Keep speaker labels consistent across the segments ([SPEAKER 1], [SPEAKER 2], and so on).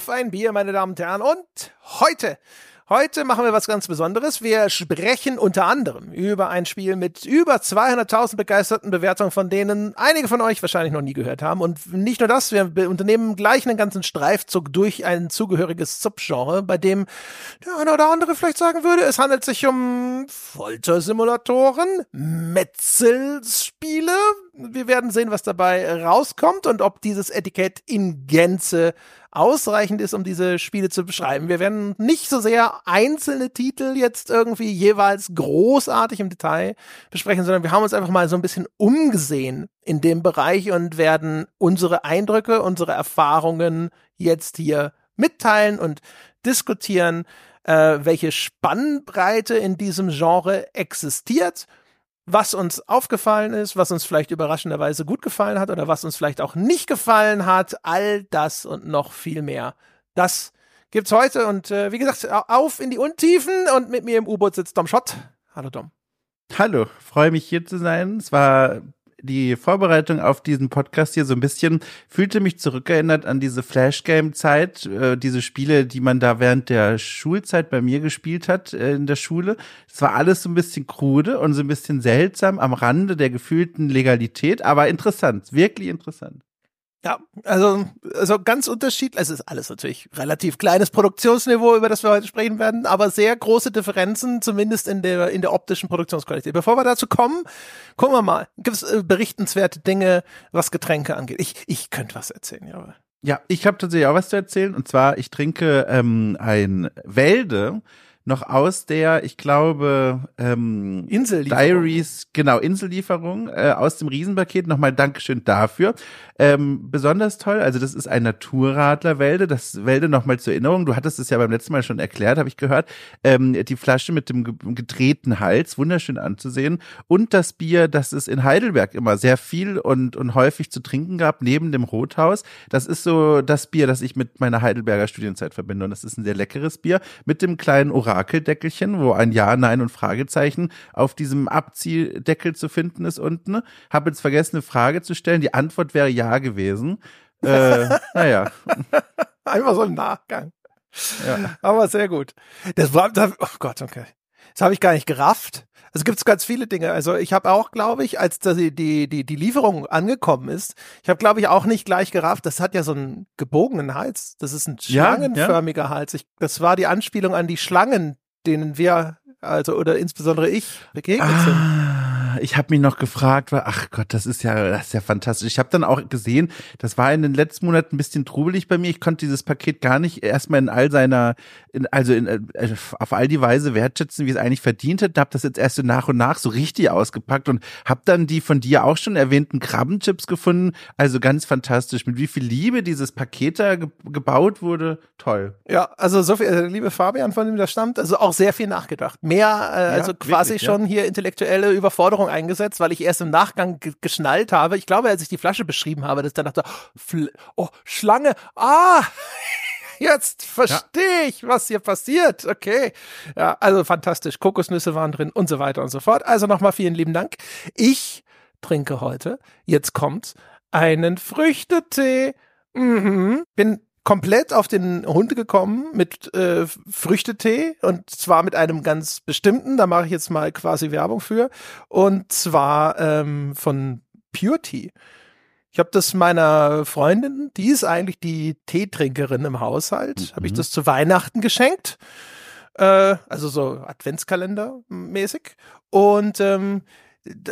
[SPEAKER 1] auf ein Bier, meine Damen und Herren. Und heute Heute machen wir was ganz Besonderes. Wir sprechen unter anderem über ein Spiel mit über 200.000 begeisterten Bewertungen, von denen einige von euch wahrscheinlich noch nie gehört haben. Und nicht nur das, wir unternehmen gleich einen ganzen Streifzug durch ein zugehöriges Subgenre, bei dem der eine oder andere vielleicht sagen würde, es handelt sich um Foltersimulatoren, Metzelspiele. Wir werden sehen, was dabei rauskommt und ob dieses Etikett in Gänze ausreichend ist, um diese Spiele zu beschreiben. Wir werden nicht so sehr einzelne Titel jetzt irgendwie jeweils großartig im Detail besprechen, sondern wir haben uns einfach mal so ein bisschen umgesehen in dem Bereich und werden unsere Eindrücke, unsere Erfahrungen jetzt hier mitteilen und diskutieren, äh, welche Spannbreite in diesem Genre existiert was uns aufgefallen ist, was uns vielleicht überraschenderweise gut gefallen hat oder was uns vielleicht auch nicht gefallen hat. All das und noch viel mehr. Das gibt's heute und äh, wie gesagt, auf in die Untiefen und mit mir im U-Boot sitzt Dom Schott. Hallo Dom.
[SPEAKER 2] Hallo, freue mich hier zu sein. Es war die Vorbereitung auf diesen Podcast hier so ein bisschen fühlte mich zurückerinnert an diese Flash-Game-Zeit, äh, diese Spiele, die man da während der Schulzeit bei mir gespielt hat äh, in der Schule. Es war alles so ein bisschen krude und so ein bisschen seltsam am Rande der gefühlten Legalität, aber interessant, wirklich interessant.
[SPEAKER 1] Ja, also, also ganz unterschiedlich. Es ist alles natürlich relativ kleines Produktionsniveau, über das wir heute sprechen werden, aber sehr große Differenzen, zumindest in der, in der optischen Produktionsqualität. Bevor wir dazu kommen, gucken wir mal. Gibt es äh, berichtenswerte Dinge, was Getränke angeht? Ich, ich könnte was erzählen, ja.
[SPEAKER 2] Ja, ich habe tatsächlich auch was zu erzählen. Und zwar, ich trinke ähm, ein Wälde noch aus der, ich glaube, ähm,
[SPEAKER 1] Insellieferung.
[SPEAKER 2] Diaries, genau, Insellieferung äh, aus dem Riesenpaket. Nochmal Dankeschön dafür. Ähm, besonders toll, also das ist ein Naturradlerwälde. Das Wälde nochmal zur Erinnerung. Du hattest es ja beim letzten Mal schon erklärt, habe ich gehört. Ähm, die Flasche mit dem gedrehten Hals, wunderschön anzusehen. Und das Bier, das es in Heidelberg immer sehr viel und, und häufig zu trinken gab, neben dem Rothaus. Das ist so das Bier, das ich mit meiner Heidelberger Studienzeit verbinde. Und das ist ein sehr leckeres Bier mit dem kleinen Orange Orakeldeckelchen, wo ein Ja, Nein und Fragezeichen auf diesem Abziehdeckel zu finden ist unten. Habe jetzt vergessen, eine Frage zu stellen. Die Antwort wäre Ja gewesen. Äh, naja.
[SPEAKER 1] Einfach so im Nachgang. Ja. Aber sehr gut. Das war, das, oh Gott, okay. Das habe ich gar nicht gerafft. Also gibt es ganz viele Dinge. Also ich habe auch, glaube ich, als die, die, die, die Lieferung angekommen ist, ich habe, glaube ich, auch nicht gleich gerafft, das hat ja so einen gebogenen Hals. Das ist ein schlangenförmiger ja, ja. Hals. Ich, das war die Anspielung an die Schlangen, denen wir, also oder insbesondere ich, begegnet ah. sind
[SPEAKER 2] ich habe mich noch gefragt, war, ach Gott, das ist ja, das ist ja fantastisch. Ich habe dann auch gesehen, das war in den letzten Monaten ein bisschen trubelig bei mir. Ich konnte dieses Paket gar nicht erstmal in all seiner, in, also in, äh, auf all die Weise wertschätzen, wie es eigentlich verdient hat. Habe das jetzt erst so nach und nach so richtig ausgepackt und habe dann die von dir auch schon erwähnten Krabbenchips gefunden. Also ganz fantastisch. Mit wie viel Liebe dieses Paket da ge gebaut wurde, toll.
[SPEAKER 1] Ja, also so viel, äh, liebe Fabian, von dem das stammt, also auch sehr viel nachgedacht. Mehr, äh, ja, also quasi wirklich, schon ja. hier intellektuelle Überforderung eingesetzt, weil ich erst im Nachgang geschnallt habe. Ich glaube, als ich die Flasche beschrieben habe, dass ich dann dachte, oh, Schlange, ah, jetzt verstehe ich, was hier passiert. Okay. Ja, also fantastisch. Kokosnüsse waren drin und so weiter und so fort. Also nochmal vielen lieben Dank. Ich trinke heute, jetzt kommt, einen Früchtetee. Mhm. Bin komplett auf den Hund gekommen mit äh, Früchtetee und zwar mit einem ganz bestimmten, da mache ich jetzt mal quasi Werbung für, und zwar ähm, von Pure Tea. Ich habe das meiner Freundin, die ist eigentlich die Teetrinkerin im Haushalt, mhm. habe ich das zu Weihnachten geschenkt. Äh, also so Adventskalender mäßig. Und ähm,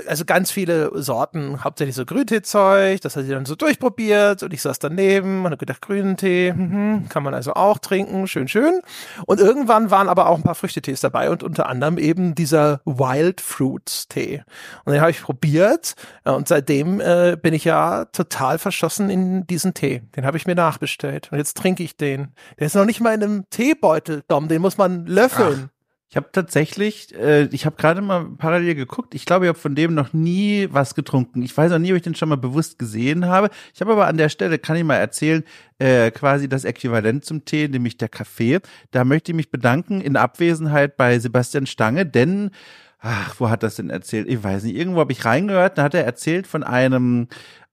[SPEAKER 1] also ganz viele Sorten, hauptsächlich so Grünteezeug, das hat sie dann so durchprobiert und ich saß daneben und habe gedacht, grünen Tee, mhm, kann man also auch trinken, schön, schön. Und irgendwann waren aber auch ein paar Früchtetees dabei und unter anderem eben dieser Wild Fruits Tee. Und den habe ich probiert und seitdem äh, bin ich ja total verschossen in diesen Tee. Den habe ich mir nachbestellt und jetzt trinke ich den. Der ist noch nicht mal in einem Teebeutel, Dom, den muss man löffeln. Ach.
[SPEAKER 2] Ich habe tatsächlich, äh, ich habe gerade mal parallel geguckt. Ich glaube, ich habe von dem noch nie was getrunken. Ich weiß auch nie, ob ich den schon mal bewusst gesehen habe. Ich habe aber an der Stelle, kann ich mal erzählen, äh, quasi das Äquivalent zum Tee, nämlich der Kaffee. Da möchte ich mich bedanken in Abwesenheit bei Sebastian Stange, denn ach, wo hat das denn erzählt? Ich weiß nicht, irgendwo habe ich reingehört, da hat er erzählt von einem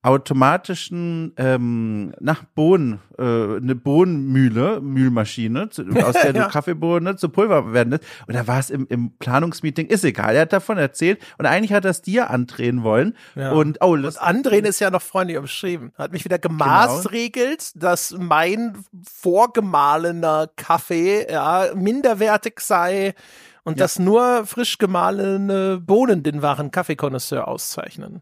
[SPEAKER 2] automatischen ähm, nach Bohnen, äh, eine Bohnenmühle, Mühlmaschine, zu, aus der du ja. Kaffeebohnen zu Pulver werden lässt. Und da war es im, im Planungsmeeting, ist egal, er hat davon erzählt und eigentlich hat er es dir andrehen wollen. Ja. Und, oh,
[SPEAKER 1] und andrehen ist ja noch freundlich umschrieben. Hat mich wieder gemaßregelt, genau. dass mein vorgemahlener Kaffee ja minderwertig sei und ja. dass nur frisch gemahlene Bohnen den wahren Kaffeekonnoisseur auszeichnen.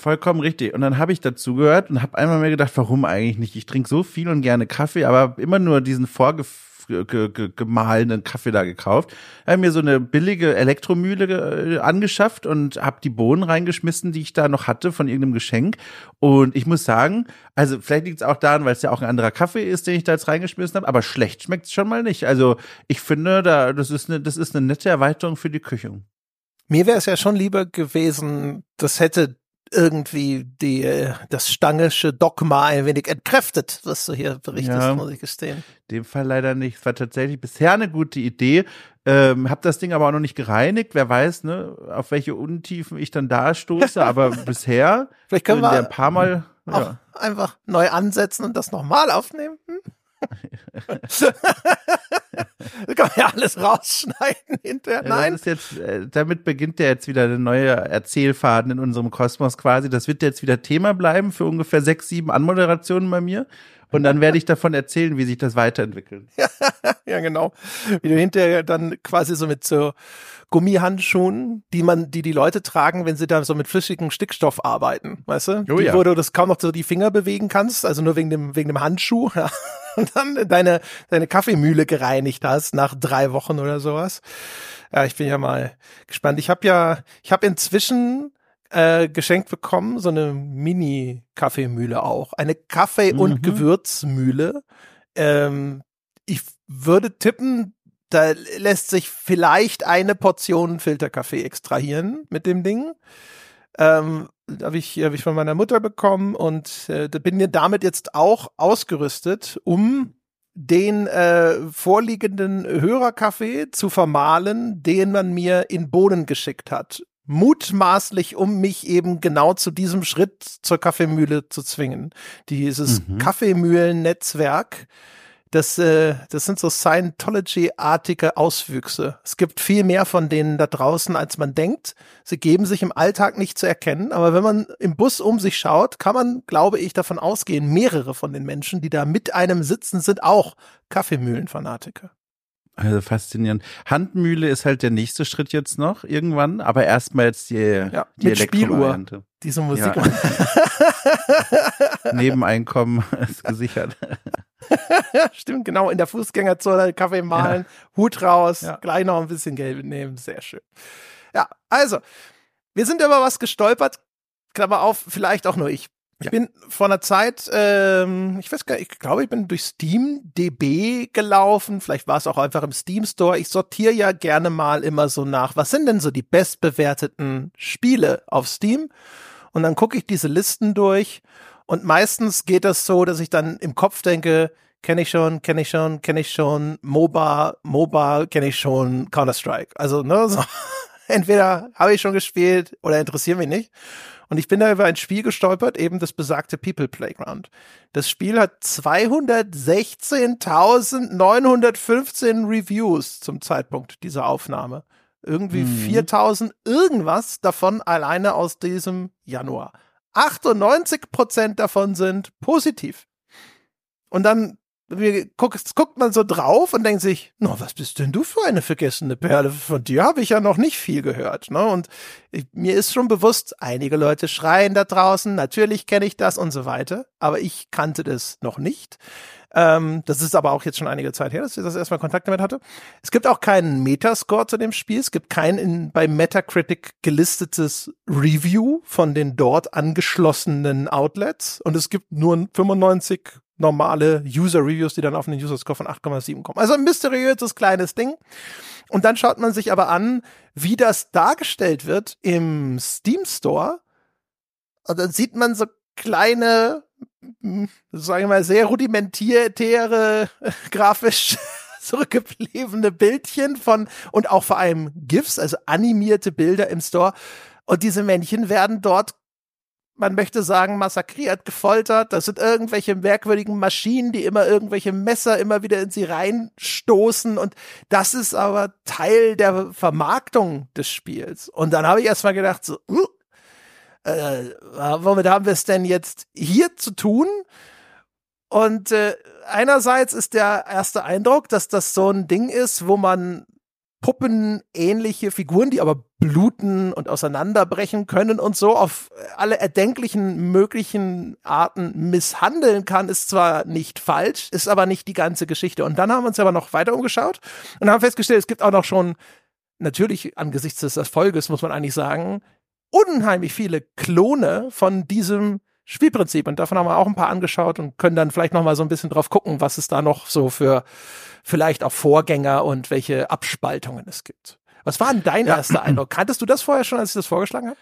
[SPEAKER 2] Vollkommen richtig. Und dann habe ich dazu gehört und habe einmal mehr gedacht, warum eigentlich nicht? Ich trinke so viel und gerne Kaffee, aber immer nur diesen vorgemahlenen Kaffee da gekauft. Habe mir so eine billige Elektromühle äh, angeschafft und habe die Bohnen reingeschmissen, die ich da noch hatte von irgendeinem Geschenk. Und ich muss sagen, also vielleicht liegt es auch daran, weil es ja auch ein anderer Kaffee ist, den ich da jetzt reingeschmissen habe, aber schlecht schmeckt es schon mal nicht. Also ich finde, da das ist eine, das ist eine nette Erweiterung für die Küche.
[SPEAKER 1] Mir wäre es ja schon lieber gewesen, das hätte irgendwie die, das stangische Dogma ein wenig entkräftet, was du hier berichtest, ja, muss ich gestehen.
[SPEAKER 2] In dem Fall leider nicht. Es war tatsächlich bisher eine gute Idee. Ähm, hab das Ding aber auch noch nicht gereinigt. Wer weiß, ne, auf welche Untiefen ich dann da stoße. Aber bisher,
[SPEAKER 1] vielleicht können wir
[SPEAKER 2] ein paar Mal
[SPEAKER 1] auch ja. einfach neu ansetzen und das nochmal aufnehmen. Hm? Das kann man ja alles rausschneiden hinterher. Nein.
[SPEAKER 2] Ja, jetzt, äh, damit beginnt ja jetzt wieder der neue Erzählfaden in unserem Kosmos quasi. Das wird jetzt wieder Thema bleiben für ungefähr sechs, sieben Anmoderationen bei mir. Und dann werde ich davon erzählen, wie sich das weiterentwickelt.
[SPEAKER 1] ja, genau. Wie du hinterher dann quasi so mit so Gummihandschuhen, die man, die die Leute tragen, wenn sie da so mit flüssigem Stickstoff arbeiten, weißt du? Oh, die, ja. Wo du das kaum noch so die Finger bewegen kannst, also nur wegen dem, wegen dem Handschuh. Ja. Und dann deine, deine Kaffeemühle gereinigt hast nach drei Wochen oder sowas. Ja, ich bin ja mal gespannt. Ich habe ja, ich habe inzwischen äh, geschenkt bekommen, so eine Mini-Kaffeemühle auch. Eine Kaffee- und mhm. Gewürzmühle. Ähm, ich würde tippen, da lässt sich vielleicht eine Portion Filterkaffee extrahieren mit dem Ding. Ähm, habe ich, hab ich von meiner Mutter bekommen und äh, bin mir damit jetzt auch ausgerüstet, um den äh, vorliegenden Hörerkaffee zu vermahlen, den man mir in Bohnen geschickt hat mutmaßlich, um mich eben genau zu diesem Schritt zur Kaffeemühle zu zwingen. Dieses mhm. Kaffeemühlen-Netzwerk, das, äh, das sind so Scientology-artige Auswüchse. Es gibt viel mehr von denen da draußen, als man denkt. Sie geben sich im Alltag nicht zu erkennen, aber wenn man im Bus um sich schaut, kann man, glaube ich, davon ausgehen, mehrere von den Menschen, die da mit einem sitzen, sind auch Kaffeemühlen-Fanatiker.
[SPEAKER 2] Also faszinierend. Handmühle ist halt der nächste Schritt jetzt noch irgendwann, aber erstmal jetzt die, ja, die
[SPEAKER 1] mit Spieluhr. Diese Musik. Ja.
[SPEAKER 2] Nebeneinkommen ist gesichert.
[SPEAKER 1] Stimmt, genau. In der Fußgängerzone Kaffee malen, ja. Hut raus, ja. gleich noch ein bisschen Geld nehmen. Sehr schön. Ja, also, wir sind über was gestolpert. Klammer auf, vielleicht auch nur ich. Ich ja. bin vor einer Zeit, ähm, ich weiß gar nicht, ich glaube, ich bin durch Steam DB gelaufen. Vielleicht war es auch einfach im Steam Store. Ich sortiere ja gerne mal immer so nach, was sind denn so die bestbewerteten Spiele auf Steam? Und dann gucke ich diese Listen durch. Und meistens geht das so, dass ich dann im Kopf denke, kenne ich schon, kenne ich schon, kenne ich schon, MOBA, MOBA, kenne ich schon, Counter-Strike. Also, ne, so, entweder habe ich schon gespielt oder interessiert mich nicht. Und ich bin da über ein Spiel gestolpert, eben das besagte People Playground. Das Spiel hat 216.915 Reviews zum Zeitpunkt dieser Aufnahme. Irgendwie mhm. 4000 irgendwas davon alleine aus diesem Januar. 98 Prozent davon sind positiv. Und dann guckt, guckt man so drauf und denkt sich, no, was bist denn du für eine vergessene Perle? Von dir habe ich ja noch nicht viel gehört. Ne? Und ich, mir ist schon bewusst, einige Leute schreien da draußen, natürlich kenne ich das und so weiter, aber ich kannte das noch nicht. Ähm, das ist aber auch jetzt schon einige Zeit her, dass ich das erstmal Kontakt damit hatte. Es gibt auch keinen Metascore zu dem Spiel. Es gibt kein in, bei Metacritic gelistetes Review von den dort angeschlossenen Outlets. Und es gibt nur 95 normale User-Reviews, die dann auf einen User-Score von 8,7 kommen. Also ein mysteriöses kleines Ding. Und dann schaut man sich aber an, wie das dargestellt wird im Steam Store. Und dann sieht man so kleine, hm, sagen wir mal, sehr rudimentäre, grafisch zurückgebliebene Bildchen von und auch vor allem GIFs, also animierte Bilder im Store. Und diese Männchen werden dort man möchte sagen, massakriert, gefoltert. Das sind irgendwelche merkwürdigen Maschinen, die immer irgendwelche Messer immer wieder in sie reinstoßen. Und das ist aber Teil der Vermarktung des Spiels. Und dann habe ich erst mal gedacht, so, uh, äh, womit haben wir es denn jetzt hier zu tun? Und äh, einerseits ist der erste Eindruck, dass das so ein Ding ist, wo man puppenähnliche Figuren, die aber bluten und auseinanderbrechen können und so auf alle erdenklichen möglichen Arten misshandeln kann, ist zwar nicht falsch, ist aber nicht die ganze Geschichte. Und dann haben wir uns aber noch weiter umgeschaut und haben festgestellt, es gibt auch noch schon, natürlich angesichts des Erfolges muss man eigentlich sagen, unheimlich viele Klone von diesem Spielprinzip. Und davon haben wir auch ein paar angeschaut und können dann vielleicht noch mal so ein bisschen drauf gucken, was es da noch so für vielleicht auch Vorgänger und welche Abspaltungen es gibt. Was war denn dein ja. erster Eindruck? Kanntest du das vorher schon, als ich das vorgeschlagen habe?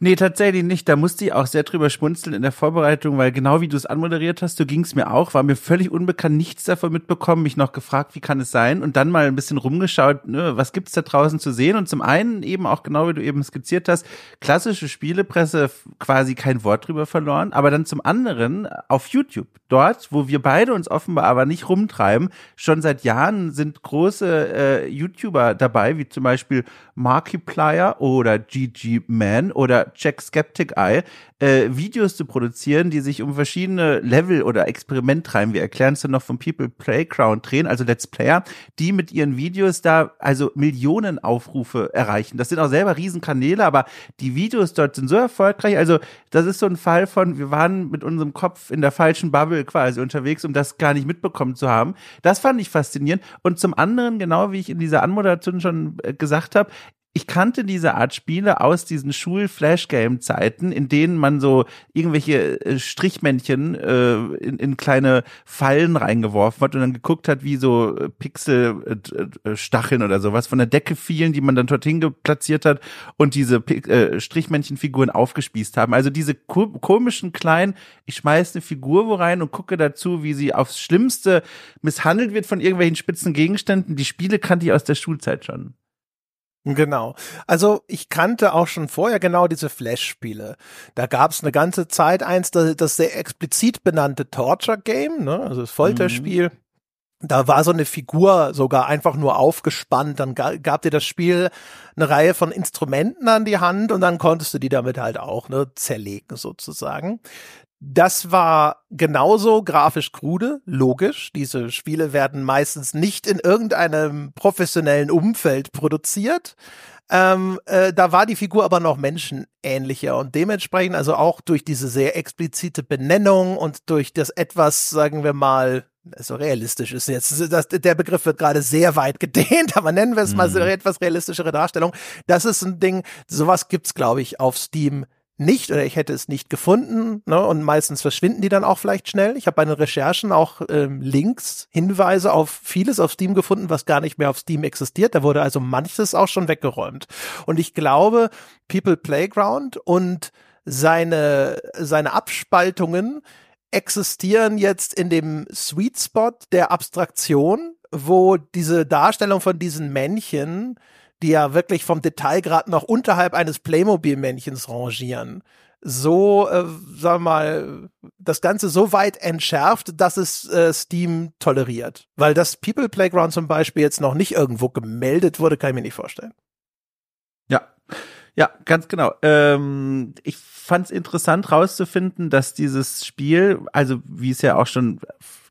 [SPEAKER 2] Nee, tatsächlich nicht. Da musste ich auch sehr drüber schmunzeln in der Vorbereitung, weil genau wie du es anmoderiert hast, so ging es mir auch, war mir völlig unbekannt, nichts davon mitbekommen, mich noch gefragt, wie kann es sein? Und dann mal ein bisschen rumgeschaut, ne, was gibt's da draußen zu sehen? Und zum einen eben auch genau wie du eben skizziert hast, klassische Spielepresse quasi kein Wort drüber verloren, aber dann zum anderen auf YouTube, dort, wo wir beide uns offenbar aber nicht rumtreiben, schon seit Jahren sind große äh, YouTuber dabei, wie zum Beispiel Markiplier oder GG Man oder Jack Skeptic Eye, äh, Videos zu produzieren, die sich um verschiedene Level oder Experiment treiben. Wir erklären es dann noch vom People Playground drehen, also Let's Player, die mit ihren Videos da also Millionen Aufrufe erreichen. Das sind auch selber Riesenkanäle, aber die Videos dort sind so erfolgreich. Also das ist so ein Fall von, wir waren mit unserem Kopf in der falschen Bubble quasi unterwegs, um das gar nicht mitbekommen zu haben. Das fand ich faszinierend. Und zum anderen, genau wie ich in dieser Anmoderation schon äh, gesagt habe, ich kannte diese Art Spiele aus diesen Schul-Flash-Game-Zeiten, in denen man so irgendwelche äh, Strichmännchen äh, in, in kleine Fallen reingeworfen hat und dann geguckt hat, wie so äh, Pixel-Stacheln oder sowas von der Decke fielen, die man dann dorthin platziert hat und diese äh, Strichmännchenfiguren aufgespießt haben. Also diese ko komischen kleinen, ich schmeiß eine Figur wo rein und gucke dazu, wie sie aufs Schlimmste misshandelt wird von irgendwelchen spitzen Gegenständen. Die Spiele kannte ich aus der Schulzeit schon.
[SPEAKER 1] Genau. Also ich kannte auch schon vorher genau diese Flash-Spiele. Da gab es eine ganze Zeit eins, das, das sehr explizit benannte Torture-Game, ne? also das Folterspiel. Mhm. Da war so eine Figur sogar einfach nur aufgespannt. Dann gab dir das Spiel eine Reihe von Instrumenten an die Hand und dann konntest du die damit halt auch ne, zerlegen sozusagen. Das war genauso grafisch krude, logisch. Diese Spiele werden meistens nicht in irgendeinem professionellen Umfeld produziert. Ähm, äh, da war die Figur aber noch menschenähnlicher und dementsprechend also auch durch diese sehr explizite Benennung und durch das etwas, sagen wir mal, so realistisch ist jetzt, das, der Begriff wird gerade sehr weit gedehnt, aber nennen wir es mal so mhm. etwas realistischere Darstellung. Das ist ein Ding, sowas gibt's glaube ich auf Steam nicht oder ich hätte es nicht gefunden. Ne? Und meistens verschwinden die dann auch vielleicht schnell. Ich habe bei den Recherchen auch ähm, Links, Hinweise auf vieles auf Steam gefunden, was gar nicht mehr auf Steam existiert. Da wurde also manches auch schon weggeräumt. Und ich glaube, People Playground und seine, seine Abspaltungen existieren jetzt in dem Sweet Spot der Abstraktion, wo diese Darstellung von diesen Männchen die ja wirklich vom Detailgrad noch unterhalb eines Playmobil-Männchens rangieren, so, äh, sag mal, das Ganze so weit entschärft, dass es äh, Steam toleriert. Weil das People Playground zum Beispiel jetzt noch nicht irgendwo gemeldet wurde, kann ich mir nicht vorstellen.
[SPEAKER 2] Ja, ja, ganz genau. Ähm, ich fand es interessant rauszufinden, dass dieses Spiel, also wie es ja auch schon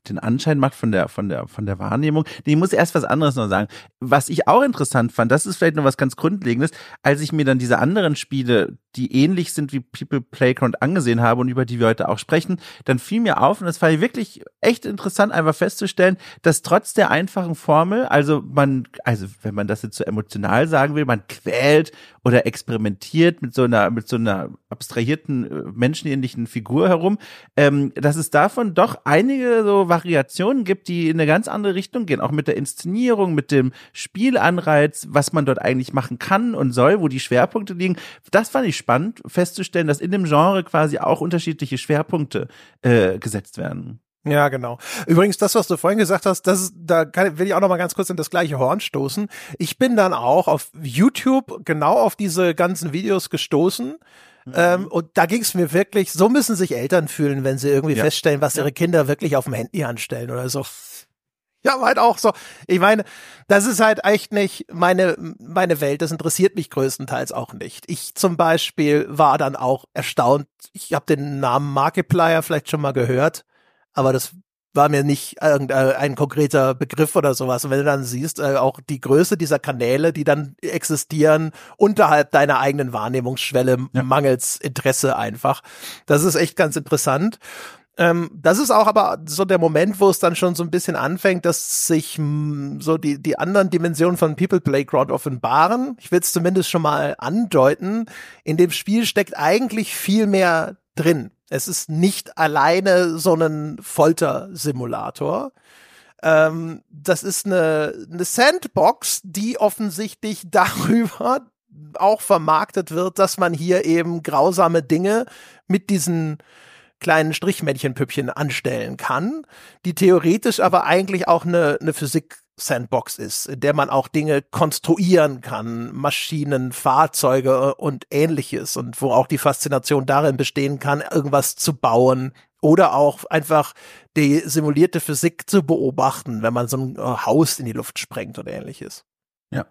[SPEAKER 2] den Anschein macht von der, von der, von der Wahrnehmung. Ich muss erst was anderes noch sagen. Was ich auch interessant fand, das ist vielleicht noch was ganz Grundlegendes, als ich mir dann diese anderen Spiele, die ähnlich sind wie People Playground angesehen habe und über die wir heute auch sprechen, dann fiel mir auf und das fand ich wirklich echt interessant, einfach festzustellen, dass trotz der einfachen Formel, also man, also wenn man das jetzt so emotional sagen will, man quält oder experimentiert mit so einer, mit so einer abstrahierten, äh, menschenähnlichen Figur herum, ähm, dass es davon doch einige so Variationen gibt, die in eine ganz andere Richtung gehen, auch mit der Inszenierung, mit dem Spielanreiz, was man dort eigentlich machen kann und soll, wo die Schwerpunkte liegen. Das fand ich spannend, festzustellen, dass in dem Genre quasi auch unterschiedliche Schwerpunkte äh, gesetzt werden.
[SPEAKER 1] Ja, genau. Übrigens, das, was du vorhin gesagt hast, das, da kann, will ich auch noch mal ganz kurz in das gleiche Horn stoßen. Ich bin dann auch auf YouTube genau auf diese ganzen Videos gestoßen. Mhm. Ähm, und da ging es mir wirklich, so müssen sich Eltern fühlen, wenn sie irgendwie ja. feststellen, was ihre Kinder wirklich auf dem Handy anstellen oder so. Ja, halt auch so. Ich meine, das ist halt echt nicht meine, meine Welt. Das interessiert mich größtenteils auch nicht. Ich zum Beispiel war dann auch erstaunt. Ich habe den Namen Markiplier vielleicht schon mal gehört, aber das war mir nicht irgendein konkreter Begriff oder sowas. Und wenn du dann siehst, äh, auch die Größe dieser Kanäle, die dann existieren, unterhalb deiner eigenen Wahrnehmungsschwelle, ja. mangels Interesse einfach. Das ist echt ganz interessant. Ähm, das ist auch aber so der Moment, wo es dann schon so ein bisschen anfängt, dass sich mh, so die, die anderen Dimensionen von People Playground offenbaren. Ich will es zumindest schon mal andeuten. In dem Spiel steckt eigentlich viel mehr drin. Es ist nicht alleine so ein Foltersimulator. Ähm, das ist eine, eine Sandbox, die offensichtlich darüber auch vermarktet wird, dass man hier eben grausame Dinge mit diesen kleinen Strichmännchenpüppchen anstellen kann, die theoretisch aber eigentlich auch eine, eine Physik Sandbox ist, in der man auch Dinge konstruieren kann, Maschinen, Fahrzeuge und ähnliches und wo auch die Faszination darin bestehen kann, irgendwas zu bauen oder auch einfach die simulierte Physik zu beobachten, wenn man so ein Haus in die Luft sprengt oder ähnliches.
[SPEAKER 2] Ja.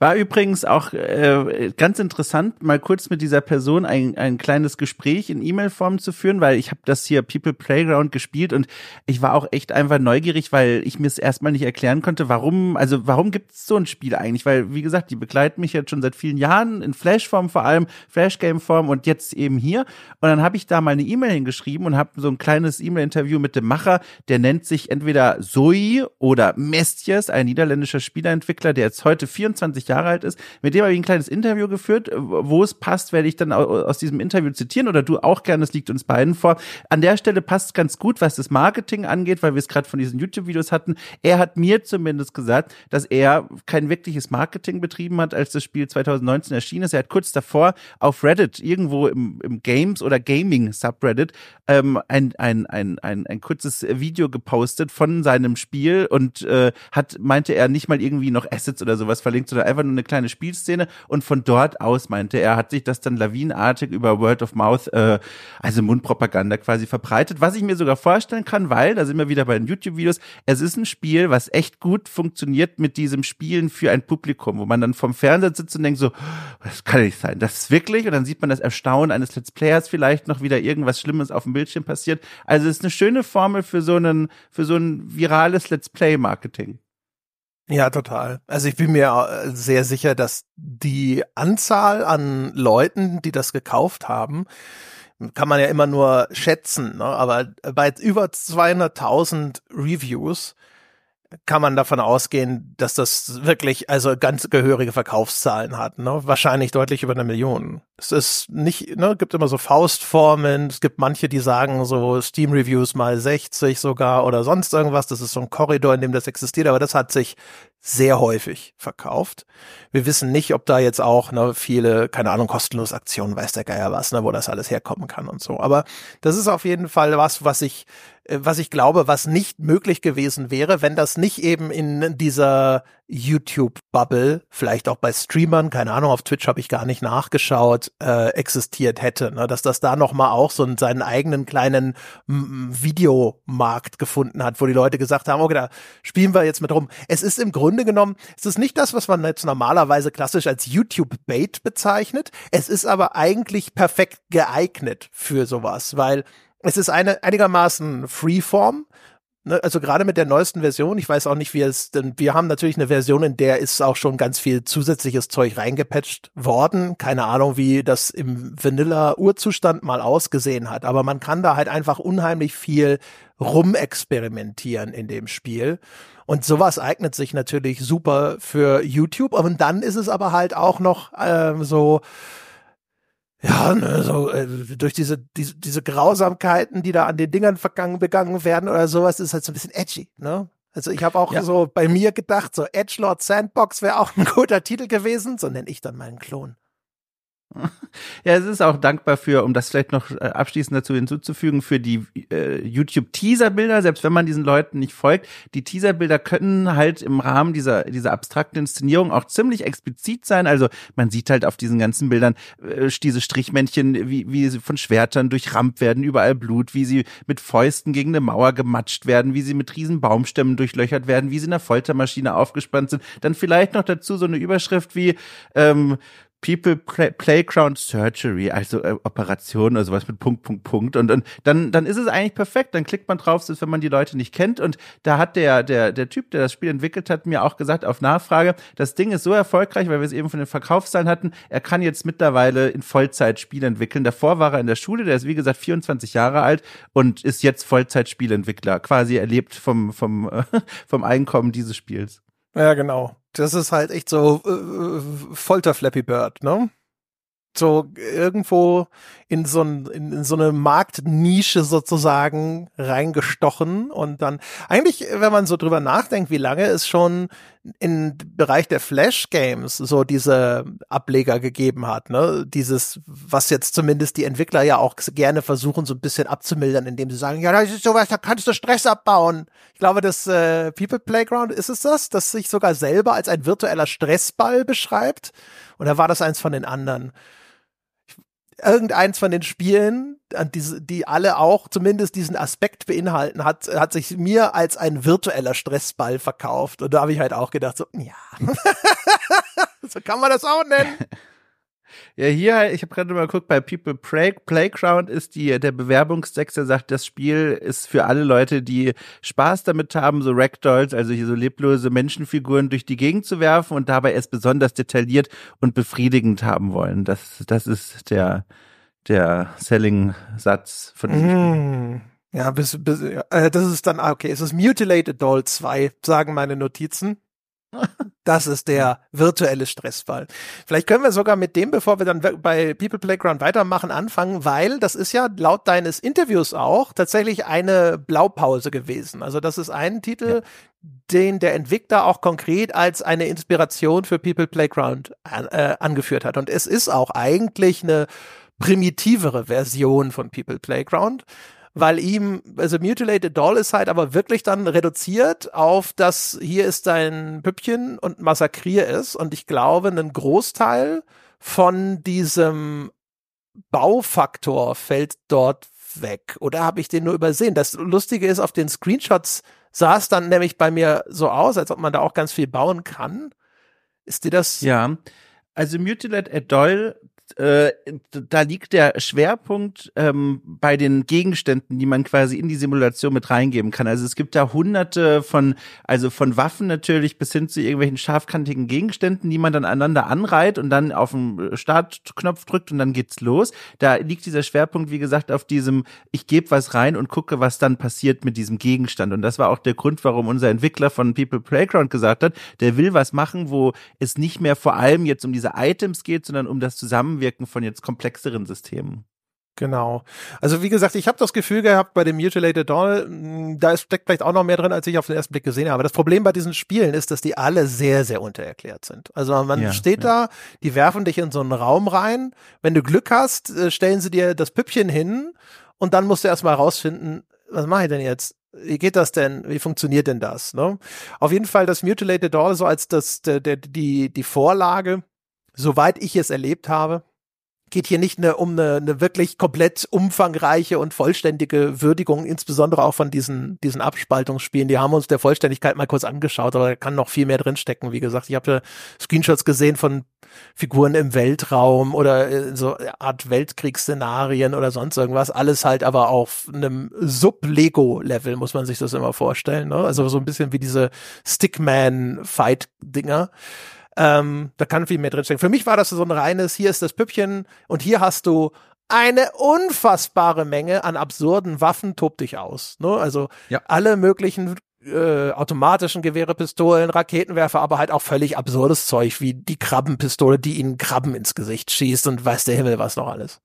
[SPEAKER 2] War übrigens auch äh, ganz interessant, mal kurz mit dieser Person ein, ein kleines Gespräch in E-Mail-Form zu führen, weil ich habe das hier People Playground gespielt und ich war auch echt einfach neugierig, weil ich mir es erstmal nicht erklären konnte, warum, also warum gibt es so ein Spiel eigentlich? Weil, wie gesagt, die begleiten mich jetzt schon seit vielen Jahren, in Flash-Form vor allem, Flash-Game-Form und jetzt eben hier. Und dann habe ich da mal eine E-Mail hingeschrieben und habe so ein kleines E-Mail-Interview mit dem Macher, der nennt sich entweder Zoe oder Mestjes, ein niederländischer Spieleentwickler, der jetzt heute 24 Jahre alt ist. Mit dem habe ich ein kleines Interview geführt. Wo es passt, werde ich dann aus diesem Interview zitieren oder du auch gerne. Es liegt uns beiden vor. An der Stelle passt es ganz gut, was das Marketing angeht, weil wir es gerade von diesen YouTube-Videos hatten. Er hat mir zumindest gesagt, dass er kein wirkliches Marketing betrieben hat, als das Spiel 2019 erschienen ist. Er hat kurz davor auf Reddit, irgendwo im, im Games- oder Gaming-Subreddit, ähm, ein, ein, ein, ein, ein kurzes Video gepostet von seinem Spiel und äh, hat, meinte er, nicht mal irgendwie noch Assets oder sowas verlinkt, sondern einfach nur eine kleine Spielszene. Und von dort aus, meinte er, hat sich das dann lawinenartig über Word of Mouth, äh, also Mundpropaganda quasi verbreitet. Was ich mir sogar vorstellen kann, weil, da sind wir wieder bei den YouTube-Videos, es ist ein Spiel, was echt gut funktioniert mit diesem Spielen für ein Publikum, wo man dann vom Fernseher sitzt und denkt so, das kann nicht sein, das ist wirklich, und dann sieht man das Erstaunen eines Let's Players vielleicht noch wieder irgendwas Schlimmes auf dem Bildschirm passiert. Also es ist eine schöne Formel für so einen, für so ein virales Let's Play-Marketing.
[SPEAKER 1] Ja, total. Also ich bin mir äh, sehr sicher, dass die Anzahl an Leuten, die das gekauft haben, kann man ja immer nur schätzen, ne? aber bei über 200.000 Reviews kann man davon ausgehen, dass das wirklich also ganz gehörige Verkaufszahlen hat. Ne? Wahrscheinlich deutlich über eine Million. Es ist nicht, ne, gibt immer so Faustformen. Es gibt manche, die sagen so Steam Reviews mal 60 sogar oder sonst irgendwas. Das ist so ein Korridor, in dem das existiert. Aber das hat sich sehr häufig verkauft. Wir wissen nicht, ob da jetzt auch ne, viele, keine Ahnung, kostenlos Aktionen, weiß der Geier was, ne, wo das alles herkommen kann und so. Aber das ist auf jeden Fall was, was ich was ich glaube, was nicht möglich gewesen wäre, wenn das nicht eben in dieser YouTube-Bubble, vielleicht auch bei Streamern, keine Ahnung, auf Twitch habe ich gar nicht nachgeschaut, äh, existiert hätte. Ne? Dass das da nochmal auch so seinen eigenen kleinen Videomarkt gefunden hat, wo die Leute gesagt haben, okay, da spielen wir jetzt mit rum. Es ist im Grunde genommen, es ist nicht das, was man jetzt normalerweise klassisch als YouTube-Bait bezeichnet. Es ist aber eigentlich perfekt geeignet für sowas, weil es ist eine einigermaßen Freeform. Ne? Also gerade mit der neuesten Version, ich weiß auch nicht, wie es, denn wir haben natürlich eine Version, in der ist auch schon ganz viel zusätzliches Zeug reingepatcht worden. Keine Ahnung, wie das im Vanilla-Urzustand mal ausgesehen hat, aber man kann da halt einfach unheimlich viel rumexperimentieren in dem Spiel. Und sowas eignet sich natürlich super für YouTube. Und dann ist es aber halt auch noch äh, so, ja, ne, so äh, durch diese, diese diese Grausamkeiten, die da an den Dingern vergangen begangen werden oder sowas, ist halt so ein bisschen edgy, ne? Also ich habe auch ja. so bei mir gedacht, so Edgelord Sandbox wäre auch ein guter Titel gewesen, so nenne ich dann meinen Klon.
[SPEAKER 2] Ja, es ist auch dankbar für, um das vielleicht noch äh, abschließend dazu hinzuzufügen, für die äh, YouTube-Teaser-Bilder, selbst wenn man diesen Leuten nicht folgt, die Teaser-Bilder können halt im Rahmen dieser, dieser abstrakten Inszenierung auch ziemlich explizit sein. Also man sieht halt auf diesen ganzen Bildern äh, diese Strichmännchen, wie, wie sie von Schwertern durchrammt werden, überall Blut, wie sie mit Fäusten gegen eine Mauer gematscht werden, wie sie mit riesen Baumstämmen durchlöchert werden, wie sie in der Foltermaschine aufgespannt sind. Dann vielleicht noch dazu so eine Überschrift wie ähm, People Play Playground Surgery, also äh, Operation oder sowas mit Punkt, Punkt, Punkt. Und, und dann, dann ist es eigentlich perfekt. Dann klickt man drauf, wenn man die Leute nicht kennt. Und da hat der, der, der Typ, der das Spiel entwickelt hat, mir auch gesagt auf Nachfrage, das Ding ist so erfolgreich, weil wir es eben von den Verkaufszahlen hatten, er kann jetzt mittlerweile in Vollzeit Spiele entwickeln. Davor war er in der Schule, der ist wie gesagt 24 Jahre alt und ist jetzt Vollzeit-Spielentwickler. Quasi erlebt vom, vom, vom Einkommen dieses Spiels.
[SPEAKER 1] Ja, genau. Das ist halt echt so äh, äh, Folter Flappy Bird, ne? So irgendwo in so, ein, in, in so eine Marktnische sozusagen reingestochen und dann eigentlich, wenn man so drüber nachdenkt, wie lange es schon im Bereich der Flash Games so diese Ableger gegeben hat, ne? Dieses, was jetzt zumindest die Entwickler ja auch gerne versuchen, so ein bisschen abzumildern, indem sie sagen, ja, das ist sowas, da kannst du Stress abbauen. Ich glaube, das äh, People Playground ist es das, das sich sogar selber als ein virtueller Stressball beschreibt. Oder war das eins von den anderen? Irgendeins von den Spielen, die, die alle auch zumindest diesen Aspekt beinhalten, hat, hat sich mir als ein virtueller Stressball verkauft. Und da habe ich halt auch gedacht, so, ja, so kann man das auch nennen.
[SPEAKER 2] Ja, hier, ich habe gerade mal geguckt, bei People Play, Playground ist die, der Bewerbungstext, der sagt, das Spiel ist für alle Leute, die Spaß damit haben, so Ragdolls, also hier so leblose Menschenfiguren durch die Gegend zu werfen und dabei es besonders detailliert und befriedigend haben wollen. Das, das ist der, der Selling-Satz von diesem.
[SPEAKER 1] Spiel. Ja, bis, bis, äh, das ist dann, ah, okay, es ist Mutilated Doll 2, sagen meine Notizen. Das ist der virtuelle Stressfall. Vielleicht können wir sogar mit dem, bevor wir dann bei People Playground weitermachen, anfangen, weil das ist ja laut deines Interviews auch tatsächlich eine Blaupause gewesen. Also das ist ein Titel, ja. den der Entwickler auch konkret als eine Inspiration für People Playground äh, angeführt hat. Und es ist auch eigentlich eine primitivere Version von People Playground weil ihm, also Mutilated Doll ist halt aber wirklich dann reduziert auf das, hier ist dein Püppchen und massakrier es. Und ich glaube, einen Großteil von diesem Baufaktor fällt dort weg. Oder habe ich den nur übersehen? Das Lustige ist, auf den Screenshots sah es dann nämlich bei mir so aus, als ob man da auch ganz viel bauen kann. Ist dir das?
[SPEAKER 2] Ja. Also Mutilated Äh, da liegt der Schwerpunkt ähm, bei den Gegenständen, die man quasi in die Simulation mit reingeben kann. Also es gibt da hunderte von, also von Waffen natürlich bis hin zu irgendwelchen scharfkantigen Gegenständen, die man dann aneinander anreiht und dann auf den Startknopf drückt und dann geht's los. Da liegt dieser Schwerpunkt, wie gesagt, auf diesem, ich gebe was rein und gucke, was dann passiert mit diesem Gegenstand. Und das war auch der Grund, warum unser Entwickler von People Playground gesagt hat, der will was machen, wo es nicht mehr vor allem jetzt um diese Items geht, sondern um das Zusammen Zusammenwirken von jetzt komplexeren Systemen.
[SPEAKER 1] Genau. Also wie gesagt, ich habe das Gefühl gehabt bei dem Mutilated Doll, hm, da steckt vielleicht auch noch mehr drin, als ich auf den ersten Blick gesehen habe. Das Problem bei diesen Spielen ist, dass die alle sehr, sehr untererklärt sind. Also man ja, steht ja. da, die werfen dich in so einen Raum rein. Wenn du Glück hast, äh, stellen sie dir das Püppchen hin und dann musst du erstmal rausfinden, was mache ich denn jetzt? Wie geht das denn? Wie funktioniert denn das? Ne? Auf jeden Fall das Mutilated Doll so als das, der, der, die, die Vorlage, soweit ich es erlebt habe, geht hier nicht eine, um eine, eine wirklich komplett umfangreiche und vollständige Würdigung, insbesondere auch von diesen, diesen Abspaltungsspielen. Die haben uns der Vollständigkeit mal kurz angeschaut, aber da kann noch viel mehr drinstecken. Wie gesagt, ich habe Screenshots gesehen von Figuren im Weltraum oder äh, so Art Weltkriegsszenarien oder sonst irgendwas. Alles halt aber auf einem Sub-Lego-Level, muss man sich das immer vorstellen. Ne? Also so ein bisschen wie diese Stickman-Fight-Dinger. Ähm, da kann viel mehr drinstecken. Für mich war das so ein reines, hier ist das Püppchen und hier hast du eine unfassbare Menge an absurden Waffen, tob dich aus. Ne? Also ja. alle möglichen äh, automatischen Gewehre, Pistolen, Raketenwerfer, aber halt auch völlig absurdes Zeug, wie die Krabbenpistole, die ihnen Krabben ins Gesicht schießt und weiß der Himmel was noch alles.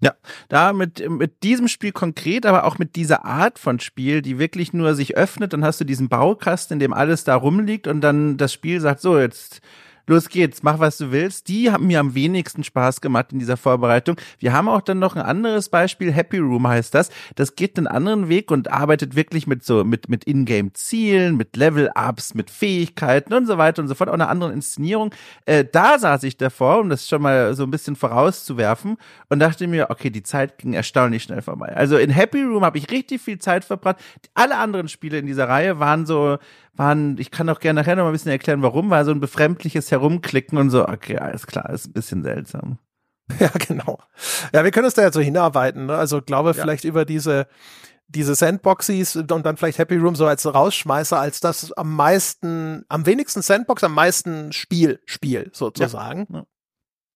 [SPEAKER 2] Ja, da mit, mit diesem Spiel konkret, aber auch mit dieser Art von Spiel, die wirklich nur sich öffnet, dann hast du diesen Baukasten, in dem alles da rumliegt und dann das Spiel sagt, so, jetzt los geht's, mach was du willst. Die haben mir am wenigsten Spaß gemacht in dieser Vorbereitung. Wir haben auch dann noch ein anderes Beispiel, Happy Room heißt das. Das geht einen anderen Weg und arbeitet wirklich mit so, mit, mit Ingame-Zielen, mit Level-Ups, mit Fähigkeiten und so weiter und so fort, auch einer anderen Inszenierung. Äh, da saß ich davor, um das schon mal so ein bisschen vorauszuwerfen und dachte mir, okay, die Zeit ging erstaunlich schnell vorbei. Also in Happy Room habe ich richtig viel Zeit verbracht. Alle anderen Spiele in dieser Reihe waren so, waren, ich kann auch gerne nachher noch mal ein bisschen erklären, warum, war so ein befremdliches Herumklicken und so, okay, alles klar, ist ein bisschen seltsam.
[SPEAKER 1] Ja, genau. Ja, wir können uns da ja so hinarbeiten. Ne? Also glaube ja. vielleicht über diese diese Sandboxies und dann vielleicht Happy Room so als Rausschmeißer, als das am meisten, am wenigsten Sandbox, am meisten Spiel, Spiel sozusagen. Ja.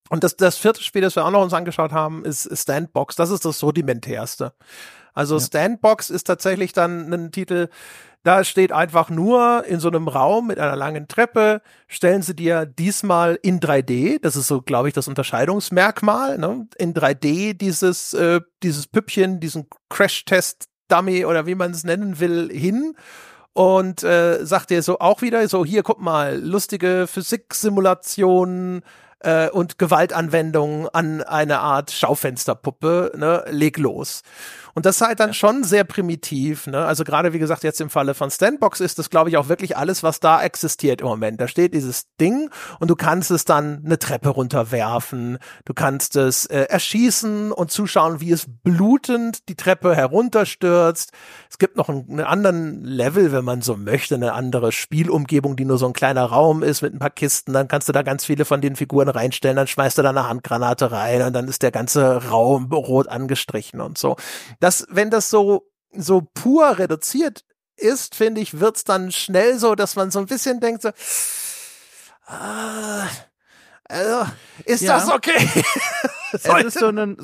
[SPEAKER 1] Und das, das vierte Spiel, das wir auch noch uns angeschaut haben, ist Standbox. Das ist das rudimentärste. Also ja. Standbox ist tatsächlich dann ein Titel, da steht einfach nur in so einem Raum mit einer langen Treppe, stellen sie dir diesmal in 3D, das ist so, glaube ich, das Unterscheidungsmerkmal, ne? in 3D dieses, äh, dieses Püppchen, diesen Crash-Test-Dummy oder wie man es nennen will, hin und äh, sagt dir so auch wieder so, hier, guck mal, lustige Physiksimulationen, äh, und Gewaltanwendungen an eine Art Schaufensterpuppe, ne, leg los. Und das ist halt dann schon sehr primitiv. Ne? Also gerade wie gesagt, jetzt im Falle von Standbox ist das, glaube ich, auch wirklich alles, was da existiert im Moment. Da steht dieses Ding und du kannst es dann eine Treppe runterwerfen. Du kannst es äh, erschießen und zuschauen, wie es blutend die Treppe herunterstürzt. Es gibt noch einen, einen anderen Level, wenn man so möchte, eine andere Spielumgebung, die nur so ein kleiner Raum ist mit ein paar Kisten. Dann kannst du da ganz viele von den Figuren reinstellen. Dann schmeißt du da eine Handgranate rein und dann ist der ganze Raum rot angestrichen und so dass wenn das so so pur reduziert ist, finde ich, wird's dann schnell so, dass man so ein bisschen denkt so, ah, also, ist ja. das okay?
[SPEAKER 2] es ist so ein,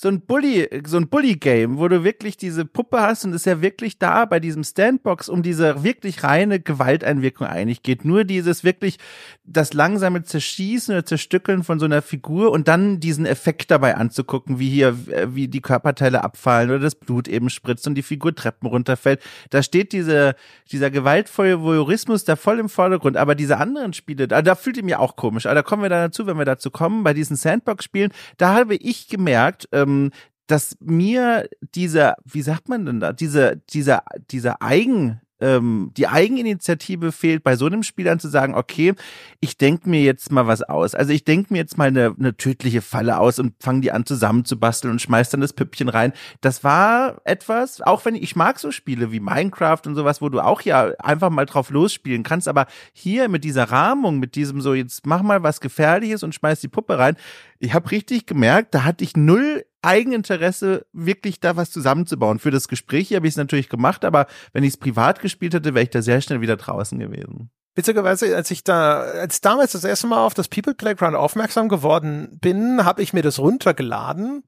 [SPEAKER 2] so ein Bully, so ein Bully-Game, wo du wirklich diese Puppe hast und es ja wirklich da bei diesem Standbox um diese wirklich reine Gewalteinwirkung eigentlich geht. Nur dieses wirklich, das langsame Zerschießen oder Zerstückeln von so einer Figur und dann diesen Effekt dabei anzugucken, wie hier, äh, wie die Körperteile abfallen oder das Blut eben spritzt und die Figur Treppen runterfällt. Da steht diese, dieser gewaltvolle Voyeurismus da voll im Vordergrund. Aber diese anderen Spiele, da, da fühlt ihr mir auch komisch. Aber da kommen wir dann dazu, wenn wir dazu kommen. Bei diesen Sandbox-Spielen, da habe ich gemerkt, ähm, ähm, dass mir dieser, wie sagt man denn da, diese, dieser, dieser Eigen, ähm, die Eigeninitiative fehlt, bei so einem Spiel dann zu sagen, okay, ich denke mir jetzt mal was aus. Also ich denke mir jetzt mal eine, eine tödliche Falle aus und fange die an zusammenzubasteln und schmeiß dann das Püppchen rein. Das war etwas, auch wenn ich, ich mag so Spiele wie Minecraft und sowas, wo du auch ja einfach mal drauf losspielen kannst, aber hier mit dieser Rahmung, mit diesem so, jetzt mach mal was Gefährliches und schmeiß die Puppe rein, ich habe richtig gemerkt, da hatte ich null Eigeninteresse, wirklich da was zusammenzubauen. Für das Gespräch habe ich es natürlich gemacht, aber wenn ich es privat gespielt hätte, wäre ich da sehr schnell wieder draußen gewesen.
[SPEAKER 1] Witzigerweise, als ich da, als damals das erste Mal auf das People Playground aufmerksam geworden bin, habe ich mir das runtergeladen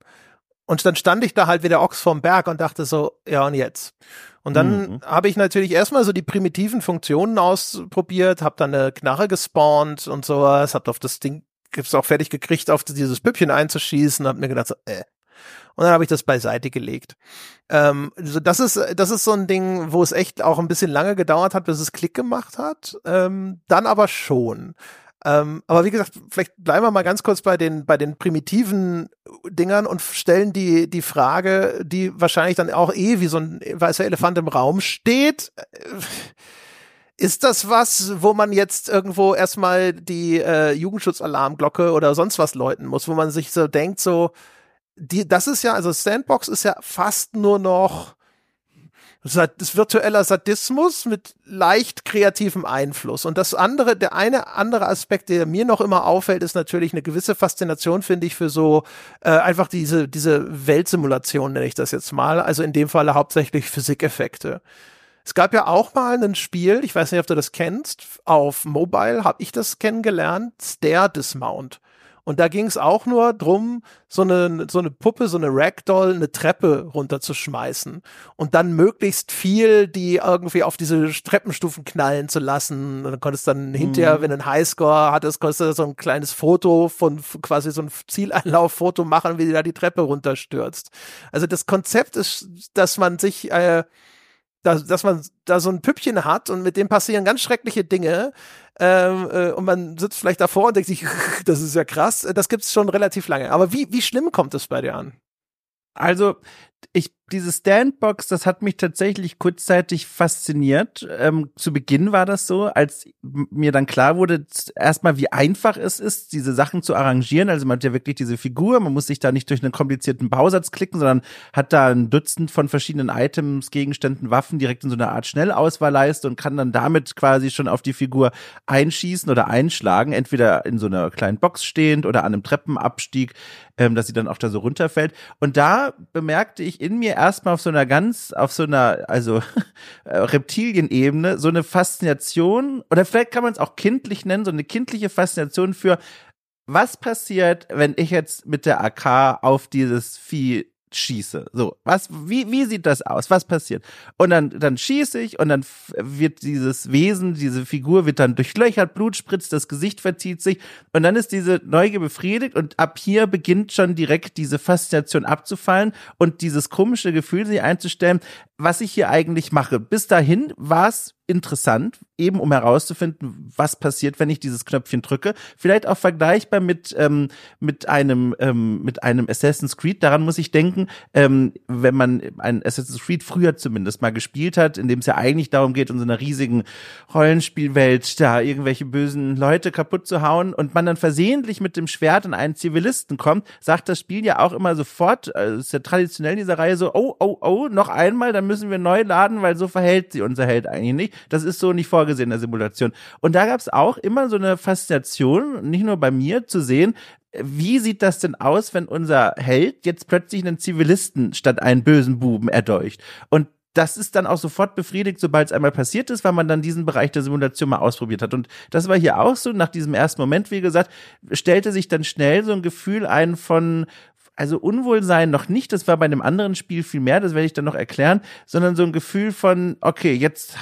[SPEAKER 1] und dann stand ich da halt wie der Ochs vorm Berg und dachte so, ja und jetzt? Und dann mhm. habe ich natürlich erstmal so die primitiven Funktionen ausprobiert, habe dann eine Knarre gespawnt und sowas, habe auf das Ding gibt's auch fertig gekriegt, auf dieses Püppchen einzuschießen, hab mir gedacht, so, äh, und dann habe ich das beiseite gelegt. Ähm, also das ist das ist so ein Ding, wo es echt auch ein bisschen lange gedauert hat, bis es Klick gemacht hat. Ähm, dann aber schon. Ähm, aber wie gesagt, vielleicht bleiben wir mal ganz kurz bei den bei den primitiven Dingern und stellen die die Frage, die wahrscheinlich dann auch eh wie so ein weißer Elefant im Raum steht. Ist das was, wo man jetzt irgendwo erstmal die äh, Jugendschutzalarmglocke oder sonst was läuten muss, wo man sich so denkt, so, die, das ist ja, also Sandbox ist ja fast nur noch das virtueller Sadismus mit leicht kreativem Einfluss. Und das andere, der eine andere Aspekt, der mir noch immer auffällt, ist natürlich eine gewisse Faszination, finde ich, für so äh, einfach diese, diese Weltsimulation, nenne ich das jetzt mal. Also in dem Falle hauptsächlich Physikeffekte. Es gab ja auch mal ein Spiel, ich weiß nicht, ob du das kennst, auf Mobile habe ich das kennengelernt, Stair Dismount. Und da ging es auch nur drum, so eine, so eine Puppe, so eine Ragdoll, eine Treppe runterzuschmeißen und dann möglichst viel die irgendwie auf diese Treppenstufen knallen zu lassen. Und dann konntest dann hinterher, mhm. wenn du einen Highscore hattest, konntest du so ein kleines Foto von quasi so ein Zieleinlauffoto machen, wie die da die Treppe runterstürzt. Also das Konzept ist, dass man sich äh, dass, dass man da so ein Püppchen hat und mit dem passieren ganz schreckliche Dinge ähm, äh, und man sitzt vielleicht davor und denkt sich, das ist ja krass. Das gibt's schon relativ lange. Aber wie, wie schlimm kommt es bei dir an?
[SPEAKER 2] Also, ich diese Standbox, das hat mich tatsächlich kurzzeitig fasziniert. Ähm, zu Beginn war das so, als mir dann klar wurde, erstmal wie einfach es ist, diese Sachen zu arrangieren. Also man hat ja wirklich diese Figur, man muss sich da nicht durch einen komplizierten Bausatz klicken, sondern hat da ein Dutzend von verschiedenen Items, Gegenständen, Waffen direkt in so einer Art Schnellauswahlleiste und kann dann damit quasi schon auf die Figur einschießen oder einschlagen, entweder in so einer kleinen Box stehend oder an einem Treppenabstieg, ähm, dass sie dann auch da so runterfällt. Und da bemerkte ich in mir erstmal auf so einer ganz, auf so einer, also Reptilienebene, so eine Faszination, oder vielleicht kann man es auch kindlich nennen, so eine kindliche Faszination für, was passiert, wenn ich jetzt mit der AK auf dieses Vieh schieße. So, was, wie, wie sieht das aus? Was passiert? Und dann, dann schieße ich und dann wird dieses Wesen, diese Figur wird dann durchlöchert, Blut spritzt, das Gesicht verzieht sich und dann ist diese Neugier befriedigt und ab hier beginnt schon direkt diese Faszination abzufallen und dieses komische Gefühl sich einzustellen, was ich hier eigentlich mache. Bis dahin war es interessant, eben um herauszufinden, was passiert, wenn ich dieses Knöpfchen drücke. Vielleicht auch vergleichbar mit ähm, mit einem ähm, mit einem Assassin's Creed. Daran muss ich denken, ähm, wenn man ein Assassin's Creed früher zumindest mal gespielt hat, in dem es ja eigentlich darum geht, in so einer riesigen Rollenspielwelt da irgendwelche bösen Leute kaputt zu hauen und man dann versehentlich mit dem Schwert in einen Zivilisten kommt, sagt das Spiel ja auch immer sofort, äh, ist ja traditionell in dieser Reihe so, oh oh oh, noch einmal, dann müssen wir neu laden, weil so verhält sie unser Held eigentlich nicht. Das ist so nicht vorgesehen in der Simulation. Und da gab es auch immer so eine Faszination, nicht nur bei mir, zu sehen, wie sieht das denn aus, wenn unser Held jetzt plötzlich einen Zivilisten statt einen bösen Buben erdolcht? Und das ist dann auch sofort befriedigt, sobald es einmal passiert ist, weil man dann diesen Bereich der Simulation mal ausprobiert hat. Und das war hier auch so. Nach diesem ersten Moment, wie gesagt, stellte sich dann schnell so ein Gefühl ein von, also Unwohlsein noch nicht, das war bei einem anderen Spiel viel mehr, das werde ich dann noch erklären, sondern so ein Gefühl von, okay, jetzt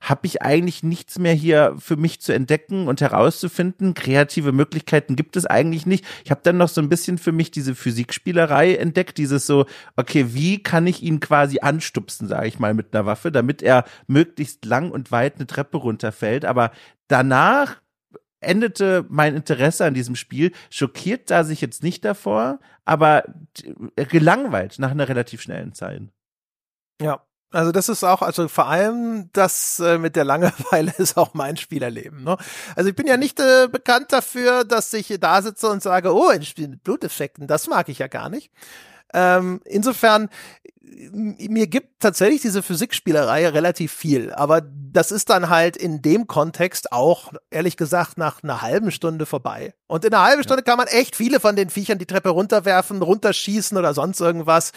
[SPEAKER 2] habe ich eigentlich nichts mehr hier für mich zu entdecken und herauszufinden. Kreative Möglichkeiten gibt es eigentlich nicht. Ich habe dann noch so ein bisschen für mich diese Physikspielerei entdeckt, dieses so, okay, wie kann ich ihn quasi anstupsen, sage ich mal, mit einer Waffe, damit er möglichst lang und weit eine Treppe runterfällt. Aber danach endete mein Interesse an diesem Spiel. Schockiert sah sich jetzt nicht davor, aber gelangweilt nach einer relativ schnellen Zeit.
[SPEAKER 1] Ja, also das ist auch, also vor allem das äh, mit der Langeweile ist auch mein Spielerleben. Ne? Also ich bin ja nicht äh, bekannt dafür, dass ich da sitze und sage, oh, ein Spiel mit Bluteffekten, das mag ich ja gar nicht. Ähm, insofern, mir gibt tatsächlich diese Physikspielerei relativ viel, aber das ist dann halt in dem Kontext auch, ehrlich gesagt, nach einer halben Stunde vorbei. Und in einer halben Stunde kann man echt viele von den Viechern die Treppe runterwerfen, runterschießen oder sonst irgendwas.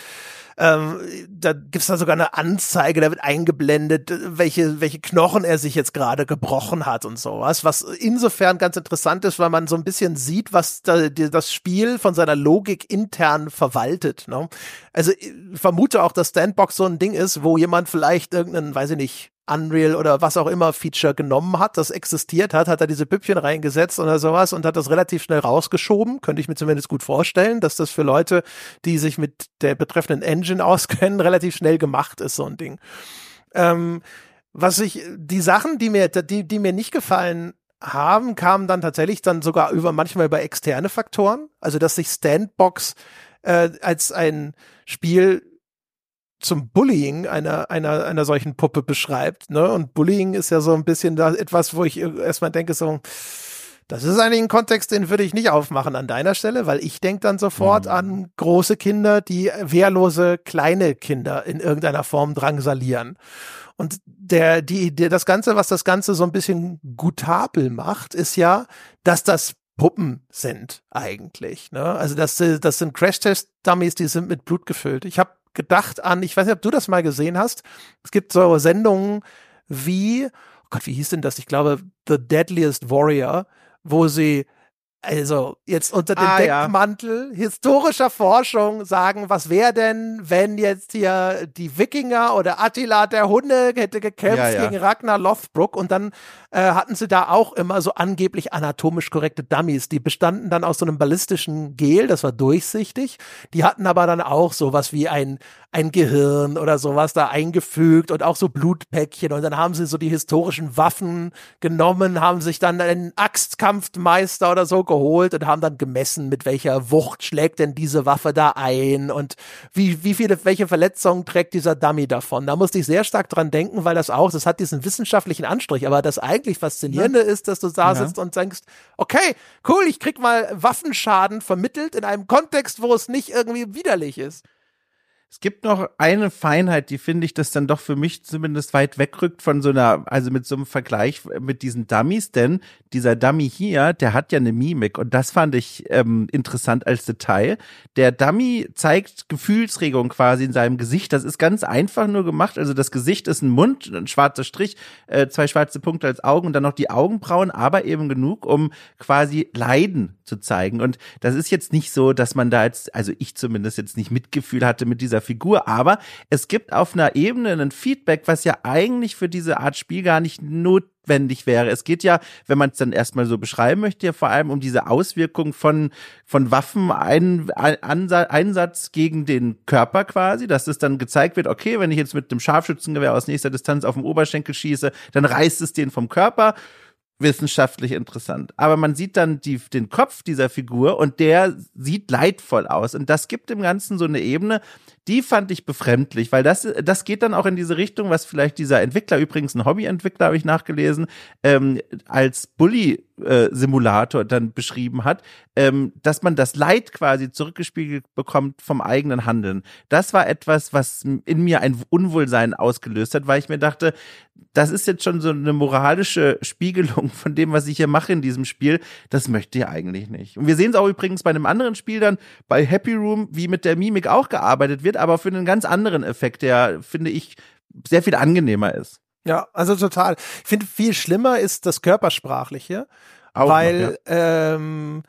[SPEAKER 1] Ähm, da gibt's da sogar eine Anzeige, da wird eingeblendet, welche, welche Knochen er sich jetzt gerade gebrochen hat und sowas. Was insofern ganz interessant ist, weil man so ein bisschen sieht, was da, das Spiel von seiner Logik intern verwaltet. Ne? Also ich vermute auch, dass Standbox so ein Ding ist, wo jemand vielleicht irgendeinen, weiß ich nicht, Unreal oder was auch immer Feature genommen hat, das existiert hat, hat er diese Püppchen reingesetzt oder sowas und hat das relativ schnell rausgeschoben. Könnte ich mir zumindest gut vorstellen, dass das für Leute, die sich mit der betreffenden Engine auskennen, relativ schnell gemacht ist, so ein Ding. Ähm, was ich, die Sachen, die mir, die, die mir nicht gefallen haben, kamen dann tatsächlich dann sogar über, manchmal über externe Faktoren. Also, dass sich Standbox äh, als ein Spiel zum Bullying einer, einer, einer solchen Puppe beschreibt. Ne? Und Bullying ist ja so ein bisschen da etwas, wo ich erstmal denke, so, das ist eigentlich ein Kontext, den würde ich nicht aufmachen an deiner Stelle, weil ich denke dann sofort mhm. an große Kinder, die wehrlose kleine Kinder in irgendeiner Form drangsalieren. Und der, die, der, das Ganze, was das Ganze so ein bisschen gutabel macht, ist ja, dass das Puppen sind eigentlich. Ne? Also das, das sind Crash-Test-Dummies, die sind mit Blut gefüllt. Ich habe gedacht an, ich weiß nicht, ob du das mal gesehen hast. Es gibt so Sendungen wie, oh Gott, wie hieß denn das? Ich glaube, The Deadliest Warrior, wo sie also jetzt unter dem ah, Deckmantel ja. historischer Forschung sagen, was wäre denn, wenn jetzt hier die Wikinger oder Attila der Hunde hätte gekämpft ja, ja. gegen Ragnar Lothbrok und dann äh, hatten sie da auch immer so angeblich anatomisch korrekte Dummies, die bestanden dann aus so einem ballistischen Gel, das war durchsichtig, die hatten aber dann auch sowas wie ein ein Gehirn oder sowas da eingefügt und auch so Blutpäckchen und dann haben sie so die historischen Waffen genommen, haben sich dann einen Axtkampfmeister oder so geholt und haben dann gemessen, mit welcher Wucht schlägt denn diese Waffe da ein und wie, wie viele, welche Verletzungen trägt dieser Dummy davon. Da musste ich sehr stark dran denken, weil das auch, das hat diesen wissenschaftlichen Anstrich, aber das eigentlich Faszinierende ja. ist, dass du da sitzt ja. und denkst, okay, cool, ich krieg mal Waffenschaden vermittelt in einem Kontext, wo es nicht irgendwie widerlich ist.
[SPEAKER 2] Es gibt noch eine Feinheit, die finde ich, das dann doch für mich zumindest weit wegrückt von so einer, also mit so einem Vergleich mit diesen Dummies, denn dieser Dummy hier, der hat ja eine Mimik und das fand ich ähm, interessant als Detail. Der Dummy zeigt Gefühlsregung quasi in seinem Gesicht. Das ist ganz einfach nur gemacht. Also das Gesicht ist ein Mund, ein schwarzer Strich, äh, zwei schwarze Punkte als Augen und dann noch die Augenbrauen, aber eben genug, um quasi Leiden zu zeigen. Und das ist jetzt nicht so, dass man da jetzt, also ich zumindest jetzt nicht Mitgefühl hatte mit dieser Figur, aber es gibt auf einer Ebene ein Feedback, was ja eigentlich für diese Art Spiel gar nicht notwendig wäre. Es geht ja, wenn man es dann erstmal so beschreiben möchte, ja vor allem um diese Auswirkung von, von Waffeneinsatz gegen den Körper quasi, dass es dann gezeigt wird, okay, wenn ich jetzt mit dem Scharfschützengewehr aus nächster Distanz auf dem Oberschenkel schieße, dann reißt es den vom Körper wissenschaftlich interessant. Aber man sieht dann die, den Kopf dieser Figur und der sieht leidvoll aus. Und das gibt dem Ganzen so eine Ebene, die fand ich befremdlich, weil das, das geht dann auch in diese Richtung, was vielleicht dieser Entwickler, übrigens ein Hobbyentwickler, habe ich nachgelesen, ähm, als Bully-Simulator dann beschrieben hat, ähm, dass man das Leid quasi zurückgespiegelt bekommt vom eigenen Handeln. Das war etwas, was in mir ein Unwohlsein ausgelöst hat, weil ich mir dachte, das ist jetzt schon so eine moralische Spiegelung von dem, was ich hier mache in diesem Spiel. Das möchte ich eigentlich nicht. Und wir sehen es auch übrigens bei einem anderen Spiel dann, bei Happy Room, wie mit der Mimik auch gearbeitet wird, aber für einen ganz anderen Effekt, der, finde ich, sehr viel angenehmer ist.
[SPEAKER 1] Ja, also total. Ich finde, viel schlimmer ist das Körpersprachliche, auch weil, noch, ja. ähm,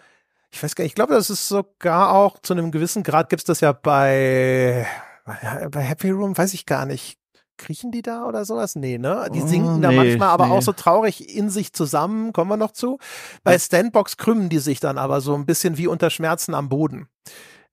[SPEAKER 1] ich weiß gar nicht, ich glaube, das ist sogar auch zu einem gewissen Grad gibt es das ja bei, bei Happy Room, weiß ich gar nicht kriechen die da oder sowas? Nee, ne? Die sinken oh, da manchmal aber nee. auch so traurig in sich zusammen, kommen wir noch zu. Bei Standbox krümmen die sich dann aber so ein bisschen wie unter Schmerzen am Boden.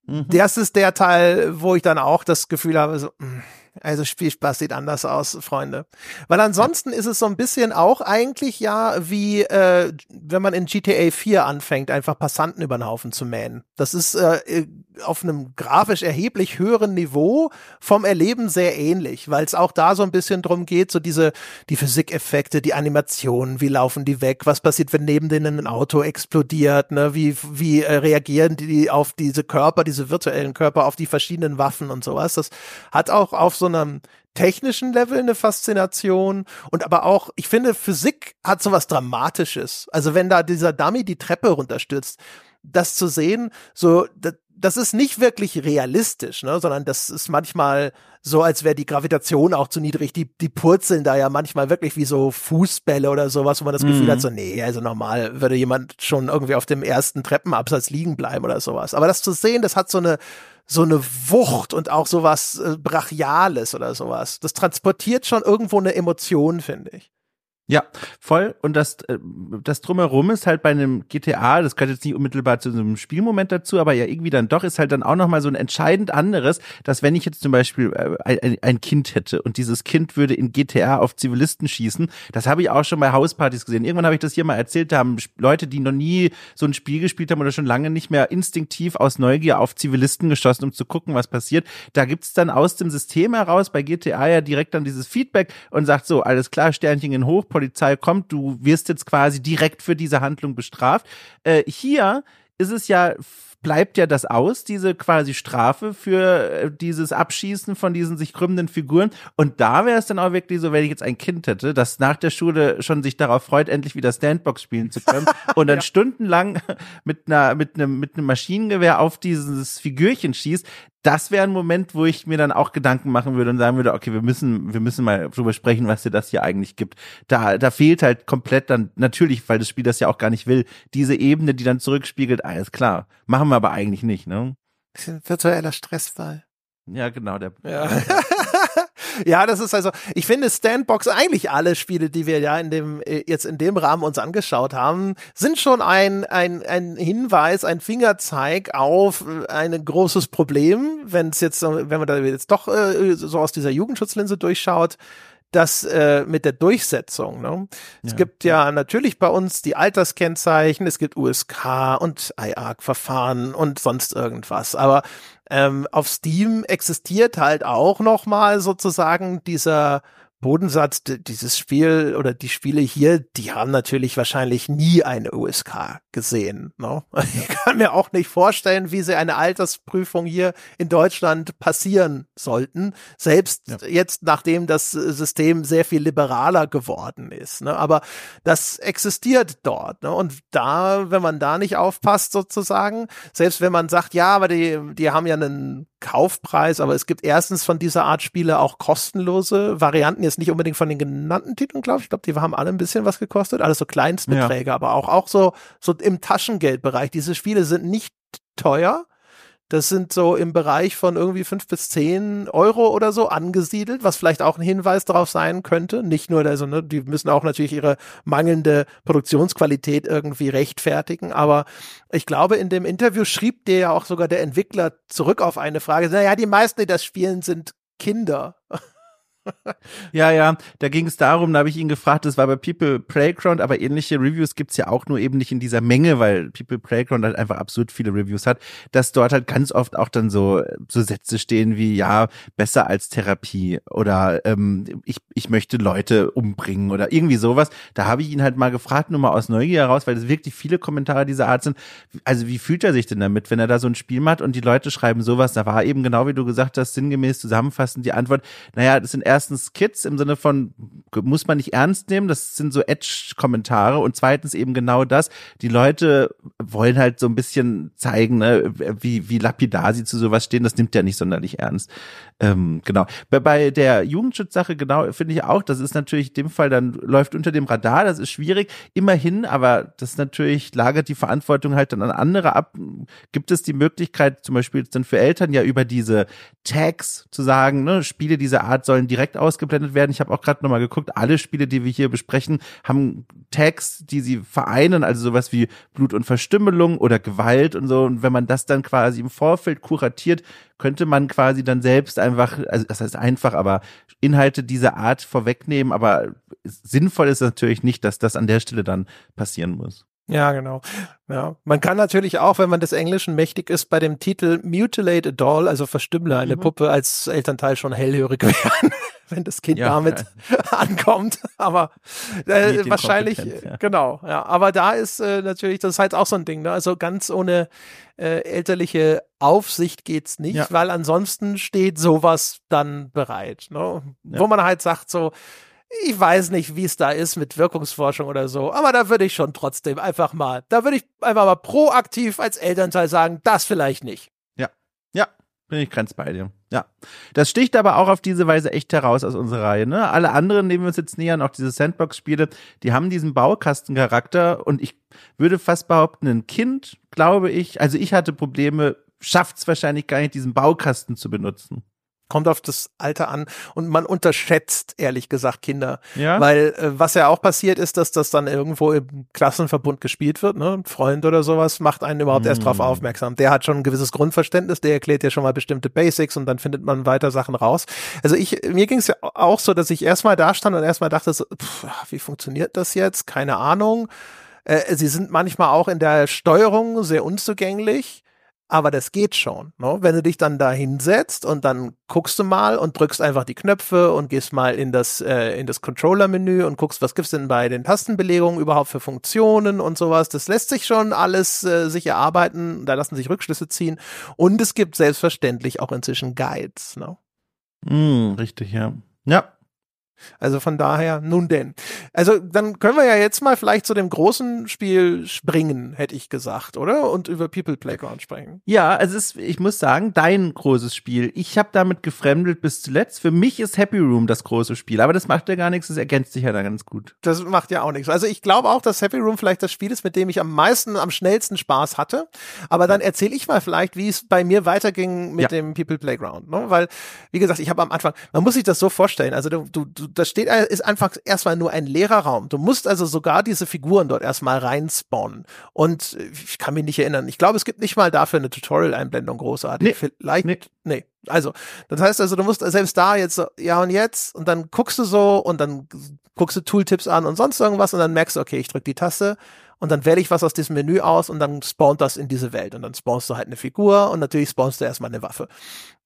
[SPEAKER 1] Mhm. Das ist der Teil, wo ich dann auch das Gefühl habe, so, mh, mm, also Spielspaß sieht anders aus, Freunde. Weil ansonsten ist es so ein bisschen auch eigentlich ja wie, äh, wenn man in GTA 4 anfängt, einfach Passanten über den Haufen zu mähen. Das ist äh, auf einem grafisch erheblich höheren Niveau vom Erleben sehr ähnlich, weil es auch da so ein bisschen drum geht, so diese, die Physikeffekte, die Animationen, wie laufen die weg, was passiert, wenn neben denen ein Auto explodiert, ne, wie, wie äh, reagieren die auf diese Körper, diese virtuellen Körper, auf die verschiedenen Waffen und sowas. Das hat auch auf so so einem technischen Level eine Faszination und aber auch, ich finde, Physik hat so was Dramatisches. Also wenn da dieser Dummy die Treppe runterstürzt, das zu sehen, so, das, das ist nicht wirklich realistisch, ne, sondern das ist manchmal so, als wäre die Gravitation auch zu niedrig. Die, die purzeln da ja manchmal wirklich wie so Fußbälle oder sowas, wo man das Gefühl mhm. hat, so, nee, also normal würde jemand schon irgendwie auf dem ersten Treppenabsatz liegen bleiben oder sowas. Aber das zu sehen, das hat so eine, so eine Wucht und auch sowas äh, Brachiales oder sowas. Das transportiert schon irgendwo eine Emotion, finde ich.
[SPEAKER 2] Ja, voll. Und das, äh, das drumherum ist halt bei einem GTA, das gehört jetzt nicht unmittelbar zu so einem Spielmoment dazu, aber ja irgendwie dann doch, ist halt dann auch nochmal so ein entscheidend anderes, dass wenn ich jetzt zum Beispiel äh, ein, ein Kind hätte und dieses Kind würde in GTA auf Zivilisten schießen, das habe ich auch schon bei Hauspartys gesehen. Irgendwann habe ich das hier mal erzählt, da haben Leute, die noch nie so ein Spiel gespielt haben oder schon lange nicht mehr instinktiv aus Neugier auf Zivilisten geschossen, um zu gucken, was passiert. Da gibt's dann aus dem System heraus bei GTA ja direkt dann dieses Feedback und sagt so, alles klar, Sternchen in hoch, Polizei kommt, du wirst jetzt quasi direkt für diese Handlung bestraft. Äh, hier ist es ja bleibt ja das aus, diese quasi Strafe für äh, dieses Abschießen von diesen sich krümmenden Figuren. Und da wäre es dann auch wirklich so, wenn ich jetzt ein Kind hätte, das nach der Schule schon sich darauf freut, endlich wieder Standbox spielen zu können und dann ja. stundenlang mit einer, mit einem, mit einem Maschinengewehr auf dieses Figürchen schießt das wäre ein Moment, wo ich mir dann auch Gedanken machen würde und sagen würde, okay, wir müssen, wir müssen mal drüber sprechen, was dir das hier eigentlich gibt. Da, da fehlt halt komplett dann, natürlich, weil das Spiel das ja auch gar nicht will, diese Ebene, die dann zurückspiegelt, alles klar. Machen wir aber eigentlich nicht, ne?
[SPEAKER 1] Virtueller Stressfall.
[SPEAKER 2] Ja, genau, der.
[SPEAKER 1] Ja. Ja, das ist also, ich finde Standbox eigentlich alle Spiele, die wir ja in dem, äh, jetzt in dem Rahmen uns angeschaut haben, sind schon ein, ein, ein Hinweis, ein Fingerzeig auf ein großes Problem, wenn es jetzt, wenn man da jetzt doch äh, so aus dieser Jugendschutzlinse durchschaut, das äh, mit der Durchsetzung. Ne? Es ja. gibt ja natürlich bei uns die Alterskennzeichen, es gibt USK und IARC-Verfahren und sonst irgendwas. Aber ähm, auf Steam existiert halt auch noch mal sozusagen dieser Bodensatz, dieses Spiel oder die Spiele hier, die haben natürlich wahrscheinlich nie eine USK gesehen. Ne? Ich kann mir auch nicht vorstellen, wie sie eine Altersprüfung hier in Deutschland passieren sollten, selbst ja. jetzt nachdem das System sehr viel liberaler geworden ist. Ne? Aber das existiert dort. Ne? Und da, wenn man da nicht aufpasst sozusagen, selbst wenn man sagt, ja, aber die, die haben ja einen Kaufpreis, aber es gibt erstens von dieser Art Spiele auch kostenlose Varianten, jetzt nicht unbedingt von den genannten Titeln, glaube ich. Ich glaube, die haben alle ein bisschen was gekostet, alles so Kleinstbeträge, ja. aber auch, auch so, so im Taschengeldbereich. Diese Spiele sind nicht teuer das sind so im Bereich von irgendwie fünf bis zehn Euro oder so angesiedelt, was vielleicht auch ein Hinweis darauf sein könnte. Nicht nur, also, ne, die müssen auch natürlich ihre mangelnde Produktionsqualität irgendwie rechtfertigen. Aber ich glaube, in dem Interview schrieb dir ja auch sogar der Entwickler zurück auf eine Frage. Naja, die meisten, die das spielen, sind Kinder
[SPEAKER 2] ja, ja, da ging es darum, da habe ich ihn gefragt, das war bei People Playground, aber ähnliche Reviews gibt's ja auch nur eben nicht in dieser Menge, weil People Playground halt einfach absurd viele Reviews hat, dass dort halt ganz oft auch dann so, so Sätze stehen wie, ja, besser als Therapie oder ähm, ich, ich möchte Leute umbringen oder irgendwie sowas. Da habe ich ihn halt mal gefragt, nur mal aus Neugier heraus, weil es wirklich viele Kommentare dieser Art sind. Also wie fühlt er sich denn damit, wenn er da so ein Spiel macht und die Leute schreiben sowas? Da war eben genau wie du gesagt hast, sinngemäß zusammenfassend die Antwort, naja, das sind eher erstens Kids im Sinne von, muss man nicht ernst nehmen, das sind so Edge-Kommentare und zweitens eben genau das, die Leute wollen halt so ein bisschen zeigen, ne, wie, wie lapidar sie zu sowas stehen, das nimmt ja nicht sonderlich ernst. Ähm, genau. Bei, bei der Jugendschutzsache, genau, finde ich auch, das ist natürlich in dem Fall dann läuft unter dem Radar, das ist schwierig, immerhin, aber das natürlich lagert die Verantwortung halt dann an andere ab. Gibt es die Möglichkeit, zum Beispiel dann für Eltern ja über diese Tags zu sagen, ne, Spiele dieser Art sollen direkt ausgeblendet werden. Ich habe auch gerade nochmal geguckt, alle Spiele, die wir hier besprechen, haben Tags, die sie vereinen, also sowas wie Blut und Verstümmelung oder Gewalt und so. Und wenn man das dann quasi im Vorfeld kuratiert, könnte man quasi dann selbst einfach, also das heißt einfach, aber Inhalte dieser Art vorwegnehmen. Aber sinnvoll ist natürlich nicht, dass das an der Stelle dann passieren muss.
[SPEAKER 1] Ja, genau. Ja, man kann natürlich auch, wenn man des Englischen mächtig ist, bei dem Titel Mutilate a Doll, also verstümmle eine mhm. Puppe, als Elternteil schon hellhörig werden, wenn das Kind ja, damit ja. ankommt. Aber äh, wahrscheinlich, ja. genau. Ja, aber da ist äh, natürlich, das ist halt auch so ein Ding. Ne? Also ganz ohne äh, elterliche Aufsicht geht's nicht, weil ansonsten steht sowas dann bereit. Ne? Wo man halt sagt so ich weiß nicht, wie es da ist mit Wirkungsforschung oder so, aber da würde ich schon trotzdem einfach mal, da würde ich einfach mal proaktiv als Elternteil sagen, das vielleicht nicht.
[SPEAKER 2] Ja, ja, bin ich ganz bei dir. Ja, das sticht aber auch auf diese Weise echt heraus aus unserer Reihe. Ne? Alle anderen, denen wir uns jetzt nähern, auch diese Sandbox-Spiele, die haben diesen Baukastencharakter und ich würde fast behaupten, ein Kind, glaube ich, also ich hatte Probleme, schafft es wahrscheinlich gar nicht, diesen Baukasten zu benutzen
[SPEAKER 1] kommt auf das Alter an und man unterschätzt ehrlich gesagt Kinder, ja? weil äh, was ja auch passiert ist, dass das dann irgendwo im Klassenverbund gespielt wird, ne, ein Freund oder sowas macht einen überhaupt mm. erst drauf hm. aufmerksam. Der hat schon ein gewisses Grundverständnis, der erklärt ja schon mal bestimmte Basics und dann findet man weiter Sachen raus. Also ich mir ging es ja auch so, dass ich erstmal da stand und erstmal dachte, so, pff, wie funktioniert das jetzt? Keine Ahnung. Äh, sie sind manchmal auch in der Steuerung sehr unzugänglich aber das geht schon. Ne? Wenn du dich dann da hinsetzt und dann guckst du mal und drückst einfach die Knöpfe und gehst mal in das, äh, in das Controller-Menü und guckst, was gibt's denn bei den Tastenbelegungen überhaupt für Funktionen und sowas. Das lässt sich schon alles äh, sich erarbeiten, da lassen sich Rückschlüsse ziehen. Und es gibt selbstverständlich auch inzwischen Guides. Ne?
[SPEAKER 2] Mm, richtig, ja. Ja,
[SPEAKER 1] Also von daher, nun denn. Also dann können wir ja jetzt mal vielleicht zu dem großen Spiel springen, hätte ich gesagt, oder? Und über People Playground sprechen.
[SPEAKER 2] Ja, also es ist, ich muss sagen, dein großes Spiel. Ich habe damit gefremdelt bis zuletzt. Für mich ist Happy Room das große Spiel, aber das macht ja gar nichts, das ergänzt sich ja dann ganz gut.
[SPEAKER 1] Das macht ja auch nichts. Also ich glaube auch, dass Happy Room vielleicht das Spiel ist, mit dem ich am meisten, am schnellsten Spaß hatte. Aber dann erzähle ich mal vielleicht, wie es bei mir weiterging mit ja. dem People Playground. Ne? Weil, wie gesagt, ich habe am Anfang, man muss sich das so vorstellen, also du, du, du das steht, äh, ist einfach erstmal nur ein leerer Raum. Du musst also sogar diese Figuren dort erstmal reinspawnen. Und ich kann mich nicht erinnern. Ich glaube, es gibt nicht mal dafür eine Tutorial-Einblendung großartig. Nee, Vielleicht, nee. nee. Also, das heißt also, du musst selbst da jetzt so, ja und jetzt, und dann guckst du so und dann guckst du Tooltips an und sonst irgendwas und dann merkst du, okay, ich drücke die Taste und dann wähle ich was aus diesem Menü aus und dann spawnt das in diese Welt und dann spawnst du halt eine Figur und natürlich spawnst du erstmal eine Waffe.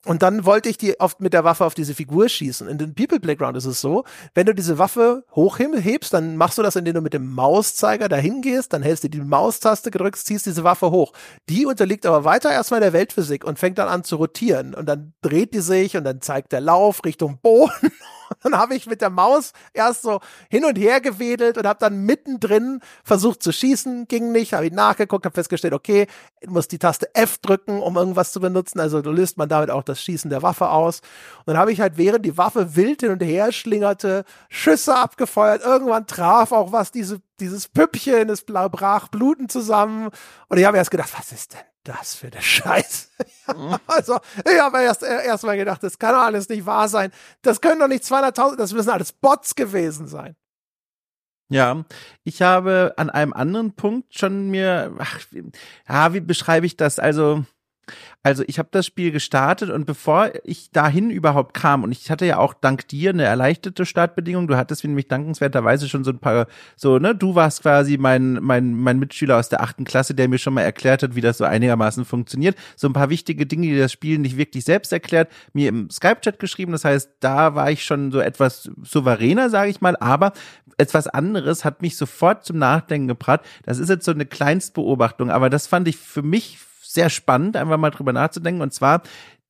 [SPEAKER 1] Und dann wollte ich die oft mit der Waffe auf diese Figur schießen. In den People Playground ist es so, wenn du diese Waffe hochhebst, dann machst du das, indem du mit dem Mauszeiger dahin gehst, dann hältst du die Maustaste gedrückt, ziehst diese Waffe hoch. Die unterliegt aber weiter erstmal der Weltphysik und fängt dann an zu rotieren. Und dann dreht die sich und dann zeigt der Lauf Richtung Boden dann habe ich mit der Maus erst so hin und her gewedelt und habe dann mittendrin versucht zu schießen, ging nicht, habe ich nachgeguckt, habe festgestellt, okay, du musst die Taste F drücken, um irgendwas zu benutzen, also löst man damit auch das Schießen der Waffe aus. Und dann habe ich halt, während die Waffe wild hin und her schlingerte, Schüsse abgefeuert, irgendwann traf auch was diese, dieses Püppchen, es brach Bluten zusammen und ich habe erst gedacht, was ist denn das für eine Scheiße? Mhm. also, ich habe erst, erst mal gedacht, das kann doch alles nicht wahr sein. Das können doch nicht 200.000, das müssen alles Bots gewesen sein.
[SPEAKER 2] Ja, ich habe an einem anderen Punkt schon mir, ach, ja, wie beschreibe ich das? Also, also ich habe das Spiel gestartet und bevor ich dahin überhaupt kam, und ich hatte ja auch dank dir eine erleichterte Startbedingung, du hattest nämlich dankenswerterweise schon so ein paar, so, ne, du warst quasi mein, mein, mein Mitschüler aus der achten Klasse, der mir schon mal erklärt hat, wie das so einigermaßen funktioniert. So ein paar wichtige Dinge, die das Spiel nicht wirklich selbst erklärt, mir im Skype-Chat geschrieben. Das heißt, da war ich schon so etwas souveräner, sage ich mal, aber etwas anderes hat mich sofort zum Nachdenken gebracht. Das ist jetzt so eine Kleinstbeobachtung, aber das fand ich für mich sehr spannend, einfach mal drüber nachzudenken. Und zwar,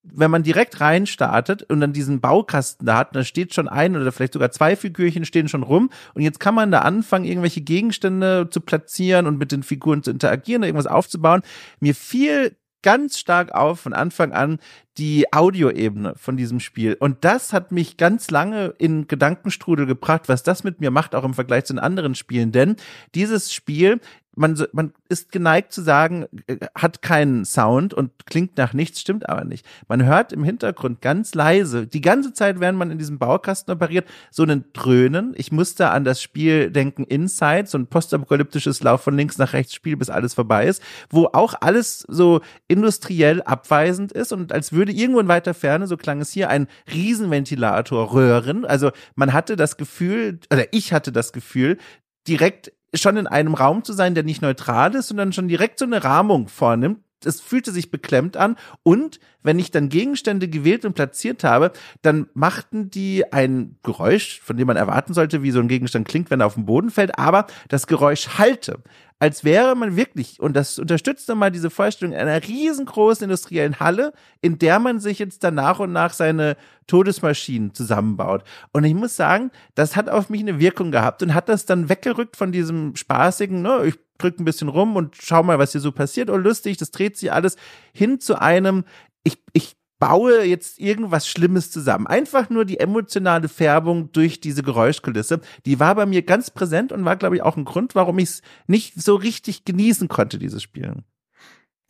[SPEAKER 2] wenn man direkt rein startet und dann diesen Baukasten da hat, da steht schon ein oder vielleicht sogar zwei Figürchen stehen schon rum und jetzt kann man da anfangen, irgendwelche Gegenstände zu platzieren und mit den Figuren zu interagieren, irgendwas aufzubauen. Mir fiel ganz stark auf von Anfang an die Audioebene von diesem Spiel. Und das hat mich ganz lange in Gedankenstrudel gebracht, was das mit mir macht, auch im Vergleich zu den anderen Spielen. Denn dieses Spiel man, man ist geneigt zu sagen, äh, hat keinen Sound und klingt nach nichts, stimmt aber nicht. Man hört im Hintergrund ganz leise, die ganze Zeit, während man in diesem Baukasten operiert, so einen Dröhnen. Ich musste an das Spiel denken Inside, so ein postapokalyptisches Lauf von links nach rechts Spiel, bis alles vorbei ist, wo auch alles so industriell abweisend ist und als würde irgendwo in weiter Ferne, so klang es hier, ein Riesenventilator röhren. Also man hatte das Gefühl, oder ich hatte das Gefühl, direkt schon in einem Raum zu sein, der nicht neutral ist, sondern schon direkt so eine Rahmung vornimmt. Es fühlte sich beklemmt an und wenn ich dann Gegenstände gewählt und platziert habe, dann machten die ein Geräusch, von dem man erwarten sollte, wie so ein Gegenstand klingt, wenn er auf den Boden fällt, aber das Geräusch hallte als wäre man wirklich, und das unterstützt dann mal diese Vorstellung einer riesengroßen industriellen Halle, in der man sich jetzt dann nach und nach seine Todesmaschinen zusammenbaut. Und ich muss sagen, das hat auf mich eine Wirkung gehabt und hat das dann weggerückt von diesem spaßigen, ne, ich drück ein bisschen rum und schau mal, was hier so passiert. Oh, lustig, das dreht sich alles hin zu einem, ich, ich baue jetzt irgendwas Schlimmes zusammen. Einfach nur die emotionale Färbung durch diese Geräuschkulisse, die war bei mir ganz präsent und war, glaube ich, auch ein Grund, warum ich es nicht so richtig genießen konnte, dieses Spiel.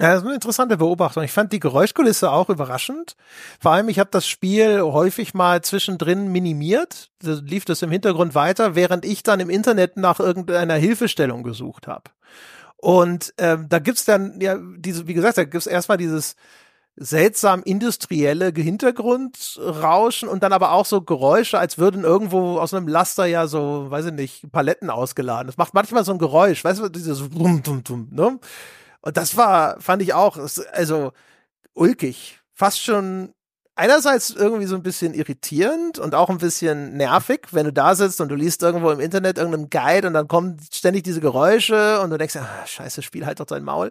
[SPEAKER 1] Ja, das ist eine interessante Beobachtung. Ich fand die Geräuschkulisse auch überraschend. Vor allem, ich habe das Spiel häufig mal zwischendrin minimiert. Da lief das im Hintergrund weiter, während ich dann im Internet nach irgendeiner Hilfestellung gesucht habe. Und ähm, da gibt's dann, ja, diese, wie gesagt, da gibt's erstmal dieses seltsam industrielle Hintergrundrauschen und dann aber auch so Geräusche, als würden irgendwo aus einem Laster ja so, weiß ich nicht, Paletten ausgeladen. Das macht manchmal so ein Geräusch, weißt du, dieses Dum, Dum, Dum, ne? Und das war, fand ich auch, also ulkig. Fast schon einerseits irgendwie so ein bisschen irritierend und auch ein bisschen nervig, wenn du da sitzt und du liest irgendwo im Internet irgendeinen Guide und dann kommen ständig diese Geräusche und du denkst, ah, scheiße, Spiel halt doch dein Maul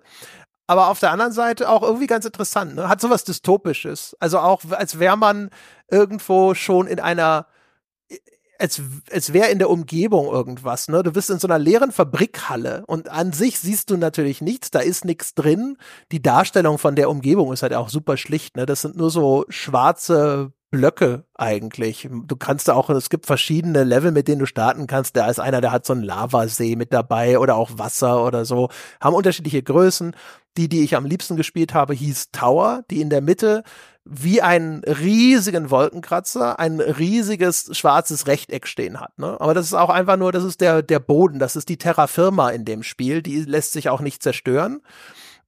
[SPEAKER 1] aber auf der anderen Seite auch irgendwie ganz interessant. Ne? Hat sowas Dystopisches. Also auch, als wäre man irgendwo schon in einer als, als wäre in der Umgebung irgendwas. Ne? Du bist in so einer leeren Fabrikhalle und an sich siehst du natürlich nichts, da ist nichts drin. Die Darstellung von der Umgebung ist halt auch super schlicht. Ne? Das sind nur so schwarze Blöcke eigentlich. Du kannst da auch, es gibt verschiedene Level, mit denen du starten kannst. Da ist einer, der hat so einen Lavasee mit dabei oder auch Wasser oder so. Haben unterschiedliche Größen. Die, die ich am liebsten gespielt habe, hieß Tower, die in der Mitte wie einen riesigen Wolkenkratzer ein riesiges schwarzes Rechteck stehen hat. Ne? Aber das ist auch einfach nur, das ist der, der Boden, das ist die Terra Firma in dem Spiel, die lässt sich auch nicht zerstören.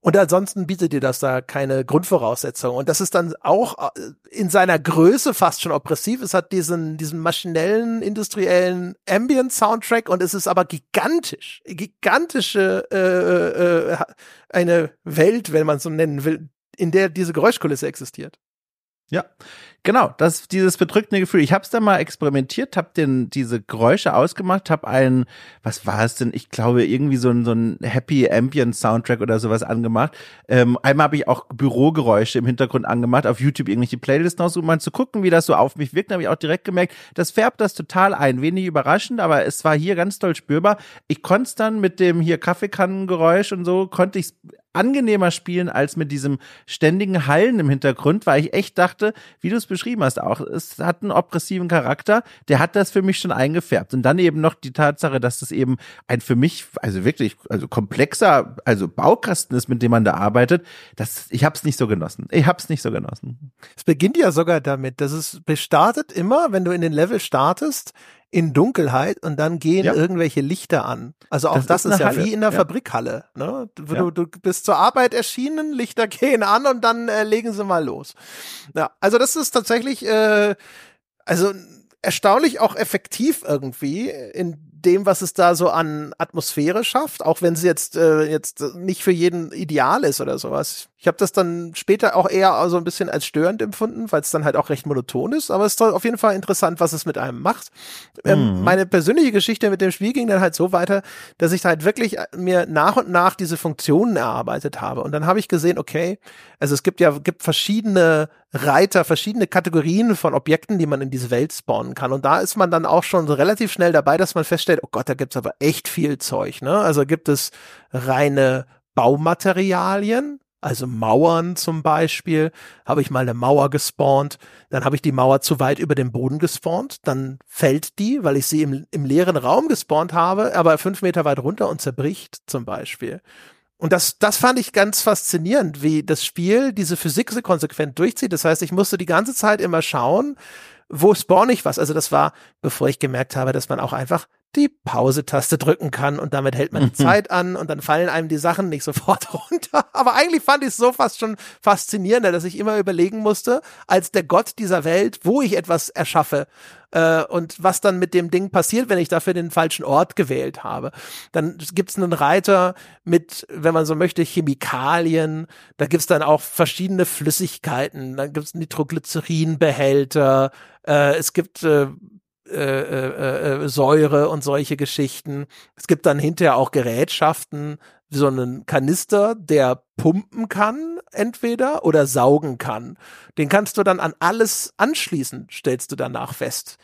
[SPEAKER 1] Und ansonsten bietet dir das da keine Grundvoraussetzung. Und das ist dann auch äh, in seiner Größe fast schon oppressiv. Es hat diesen, diesen maschinellen, industriellen Ambient-Soundtrack und es ist aber gigantisch. Gigantische, äh, äh, eine Welt, wenn man so nennen will, in der diese Geräuschkulisse existiert.
[SPEAKER 2] Ja, genau, das dieses bedrückende Gefühl. Ich habe es da mal experimentiert, habe den diese Geräusche ausgemacht, habe einen, was war es denn? Ich glaube irgendwie so ein so ein Happy Ambient Soundtrack oder sowas angemacht. Ähm, einmal habe ich auch Bürogeräusche im Hintergrund angemacht, auf YouTube irgendwelche Playlisten aus, um mal zu gucken, wie das so auf mich wirkt. Habe ich auch direkt gemerkt, das färbt das total ein. Wenig überraschend, aber es war hier ganz toll spürbar. Ich konnte dann mit dem hier Kaffeekannengeräusch und so konnte ich angenehmer spielen als mit diesem ständigen Hallen im Hintergrund, weil ich echt dachte, wie du es beschrieben hast, auch es hat einen oppressiven Charakter, der hat das für mich schon eingefärbt und dann eben noch die Tatsache, dass das eben ein für mich also wirklich also komplexer also Baukasten ist, mit dem man da arbeitet, das ich habe es nicht so genossen. Ich habe es nicht so genossen.
[SPEAKER 1] Es beginnt ja sogar damit, dass es bestartet immer, wenn du in den Level startest, in Dunkelheit und dann gehen ja. irgendwelche Lichter an. Also auch das, das ist, ist ja Halle. wie in der ja. Fabrikhalle. Ne? Du, ja. du, bist zur Arbeit erschienen, Lichter gehen an und dann äh, legen sie mal los. Ja, also das ist tatsächlich, äh, also erstaunlich auch effektiv irgendwie in dem, was es da so an Atmosphäre schafft, auch wenn es jetzt äh, jetzt nicht für jeden ideal ist oder sowas. Ich habe das dann später auch eher so ein bisschen als störend empfunden, weil es dann halt auch recht monoton ist. Aber es ist auf jeden Fall interessant, was es mit einem macht. Ähm, mhm. Meine persönliche Geschichte mit dem Spiel ging dann halt so weiter, dass ich halt wirklich mir nach und nach diese Funktionen erarbeitet habe. Und dann habe ich gesehen, okay, also es gibt ja gibt verschiedene Reiter, verschiedene Kategorien von Objekten, die man in diese Welt spawnen kann. Und da ist man dann auch schon so relativ schnell dabei, dass man feststellt, oh Gott, da gibt's aber echt viel Zeug. Ne? Also gibt es reine Baumaterialien, also Mauern zum Beispiel, habe ich mal eine Mauer gespawnt, dann habe ich die Mauer zu weit über dem Boden gespawnt, dann fällt die, weil ich sie im, im leeren Raum gespawnt habe, aber fünf Meter weit runter und zerbricht zum Beispiel. Und das, das fand ich ganz faszinierend, wie das Spiel diese Physik so konsequent durchzieht. Das heißt, ich musste die ganze Zeit immer schauen, wo spawn ich was. Also das war, bevor ich gemerkt habe, dass man auch einfach die Pause-Taste drücken kann und damit hält man die. Zeit an und dann fallen einem die Sachen nicht sofort runter. Aber eigentlich fand ich es so fast schon faszinierender, dass ich immer überlegen musste, als der Gott dieser Welt, wo ich etwas erschaffe äh, und was dann mit dem Ding passiert, wenn ich dafür den falschen Ort gewählt habe. Dann gibt's einen Reiter mit, wenn man so möchte, Chemikalien. Da gibt's dann auch verschiedene Flüssigkeiten. Dann gibt's Nitroglycerinbehälter. Äh, es gibt äh, äh, äh, äh, Säure und solche Geschichten. Es gibt dann hinterher auch Gerätschaften, so einen Kanister, der pumpen kann, entweder oder saugen kann. Den kannst du dann an alles anschließen, stellst du danach fest.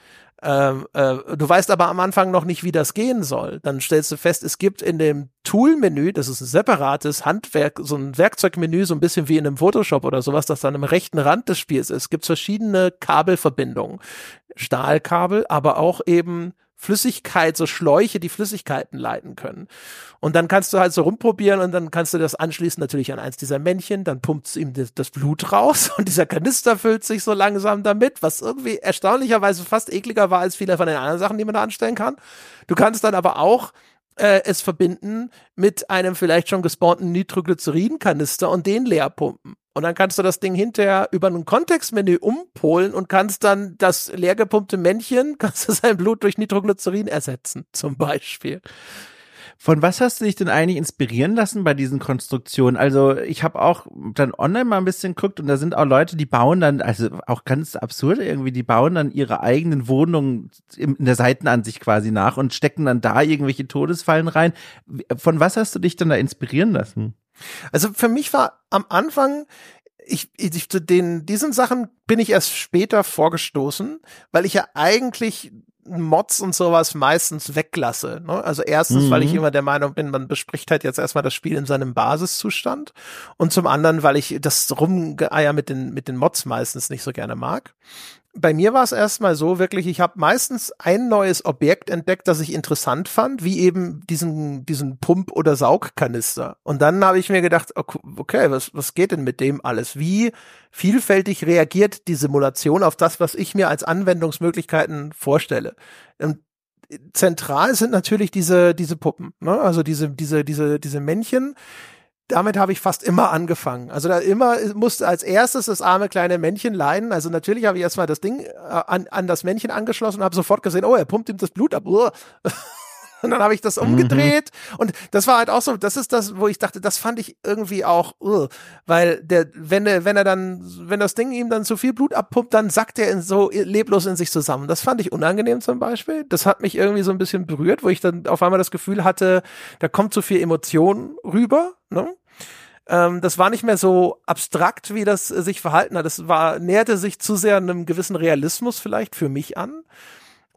[SPEAKER 1] Ähm, äh, du weißt aber am Anfang noch nicht, wie das gehen soll. Dann stellst du fest, es gibt in dem Tool-Menü, das ist ein separates Handwerk, so ein Werkzeugmenü, so ein bisschen wie in einem Photoshop oder sowas, das dann am rechten Rand des Spiels ist, gibt verschiedene Kabelverbindungen. Stahlkabel, aber auch eben Flüssigkeit, so Schläuche, die Flüssigkeiten leiten können. Und dann kannst du halt so rumprobieren und dann kannst du das anschließen natürlich an eins dieser Männchen, dann pumpt ihm das, das, Blut raus und dieser Kanister füllt sich so langsam damit, was irgendwie erstaunlicherweise fast ekliger war als viele von den anderen Sachen, die man da anstellen kann. Du kannst dann aber auch äh, es verbinden mit einem vielleicht schon gespawnten Nitroglycerin-Kanister und den leer pumpen. Und dann kannst du das Ding hinterher über ein Kontextmenü umpolen und kannst dann das leergepumpte Männchen, kannst du sein Blut durch Nitroglycerin ersetzen, zum Beispiel.
[SPEAKER 2] Von was hast du dich denn eigentlich inspirieren lassen bei diesen Konstruktionen? Also ich habe auch dann online mal ein bisschen geguckt und da sind auch Leute, die bauen dann, also auch ganz absurd irgendwie, die bauen dann ihre eigenen Wohnungen in der Seitenansicht quasi nach und stecken dann da irgendwelche Todesfallen rein. Von was hast du dich denn da inspirieren lassen?
[SPEAKER 1] Also für mich war am Anfang ich, ich zu den diesen Sachen bin ich erst später vorgestoßen, weil ich ja eigentlich Mods und sowas meistens weglasse. Ne? Also erstens, mhm. weil ich mhm. immer der Meinung bin, man bespricht halt jetzt erstmal das Spiel in seinem Basiszustand und zum anderen, weil ich das Rumgeeier mit den, mit den Mods meistens nicht so gerne mag bei mir war es erstmal so wirklich, ich habe meistens ein neues Objekt entdeckt, das ich interessant fand, wie eben diesen, diesen Pump- oder Saugkanister. Und dann habe ich mir gedacht, okay, was, was geht denn mit dem alles? Wie vielfältig reagiert die Simulation auf das, was ich mir als Anwendungsmöglichkeiten vorstelle? Und zentral sind natürlich diese, diese Puppen, ne? also diese, diese, diese, diese Männchen, damit habe ich fast immer angefangen. Also da immer musste als erstes das arme kleine Männchen leiden. Also natürlich habe ich erstmal das Ding äh, an, an das Männchen angeschlossen und habe sofort gesehen, oh, er pumpt ihm das Blut ab. Und dann habe ich das umgedreht mhm. und das war halt auch so, das ist das, wo ich dachte, das fand ich irgendwie auch, uh, weil der, wenn er, wenn er dann, wenn das Ding ihm dann zu viel Blut abpumpt, dann sackt er in so leblos in sich zusammen. Das fand ich unangenehm zum Beispiel. Das hat mich irgendwie so ein bisschen berührt, wo ich dann auf einmal das Gefühl hatte, da kommt zu viel Emotion rüber. Ne? Ähm, das war nicht mehr so abstrakt, wie das äh, sich verhalten hat. Das war, näherte sich zu sehr einem gewissen Realismus vielleicht für mich an.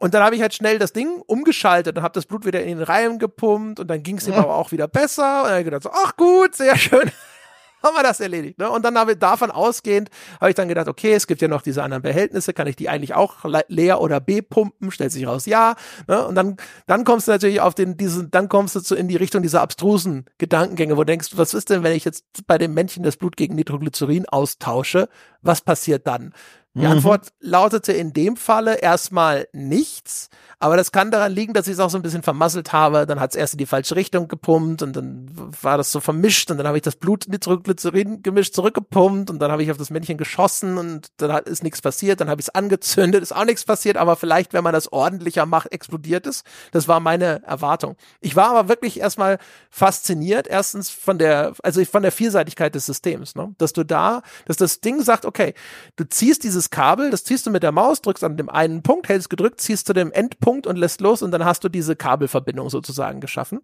[SPEAKER 1] Und dann habe ich halt schnell das Ding umgeschaltet und habe das Blut wieder in den Reihen gepumpt und dann ging es ihm aber auch wieder besser. Und dann habe ich gedacht, so, ach gut, sehr schön haben wir das erledigt. Ne? Und dann habe ich davon ausgehend, habe ich dann gedacht, okay, es gibt ja noch diese anderen Behältnisse, kann ich die eigentlich auch leer oder B pumpen? Stellt sich raus, ja. Ne? Und dann, dann kommst du natürlich auf den, diesen, dann kommst du zu, in die Richtung dieser abstrusen Gedankengänge, wo du denkst, was ist denn, wenn ich jetzt bei dem Männchen das Blut gegen Nitroglycerin austausche? Was passiert dann? Die mhm. Antwort lautete in dem Falle erstmal nichts, aber das kann daran liegen, dass ich es auch so ein bisschen vermasselt habe. Dann hat es erst in die falsche Richtung gepumpt und dann war das so vermischt und dann habe ich das Blut mit Glycerin gemischt zurückgepumpt und dann habe ich auf das Männchen geschossen und dann hat, ist nichts passiert. Dann habe ich es angezündet, ist auch nichts passiert, aber vielleicht, wenn man das ordentlicher macht, explodiert es. Das war meine Erwartung. Ich war aber wirklich erstmal fasziniert, erstens von der, also von der Vielseitigkeit des Systems, ne? dass du da, dass das Ding sagt, okay, du ziehst dieses dieses Kabel, das ziehst du mit der Maus, drückst an dem einen Punkt, hältst gedrückt, ziehst zu dem Endpunkt und lässt los und dann hast du diese Kabelverbindung sozusagen geschaffen.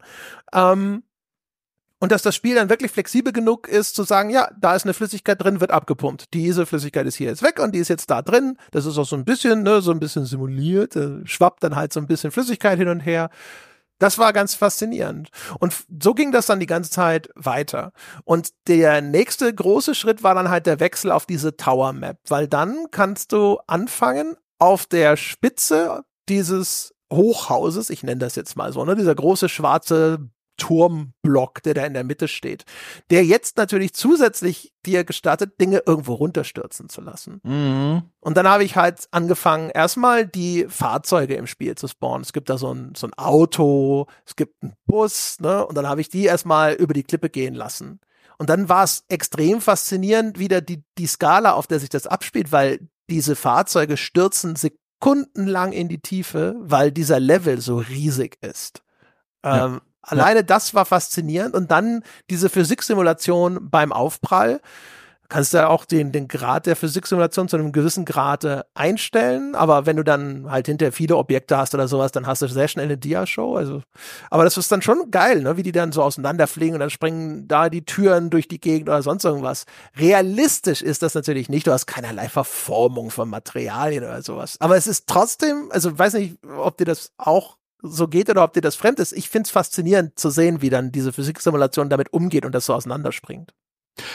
[SPEAKER 1] Ähm, und dass das Spiel dann wirklich flexibel genug ist, zu sagen, ja, da ist eine Flüssigkeit drin, wird abgepumpt. Diese Flüssigkeit ist hier jetzt weg und die ist jetzt da drin. Das ist auch so ein bisschen, ne, so ein bisschen simuliert, äh, schwappt dann halt so ein bisschen Flüssigkeit hin und her. Das war ganz faszinierend. Und so ging das dann die ganze Zeit weiter. Und der nächste große Schritt war dann halt der Wechsel auf diese Tower Map, weil dann kannst du anfangen auf der Spitze dieses Hochhauses, ich nenne das jetzt mal so, ne, dieser große schwarze Turmblock, der da in der Mitte steht, der jetzt natürlich zusätzlich dir gestattet, Dinge irgendwo runterstürzen zu lassen. Mhm. Und dann habe ich halt angefangen, erstmal die Fahrzeuge im Spiel zu spawnen. Es gibt da so ein, so ein Auto, es gibt einen Bus, ne? Und dann habe ich die erstmal über die Klippe gehen lassen. Und dann war es extrem faszinierend, wieder die, die Skala, auf der sich das abspielt, weil diese Fahrzeuge stürzen sekundenlang in die Tiefe, weil dieser Level so riesig ist. Ja. Ähm, Alleine ja. das war faszinierend. Und dann diese Physiksimulation beim Aufprall. Kannst du ja auch den, den Grad der Physiksimulation zu einem gewissen Grad einstellen, aber wenn du dann halt hinterher viele Objekte hast oder sowas, dann hast du sehr schnell eine Dia-Show. Also, aber das ist dann schon geil, ne? wie die dann so auseinanderfliegen und dann springen da die Türen durch die Gegend oder sonst irgendwas. Realistisch ist das natürlich nicht. Du hast keinerlei Verformung von Materialien oder sowas. Aber es ist trotzdem, also weiß nicht, ob dir das auch so geht oder ob dir das fremd ist. Ich finde es faszinierend zu sehen, wie dann diese Physiksimulation damit umgeht und das so auseinanderspringt.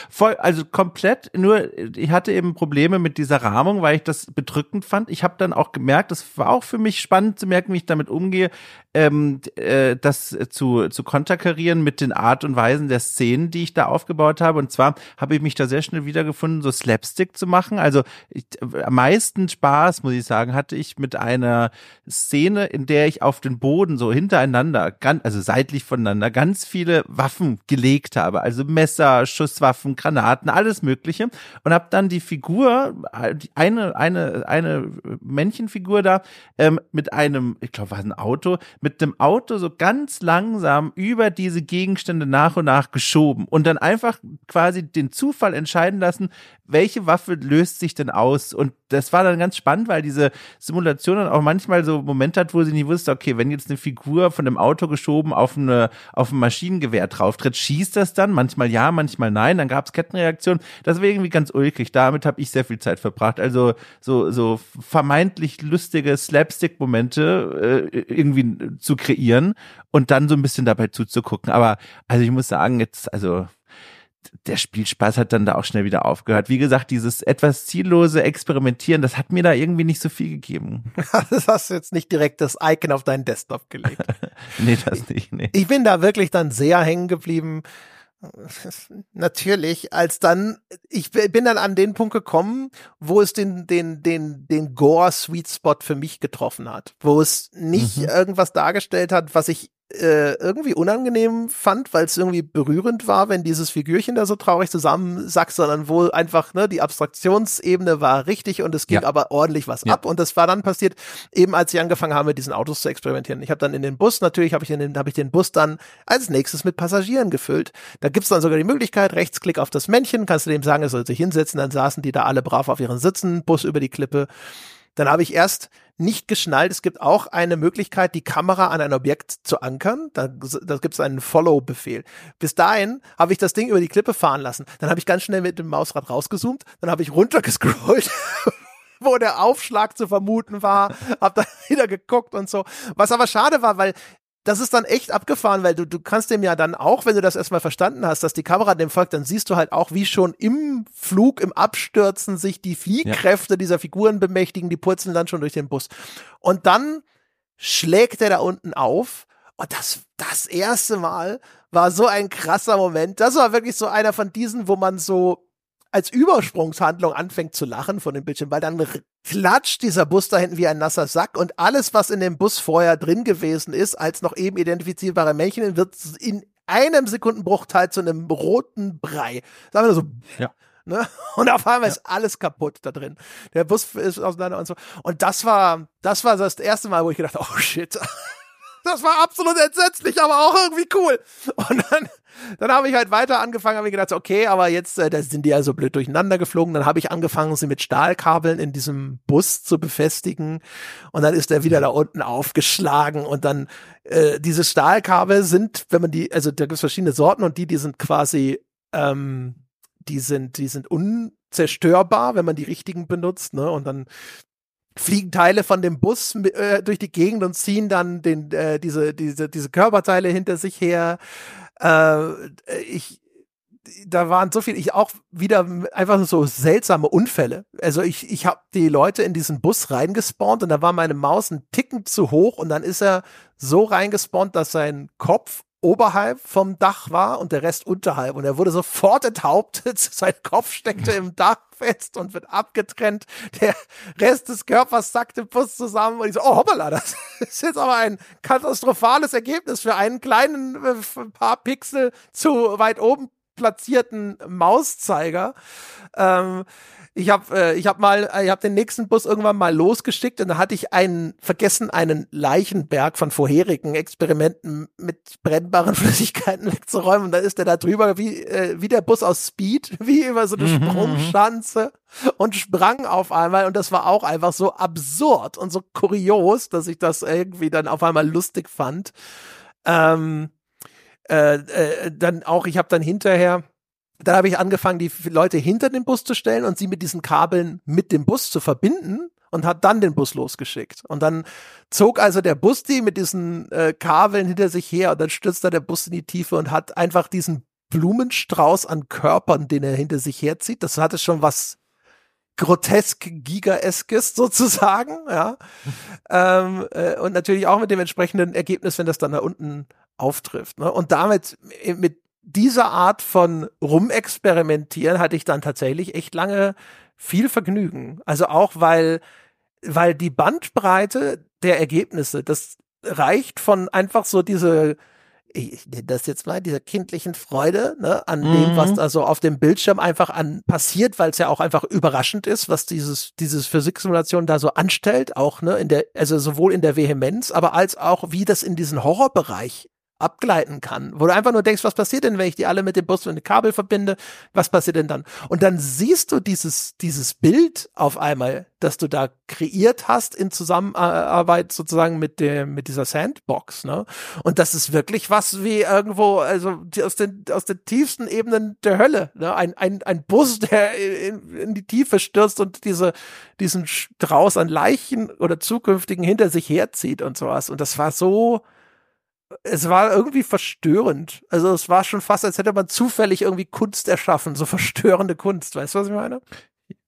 [SPEAKER 2] Voll, also komplett, nur ich hatte eben Probleme mit dieser Rahmung, weil ich das bedrückend fand. Ich habe dann auch gemerkt, es war auch für mich spannend zu merken, wie ich damit umgehe ähm, äh, das zu, zu konterkarieren mit den Art und Weisen der Szenen, die ich da aufgebaut habe. Und zwar habe ich mich da sehr schnell wiedergefunden, so Slapstick zu machen. Also ich, am meisten Spaß, muss ich sagen, hatte ich mit einer Szene, in der ich auf den Boden so hintereinander, ganz, also seitlich voneinander, ganz viele Waffen gelegt habe. Also Messer, Schusswaffen, Granaten, alles Mögliche. Und habe dann die Figur, eine, eine, eine Männchenfigur da, ähm, mit einem, ich glaube, war ein Auto, mit dem Auto so ganz langsam über diese Gegenstände nach und nach geschoben und dann einfach quasi den Zufall entscheiden lassen, welche Waffe löst sich denn aus? Und das war dann ganz spannend, weil diese Simulation dann auch manchmal so Momente hat, wo sie nicht wusste, okay, wenn jetzt eine Figur von einem Auto geschoben auf eine auf ein Maschinengewehr drauftritt, schießt das dann? Manchmal ja, manchmal nein. Dann gab es Kettenreaktionen. Das war irgendwie ganz ulkig. Damit habe ich sehr viel Zeit verbracht. Also so so vermeintlich lustige Slapstick-Momente äh, irgendwie zu kreieren und dann so ein bisschen dabei zuzugucken. Aber also ich muss sagen, jetzt also der Spielspaß hat dann da auch schnell wieder aufgehört. Wie gesagt, dieses etwas ziellose Experimentieren, das hat mir da irgendwie nicht so viel gegeben.
[SPEAKER 1] das hast du jetzt nicht direkt das Icon auf deinen Desktop gelegt.
[SPEAKER 2] nee, das nicht. Nee.
[SPEAKER 1] Ich bin da wirklich dann sehr hängen geblieben. Natürlich, als dann, ich bin dann an den Punkt gekommen, wo es den, den, den, den Gore-Sweet Spot für mich getroffen hat, wo es nicht mhm. irgendwas dargestellt hat, was ich äh, irgendwie unangenehm fand, weil es irgendwie berührend war, wenn dieses Figürchen da so traurig zusammensackt, sondern wohl einfach, ne, die Abstraktionsebene war richtig und es ging ja. aber ordentlich was ja. ab. Und das war dann passiert, eben als ich angefangen habe, mit diesen Autos zu experimentieren. Ich habe dann in den Bus, natürlich habe ich, den, hab ich den Bus dann als nächstes mit Passagieren gefüllt. Da gibt's dann sogar die Möglichkeit, Rechtsklick auf das Männchen, kannst du dem sagen, er soll sich hinsetzen, dann saßen die da alle brav auf ihren Sitzen, Bus über die Klippe. Dann habe ich erst nicht geschnallt. Es gibt auch eine Möglichkeit, die Kamera an ein Objekt zu ankern. Da, da gibt es einen Follow-Befehl. Bis dahin habe ich das Ding über die Klippe fahren lassen. Dann habe ich ganz schnell mit dem Mausrad rausgezoomt. Dann habe ich runtergescrollt. wo der Aufschlag zu vermuten war, hab dann wieder geguckt und so. Was aber schade war, weil das ist dann echt abgefahren, weil du, du kannst dem ja dann auch, wenn du das erstmal verstanden hast, dass die Kamera dem folgt, dann siehst du halt auch, wie schon im Flug, im Abstürzen sich die Fliehkräfte ja. dieser Figuren bemächtigen, die purzeln dann schon durch den Bus. Und dann schlägt er da unten auf. Und das, das erste Mal war so ein krasser Moment. Das war wirklich so einer von diesen, wo man so als Übersprungshandlung anfängt zu lachen von dem Bildschirm, weil dann klatscht dieser Bus da hinten wie ein nasser Sack und alles, was in dem Bus vorher drin gewesen ist, als noch eben identifizierbare Männchen, wird in einem Sekundenbruchteil zu einem roten Brei. Sagen wir so. Ja. Ne? Und auf einmal ja. ist alles kaputt da drin. Der Bus ist auseinander und so. Und das war, das war das erste Mal, wo ich gedacht, oh shit. Das war absolut entsetzlich, aber auch irgendwie cool. Und dann, dann habe ich halt weiter angefangen, habe ich gedacht, okay, aber jetzt, äh, da sind die ja so blöd durcheinander geflogen. Dann habe ich angefangen, sie mit Stahlkabeln in diesem Bus zu befestigen. Und dann ist er wieder da unten aufgeschlagen. Und dann, äh, diese Stahlkabel sind, wenn man die, also da gibt es verschiedene Sorten und die, die sind quasi, ähm, die sind, die sind unzerstörbar, wenn man die richtigen benutzt, ne? Und dann fliegen Teile von dem Bus äh, durch die Gegend und ziehen dann den, äh, diese, diese, diese Körperteile hinter sich her. Äh, ich, da waren so viel, ich auch wieder einfach so seltsame Unfälle. Also ich, ich habe die Leute in diesen Bus reingespawnt und da war meine Maus ein Ticken zu hoch und dann ist er so reingespawnt, dass sein Kopf oberhalb vom Dach war und der Rest unterhalb. Und er wurde sofort enthauptet. Sein Kopf steckte im Dach fest und wird abgetrennt. Der Rest des Körpers sackt im Bus zusammen. Und ich so, oh hoppala, das ist jetzt aber ein katastrophales Ergebnis für einen kleinen äh, paar Pixel zu weit oben platzierten Mauszeiger. Ähm, ich habe äh, ich habe mal ich habe den nächsten Bus irgendwann mal losgeschickt und da hatte ich einen vergessen einen Leichenberg von vorherigen Experimenten mit brennbaren Flüssigkeiten wegzuräumen und dann ist der da drüber wie äh, wie der Bus aus Speed wie über so eine mhm, mhm. Sprungschanze und sprang auf einmal und das war auch einfach so absurd und so kurios, dass ich das irgendwie dann auf einmal lustig fand. Ähm, äh, äh, dann auch ich habe dann hinterher dann habe ich angefangen, die Leute hinter den Bus zu stellen und sie mit diesen Kabeln mit dem Bus zu verbinden und hat dann den Bus losgeschickt. Und dann zog also der Bus die mit diesen äh, Kabeln hinter sich her und dann stürzte der Bus in die Tiefe und hat einfach diesen Blumenstrauß an Körpern, den er hinter sich herzieht. Das hatte schon was grotesk Gigaeskes sozusagen, ja. ähm, äh, und natürlich auch mit dem entsprechenden Ergebnis, wenn das dann da unten auftrifft. Ne? Und damit mit dieser Art von Rumexperimentieren hatte ich dann tatsächlich echt lange viel Vergnügen. Also auch weil, weil die Bandbreite der Ergebnisse, das reicht von einfach so diese, ich nenne das jetzt mal, dieser kindlichen Freude ne, an mhm. dem, was da so auf dem Bildschirm einfach an passiert, weil es ja auch einfach überraschend ist, was dieses, dieses Physiksimulation da so anstellt, auch ne, in der, also sowohl in der Vehemenz, aber als auch wie das in diesen Horrorbereich abgleiten kann, wo du einfach nur denkst, was passiert denn, wenn ich die alle mit dem Bus und dem Kabel verbinde? Was passiert denn dann? Und dann siehst du dieses, dieses Bild auf einmal, das du da kreiert hast in Zusammenarbeit sozusagen mit dem, mit dieser Sandbox, ne? Und das ist wirklich was wie irgendwo, also aus den, aus den tiefsten Ebenen der Hölle, ne? Ein, ein, ein Bus, der in, in die Tiefe stürzt und diese, diesen Strauß an Leichen oder zukünftigen hinter sich herzieht und sowas. Und das war so, es war irgendwie verstörend. Also es war schon fast, als hätte man zufällig irgendwie Kunst erschaffen, so verstörende Kunst. Weißt du, was ich meine?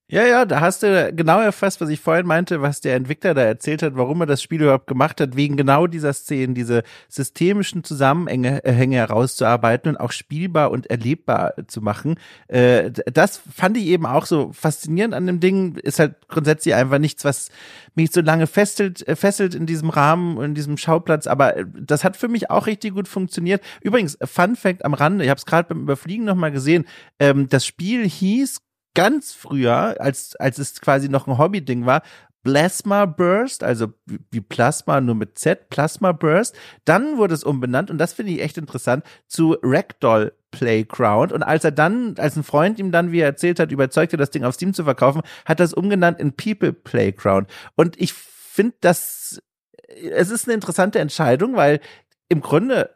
[SPEAKER 2] Ja, ja, da hast du genau erfasst, was ich vorhin meinte, was der Entwickler da erzählt hat, warum er das Spiel überhaupt gemacht hat, wegen genau dieser Szenen, diese systemischen Zusammenhänge herauszuarbeiten und auch spielbar und erlebbar zu machen. Äh, das fand ich eben auch so faszinierend an dem Ding. Ist halt grundsätzlich einfach nichts, was mich so lange fesselt, äh, fesselt in diesem Rahmen, in diesem Schauplatz. Aber äh, das hat für mich auch richtig gut funktioniert. Übrigens, Fun Fact am Rande, ich habe es gerade beim Überfliegen nochmal gesehen, ähm, das Spiel hieß ganz früher, als, als es quasi noch ein Hobby-Ding war, Plasma Burst, also wie Plasma nur mit Z, Plasma Burst. Dann wurde es umbenannt und das finde ich echt interessant zu Ragdoll Playground. Und als er dann, als ein Freund ihm dann, wie er erzählt hat, überzeugte, das Ding auf Steam zu verkaufen, hat er es umgenannt in People Playground. Und ich finde das, es ist eine interessante Entscheidung, weil im Grunde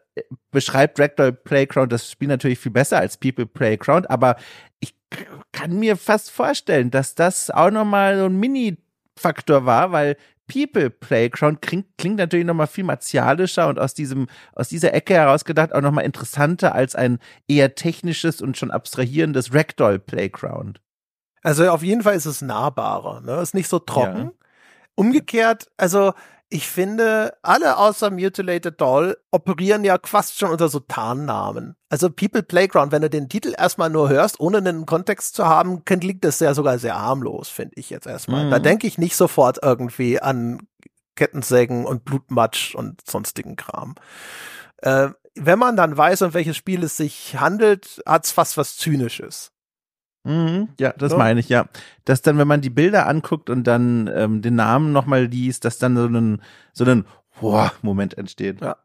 [SPEAKER 2] beschreibt Ragdoll Playground das Spiel natürlich viel besser als People Playground, aber ich kann mir fast vorstellen, dass das auch nochmal so ein Mini-Faktor war, weil People Playground klingt, klingt natürlich nochmal viel martialischer und aus diesem, aus dieser Ecke heraus gedacht auch nochmal interessanter als ein eher technisches und schon abstrahierendes Ragdoll Playground.
[SPEAKER 1] Also auf jeden Fall ist es nahbarer, ne? Ist nicht so trocken. Ja. Umgekehrt, also ich finde, alle außer Mutilated Doll operieren ja fast schon unter so Tarnnamen. Also People Playground, wenn du den Titel erstmal nur hörst, ohne einen Kontext zu haben, klingt das ja sogar sehr harmlos, finde ich jetzt erstmal. Mhm. Da denke ich nicht sofort irgendwie an Kettensägen und Blutmatsch und sonstigen Kram. Äh, wenn man dann weiß, um welches Spiel es sich handelt, hat's fast was Zynisches.
[SPEAKER 2] Mhm, ja, das so. meine ich, ja. Dass dann, wenn man die Bilder anguckt und dann ähm, den Namen nochmal liest, dass dann so ein, so ein Boah-Moment entsteht.
[SPEAKER 1] Ja.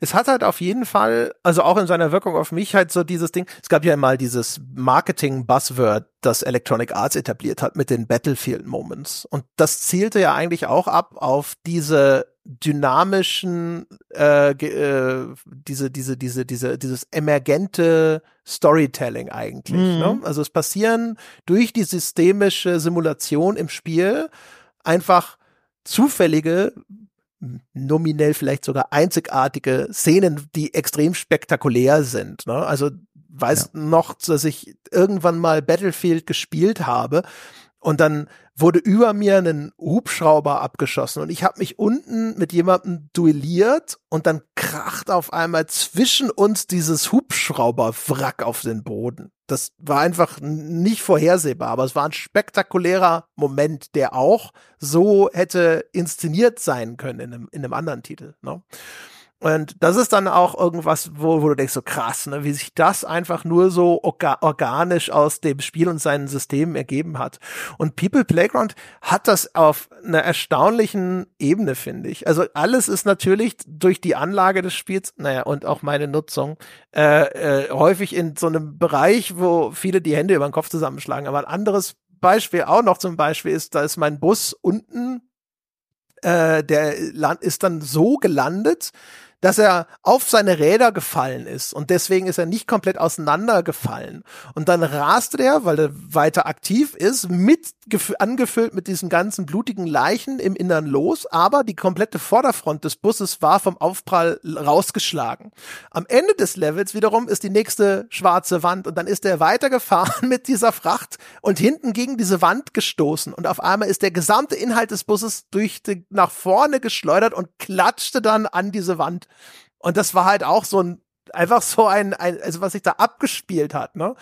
[SPEAKER 1] Es hat halt auf jeden Fall, also auch in seiner Wirkung auf mich halt so dieses Ding. Es gab ja mal dieses Marketing-Buzzword, das Electronic Arts etabliert hat mit den Battlefield Moments. Und das zielte ja eigentlich auch ab auf diese dynamischen, äh, äh, diese, diese, diese, diese, dieses emergente Storytelling eigentlich. Mhm. Ne? Also es passieren durch die systemische Simulation im Spiel einfach zufällige, nominell vielleicht sogar einzigartige Szenen, die extrem spektakulär sind. Ne? Also weiß ja. noch, dass ich irgendwann mal Battlefield gespielt habe und dann wurde über mir ein Hubschrauber abgeschossen und ich habe mich unten mit jemandem duelliert und dann kracht auf einmal zwischen uns dieses Hubschrauberwrack auf den Boden. Das war einfach nicht vorhersehbar, aber es war ein spektakulärer Moment, der auch so hätte inszeniert sein können in einem, in einem anderen Titel. Ne? Und das ist dann auch irgendwas, wo, wo du denkst, so krass, ne, wie sich das einfach nur so orga organisch aus dem Spiel und seinen Systemen ergeben hat. Und People Playground hat das auf einer erstaunlichen Ebene, finde ich. Also alles ist natürlich durch die Anlage des Spiels, naja, und auch meine Nutzung, äh, äh, häufig in so einem Bereich, wo viele die Hände über den Kopf zusammenschlagen. Aber ein anderes Beispiel auch noch zum Beispiel ist, da ist mein Bus unten, äh, der Land ist dann so gelandet, dass er auf seine Räder gefallen ist und deswegen ist er nicht komplett auseinandergefallen. Und dann raste der, weil er weiter aktiv ist, mit angefüllt mit diesen ganzen blutigen Leichen im Innern los, aber die komplette Vorderfront des Busses war vom Aufprall rausgeschlagen. Am Ende des Levels wiederum ist die nächste schwarze Wand und dann ist er weitergefahren mit dieser Fracht und hinten gegen diese Wand gestoßen und auf einmal ist der gesamte Inhalt des Busses durch die, nach vorne geschleudert und klatschte dann an diese Wand. Und das war halt auch so ein, einfach so ein, ein also was sich da abgespielt hat, ne?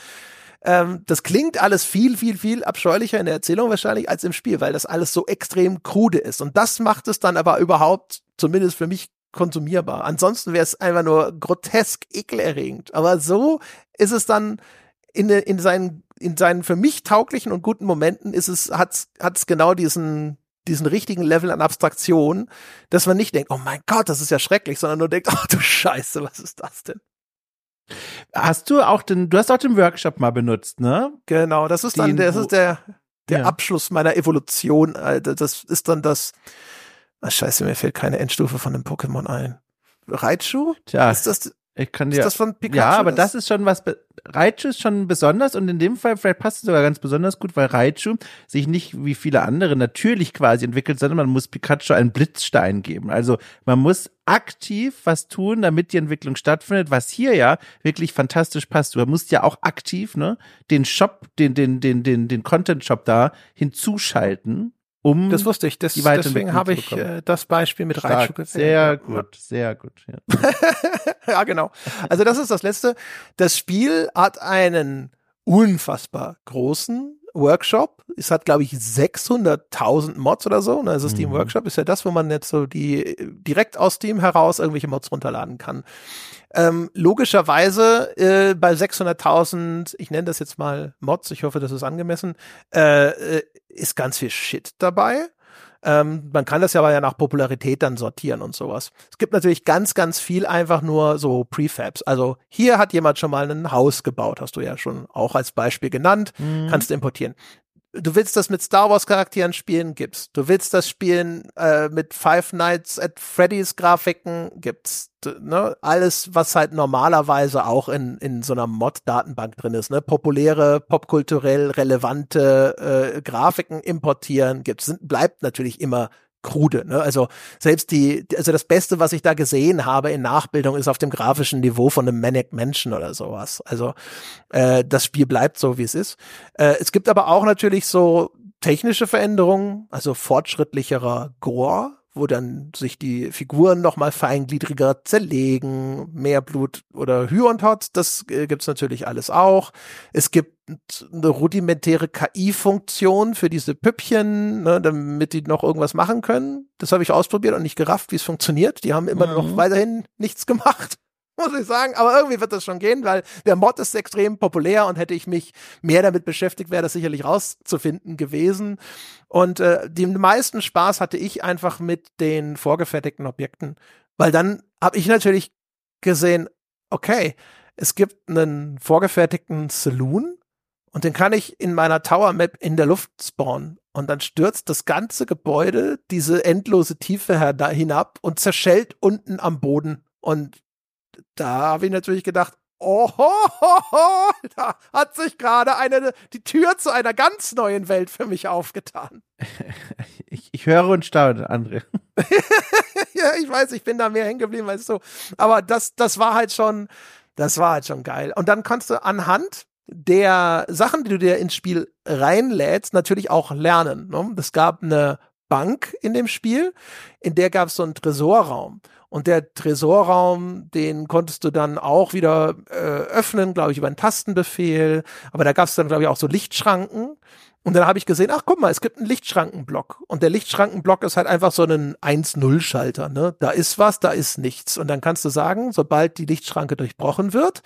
[SPEAKER 1] Ähm, das klingt alles viel, viel, viel abscheulicher in der Erzählung wahrscheinlich als im Spiel, weil das alles so extrem krude ist. Und das macht es dann aber überhaupt, zumindest für mich, konsumierbar. Ansonsten wäre es einfach nur grotesk ekelerregend. Aber so ist es dann in, in seinen, in seinen für mich tauglichen und guten Momenten ist es, hat's, hat's genau diesen, diesen richtigen Level an Abstraktion, dass man nicht denkt, oh mein Gott, das ist ja schrecklich, sondern nur denkt, ach du Scheiße, was ist das denn?
[SPEAKER 2] Hast du auch den, du hast auch den Workshop mal benutzt, ne?
[SPEAKER 1] Genau, das ist den, dann, das ist der, der ja. Abschluss meiner Evolution. Alter. Das ist dann das, ach scheiße, mir fällt keine Endstufe von dem Pokémon ein. Raichu?
[SPEAKER 2] Tja. Ist das, ich kann dir, ist das von Pikachu? Ja, aber das ist schon was, Raichu ist schon besonders und in dem Fall vielleicht passt es sogar ganz besonders gut, weil Raichu sich nicht wie viele andere natürlich quasi entwickelt, sondern man muss Pikachu einen Blitzstein geben. Also man muss aktiv was tun, damit die Entwicklung stattfindet, was hier ja wirklich fantastisch passt. Du musst ja auch aktiv, ne, den Shop, den, den, den, den, den Content-Shop da hinzuschalten um
[SPEAKER 1] das wusste ich. Das, deswegen habe ich äh, das Beispiel mit Stark, Raichu
[SPEAKER 2] gesehen. Sehr gut, sehr gut. Ja.
[SPEAKER 1] ja, genau. Also das ist das Letzte. Das Spiel hat einen unfassbar großen Workshop. Es hat, glaube ich, 600.000 Mods oder so. Also Steam mhm. Workshop ist ja das, wo man jetzt so die direkt aus Steam heraus irgendwelche Mods runterladen kann. Ähm, logischerweise äh, bei 600.000, ich nenne das jetzt mal Mods, ich hoffe, das ist angemessen, äh, äh, ist ganz viel Shit dabei. Ähm, man kann das ja aber ja nach Popularität dann sortieren und sowas. Es gibt natürlich ganz, ganz viel einfach nur so Prefabs. Also hier hat jemand schon mal ein Haus gebaut, hast du ja schon auch als Beispiel genannt, mhm. kannst du importieren du willst das mit Star Wars Charakteren spielen, gibt's. Du willst das spielen äh, mit Five Nights at Freddy's Grafiken, gibt's. Ne? Alles, was halt normalerweise auch in, in so einer Mod-Datenbank drin ist. Ne? Populäre, popkulturell relevante äh, Grafiken importieren, gibt's. Bleibt natürlich immer krude. Ne? Also selbst die, also das Beste, was ich da gesehen habe in Nachbildung, ist auf dem grafischen Niveau von einem Manic Menschen oder sowas. Also äh, das Spiel bleibt so, wie es ist. Äh, es gibt aber auch natürlich so technische Veränderungen, also fortschrittlicherer Gore, wo dann sich die Figuren noch mal feingliedriger zerlegen, mehr Blut oder Hü und Hot, das äh, gibt's natürlich alles auch. Es gibt eine rudimentäre KI-Funktion für diese Püppchen, ne, damit die noch irgendwas machen können. Das habe ich ausprobiert und nicht gerafft, wie es funktioniert. Die haben immer mhm. noch weiterhin nichts gemacht muss ich sagen. Aber irgendwie wird das schon gehen, weil der Mod ist extrem populär und hätte ich mich mehr damit beschäftigt, wäre das sicherlich rauszufinden gewesen. Und äh, den meisten Spaß hatte ich einfach mit den vorgefertigten Objekten, weil dann habe ich natürlich gesehen, okay, es gibt einen vorgefertigten Saloon und den kann ich in meiner Tower Map in der Luft spawnen. Und dann stürzt das ganze Gebäude diese endlose Tiefe hinab und zerschellt unten am Boden. Und da habe ich natürlich gedacht, oh, ho, ho, ho, da hat sich gerade eine, die Tür zu einer ganz neuen Welt für mich aufgetan.
[SPEAKER 2] Ich, ich höre und staune, André.
[SPEAKER 1] ja, ich weiß, ich bin da mehr hängen geblieben als du. Aber das, das war halt schon, das war halt schon geil. Und dann kannst du anhand der Sachen, die du dir ins Spiel reinlädst, natürlich auch lernen. Ne? Es gab eine Bank in dem Spiel, in der gab es so einen Tresorraum. Und der Tresorraum, den konntest du dann auch wieder äh, öffnen, glaube ich, über einen Tastenbefehl. Aber da gab es dann, glaube ich, auch so Lichtschranken. Und dann habe ich gesehen, ach guck mal, es gibt einen Lichtschrankenblock. Und der Lichtschrankenblock ist halt einfach so ein 1-0-Schalter. Ne? Da ist was, da ist nichts. Und dann kannst du sagen, sobald die Lichtschranke durchbrochen wird,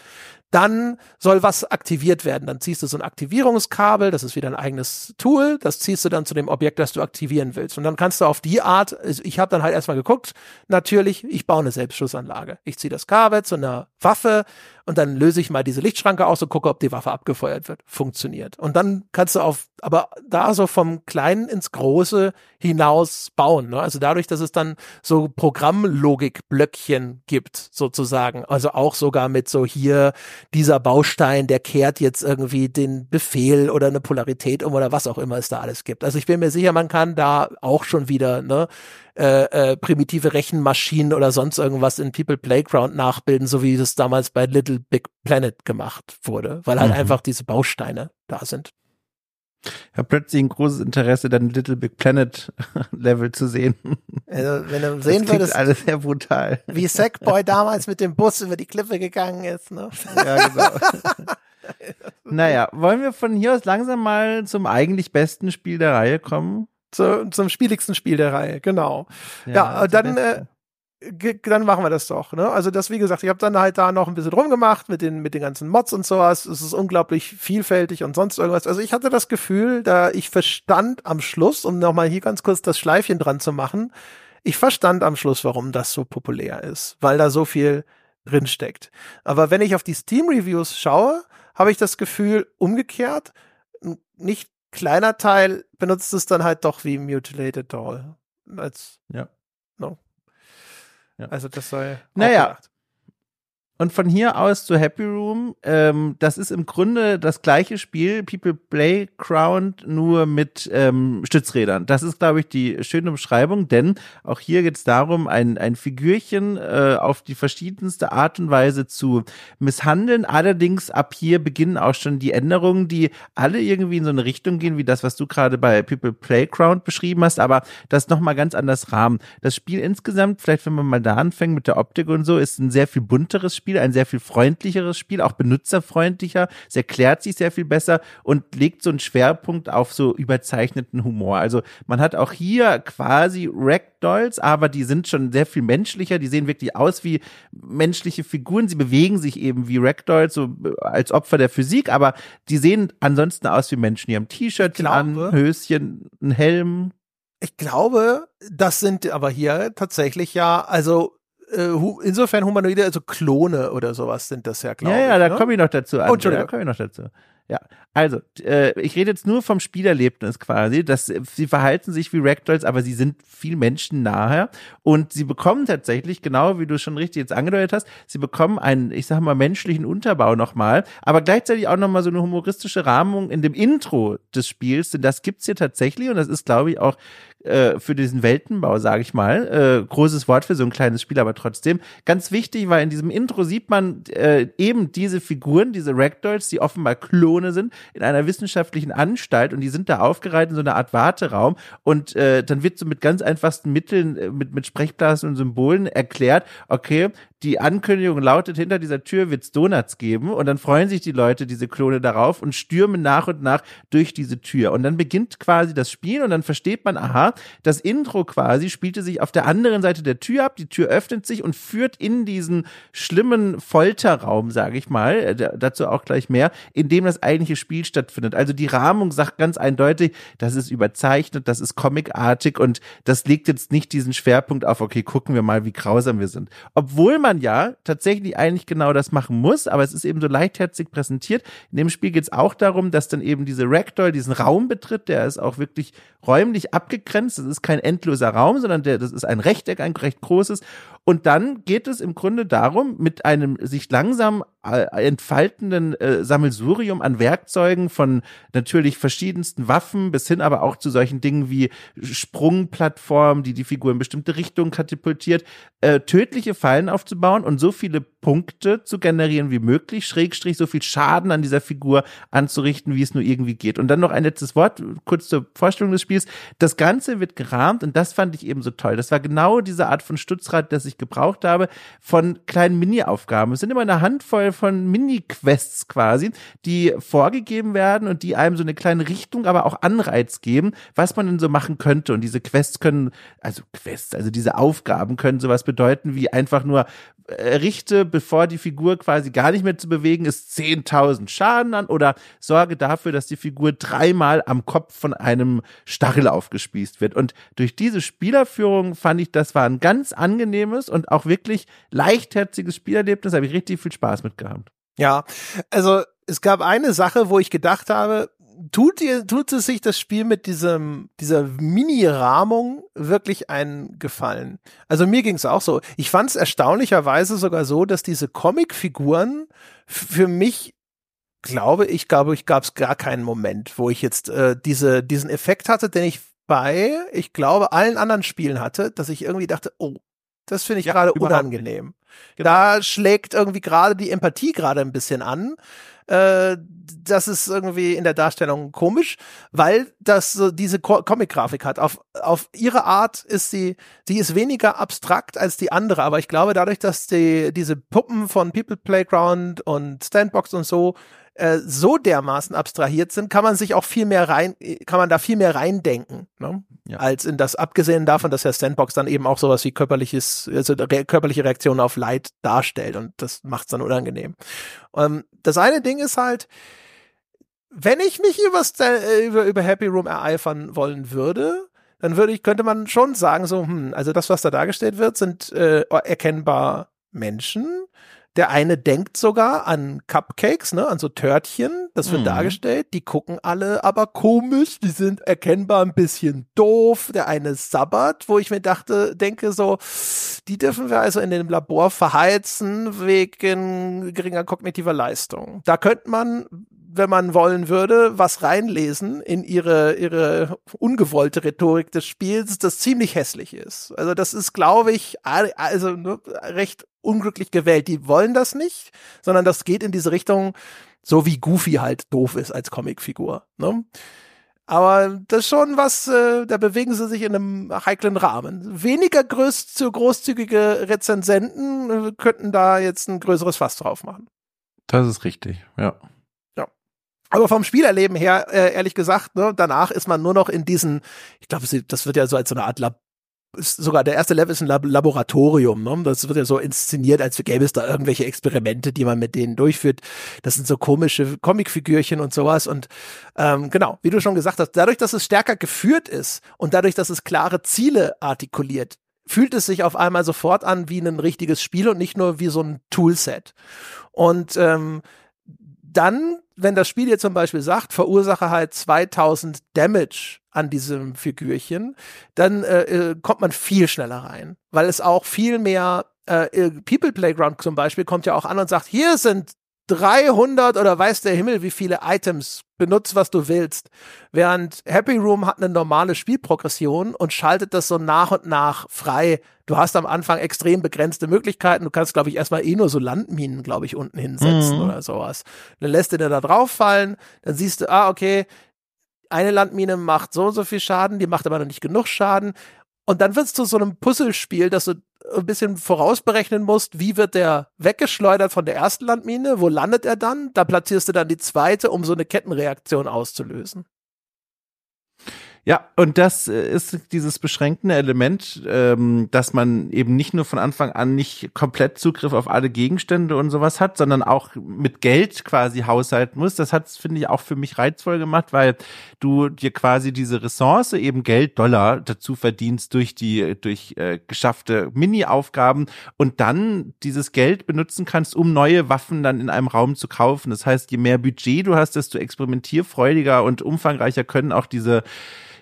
[SPEAKER 1] dann soll was aktiviert werden. Dann ziehst du so ein Aktivierungskabel, das ist wieder ein eigenes Tool, das ziehst du dann zu dem Objekt, das du aktivieren willst. Und dann kannst du auf die Art, ich habe dann halt erstmal geguckt, natürlich, ich baue eine Selbstschussanlage. Ich ziehe das Kabel zu einer Waffe und dann löse ich mal diese Lichtschranke aus und gucke, ob die Waffe abgefeuert wird. Funktioniert. Und dann kannst du auf, aber da so vom Kleinen ins Große hinaus bauen. Ne? Also dadurch, dass es dann so Programmlogikblöckchen gibt, sozusagen. Also auch sogar mit so hier dieser Baustein, der kehrt jetzt irgendwie den Befehl oder eine Polarität um oder was auch immer es da alles gibt. Also ich bin mir sicher, man kann da auch schon wieder ne, äh, äh, primitive Rechenmaschinen oder sonst irgendwas in People Playground nachbilden, so wie es damals bei Little Big Planet gemacht wurde, weil halt mhm. einfach diese Bausteine da sind.
[SPEAKER 2] Ich habe plötzlich ein großes Interesse, dann Little Big Planet Level zu sehen.
[SPEAKER 1] Also, wenn du sehen das würdest,
[SPEAKER 2] alles sehr brutal.
[SPEAKER 1] Wie Sackboy damals mit dem Bus über die Klippe gegangen ist, ne? Ja, genau.
[SPEAKER 2] naja, wollen wir von hier aus langsam mal zum eigentlich besten Spiel der Reihe kommen?
[SPEAKER 1] Zu, zum spieligsten Spiel der Reihe, genau. Ja, ja dann, äh, dann machen wir das doch. Ne? Also das, wie gesagt, ich habe dann halt da noch ein bisschen rumgemacht mit den mit den ganzen Mods und sowas. Es ist unglaublich vielfältig und sonst irgendwas. Also ich hatte das Gefühl, da ich verstand am Schluss, um nochmal hier ganz kurz das Schleifchen dran zu machen, ich verstand am Schluss, warum das so populär ist, weil da so viel drin steckt. Aber wenn ich auf die Steam Reviews schaue, habe ich das Gefühl umgekehrt, nicht kleiner Teil benutzt es dann halt doch wie Mutilated Doll als
[SPEAKER 2] ja.
[SPEAKER 1] Ja. Also das sei.
[SPEAKER 2] Naja, und von hier aus zu Happy Room, ähm, das ist im Grunde das gleiche Spiel, People Playground, nur mit ähm, Stützrädern. Das ist, glaube ich, die schöne Beschreibung, denn auch hier geht es darum, ein, ein Figürchen äh, auf die verschiedenste Art und Weise zu misshandeln. Allerdings ab hier beginnen auch schon die Änderungen, die alle irgendwie in so eine Richtung gehen, wie das, was du gerade bei People Playground beschrieben hast, aber das nochmal ganz anders rahmen. Das Spiel insgesamt, vielleicht wenn man mal da anfängt mit der Optik und so, ist ein sehr viel bunteres Spiel Spiel, ein sehr viel freundlicheres Spiel, auch benutzerfreundlicher. Es erklärt sich sehr viel besser und legt so einen Schwerpunkt auf so überzeichneten Humor. Also man hat auch hier quasi Ragdolls, aber die sind schon sehr viel menschlicher. Die sehen wirklich aus wie menschliche Figuren. Sie bewegen sich eben wie Ragdolls, so als Opfer der Physik, aber die sehen ansonsten aus wie Menschen. Die haben T-Shirts an, Höschen, einen Helm.
[SPEAKER 1] Ich glaube, das sind aber hier tatsächlich ja, also insofern Humanoide, also Klone oder sowas sind das ja, glaube
[SPEAKER 2] ich. Ja, ja, da ne? komme ich noch dazu. Oh, da komme ich noch dazu. Ja, also, äh, ich rede jetzt nur vom Spielerlebnis quasi, dass äh, sie verhalten sich wie Ragdolls, aber sie sind viel menschennahe und sie bekommen tatsächlich, genau wie du schon richtig jetzt angedeutet hast, sie bekommen einen, ich sag mal, menschlichen Unterbau nochmal, aber gleichzeitig auch nochmal so eine humoristische Rahmung in dem Intro des Spiels, denn das gibt's hier tatsächlich und das ist, glaube ich, auch äh, für diesen Weltenbau, sage ich mal. Äh, großes Wort für so ein kleines Spiel, aber trotzdem ganz wichtig, weil in diesem Intro sieht man äh, eben diese Figuren, diese Ragdolls, die offenbar Klone sind, in einer wissenschaftlichen Anstalt und die sind da aufgereiht in so einer Art Warteraum und äh, dann wird so mit ganz einfachsten Mitteln, äh, mit, mit Sprechblasen und Symbolen erklärt, okay, die Ankündigung lautet, hinter dieser Tür wird's Donuts geben und dann freuen sich die Leute, diese Klone darauf und stürmen nach und nach durch diese Tür und dann beginnt quasi das Spiel und dann versteht man, aha, das Intro quasi spielte sich auf der anderen Seite der Tür ab, die Tür öffnet sich und führt in diesen schlimmen Folterraum, sage ich mal, äh, dazu auch gleich mehr, in dem das eigentliche Spiel stattfindet. Also die Rahmung sagt ganz eindeutig, das ist überzeichnet, das ist comicartig und das legt jetzt nicht diesen Schwerpunkt auf, okay, gucken wir mal, wie grausam wir sind. Obwohl man ja tatsächlich eigentlich genau das machen muss, aber es ist eben so leichtherzig präsentiert. In dem Spiel geht es auch darum, dass dann eben diese Ragdoll diesen Raum betritt, der ist auch wirklich räumlich abgegrenzt. Das ist kein endloser Raum, sondern der, das ist ein Rechteck, ein recht großes. Und dann geht es im Grunde darum, mit einem sich langsam äh, entfaltenden äh, Sammelsurium an Werkzeugen von natürlich verschiedensten Waffen bis hin aber auch zu solchen Dingen wie Sprungplattformen, die die Figur in bestimmte Richtungen katapultiert, äh, tödliche Fallen aufzubauen und so viele Punkte zu generieren wie möglich, Schrägstrich so viel Schaden an dieser Figur anzurichten, wie es nur irgendwie geht. Und dann noch ein letztes Wort, kurz zur Vorstellung des Spiels. Das Ganze wird gerahmt und das fand ich eben so toll. Das war genau diese Art von Stützrad, das ich gebraucht habe, von kleinen Mini-Aufgaben. Es sind immer eine Handvoll von Mini-Quests quasi, die vorgegeben werden und die einem so eine kleine Richtung, aber auch Anreiz geben, was man denn so machen könnte. Und diese Quests können, also Quests, also diese Aufgaben können sowas bedeuten wie einfach nur richte, bevor die Figur quasi gar nicht mehr zu bewegen ist, 10.000 Schaden an oder sorge dafür, dass die Figur dreimal am Kopf von einem Stachel aufgespießt wird. Und durch diese Spielerführung fand ich, das war ein ganz angenehmes und auch wirklich leichtherziges Spielerlebnis. Habe ich richtig viel Spaß mit gehabt.
[SPEAKER 1] Ja, also es gab eine Sache, wo ich gedacht habe, tut ihr, tut es sich das Spiel mit diesem, dieser Mini-Rahmung wirklich einen Gefallen? Also mir ging es auch so. Ich fand es erstaunlicherweise sogar so, dass diese Comic-Figuren für mich glaube ich, glaube ich, gab es gar keinen Moment, wo ich jetzt äh, diese, diesen Effekt hatte, den ich bei, ich glaube, allen anderen Spielen hatte, dass ich irgendwie dachte, oh, das finde ich ja, gerade unangenehm. Genau. Da schlägt irgendwie gerade die Empathie gerade ein bisschen an. Äh, das ist irgendwie in der Darstellung komisch, weil das so diese Co Comic-Grafik hat. Auf, auf ihre Art ist sie, sie ist weniger abstrakt als die andere, aber ich glaube dadurch, dass die, diese Puppen von People Playground und Standbox und so äh, so dermaßen abstrahiert sind, kann man sich auch viel mehr rein, kann man da viel mehr reindenken, ne? Ja. als in das, abgesehen davon, dass der Sandbox dann eben auch sowas wie körperliches, also re körperliche Reaktionen auf Leid darstellt und das macht es dann unangenehm. Ähm, das eine Ding ist halt, wenn ich mich äh, über, über Happy Room ereifern wollen würde, dann würde ich, könnte man schon sagen, so, hm, also das, was da dargestellt wird, sind äh, erkennbar Menschen. Der eine denkt sogar an Cupcakes, ne, an so Törtchen, das wird mhm. dargestellt. Die gucken alle aber komisch, die sind erkennbar ein bisschen doof. Der eine sabbert, wo ich mir dachte, denke so, die dürfen wir also in dem Labor verheizen wegen geringer kognitiver Leistung. Da könnte man wenn man wollen würde, was reinlesen in ihre, ihre ungewollte Rhetorik des Spiels, das ziemlich hässlich ist. Also das ist, glaube ich, also recht unglücklich gewählt. Die wollen das nicht, sondern das geht in diese Richtung, so wie Goofy halt doof ist als Comicfigur. Ne? Aber das ist schon was, äh, da bewegen sie sich in einem heiklen Rahmen. Weniger groß, großzügige Rezensenten äh, könnten da jetzt ein größeres Fass drauf machen.
[SPEAKER 2] Das ist richtig, ja.
[SPEAKER 1] Aber vom Spielerleben her, äh, ehrlich gesagt, ne, danach ist man nur noch in diesen, ich glaube, das wird ja so als so eine Art Lab sogar der erste Level ist ein Lab Laboratorium, ne? Das wird ja so inszeniert, als gäbe es da irgendwelche Experimente, die man mit denen durchführt. Das sind so komische Comicfigürchen und sowas. Und ähm, genau, wie du schon gesagt hast, dadurch, dass es stärker geführt ist und dadurch, dass es klare Ziele artikuliert, fühlt es sich auf einmal sofort an wie ein richtiges Spiel und nicht nur wie so ein Toolset. Und ähm, dann, wenn das Spiel jetzt zum Beispiel sagt, verursache halt 2000 Damage an diesem Figürchen, dann äh, äh, kommt man viel schneller rein, weil es auch viel mehr äh, äh People Playground zum Beispiel kommt ja auch an und sagt, hier sind 300 oder weiß der Himmel, wie viele Items. Benutzt, was du willst. Während Happy Room hat eine normale Spielprogression und schaltet das so nach und nach frei. Du hast am Anfang extrem begrenzte Möglichkeiten. Du kannst, glaube ich, erstmal eh nur so Landminen, glaube ich, unten hinsetzen mhm. oder sowas. Dann lässt du dir da drauf fallen. Dann siehst du, ah, okay, eine Landmine macht so und so viel Schaden, die macht aber noch nicht genug Schaden. Und dann wird es zu so einem Puzzlespiel, dass du ein bisschen vorausberechnen musst, wie wird der weggeschleudert von der ersten Landmine, wo landet er dann? Da platzierst du dann die zweite, um so eine Kettenreaktion auszulösen.
[SPEAKER 2] Ja, und das äh, ist dieses beschränkende Element, ähm, dass man eben nicht nur von Anfang an nicht komplett Zugriff auf alle Gegenstände und sowas hat, sondern auch mit Geld quasi haushalten muss. Das hat finde ich, auch für mich reizvoll gemacht, weil du dir quasi diese Ressource, eben Geld, Dollar, dazu verdienst durch die, durch äh, geschaffte Mini-Aufgaben und dann dieses Geld benutzen kannst, um neue Waffen dann in einem Raum zu kaufen. Das heißt, je mehr Budget du hast, desto experimentierfreudiger und umfangreicher können auch diese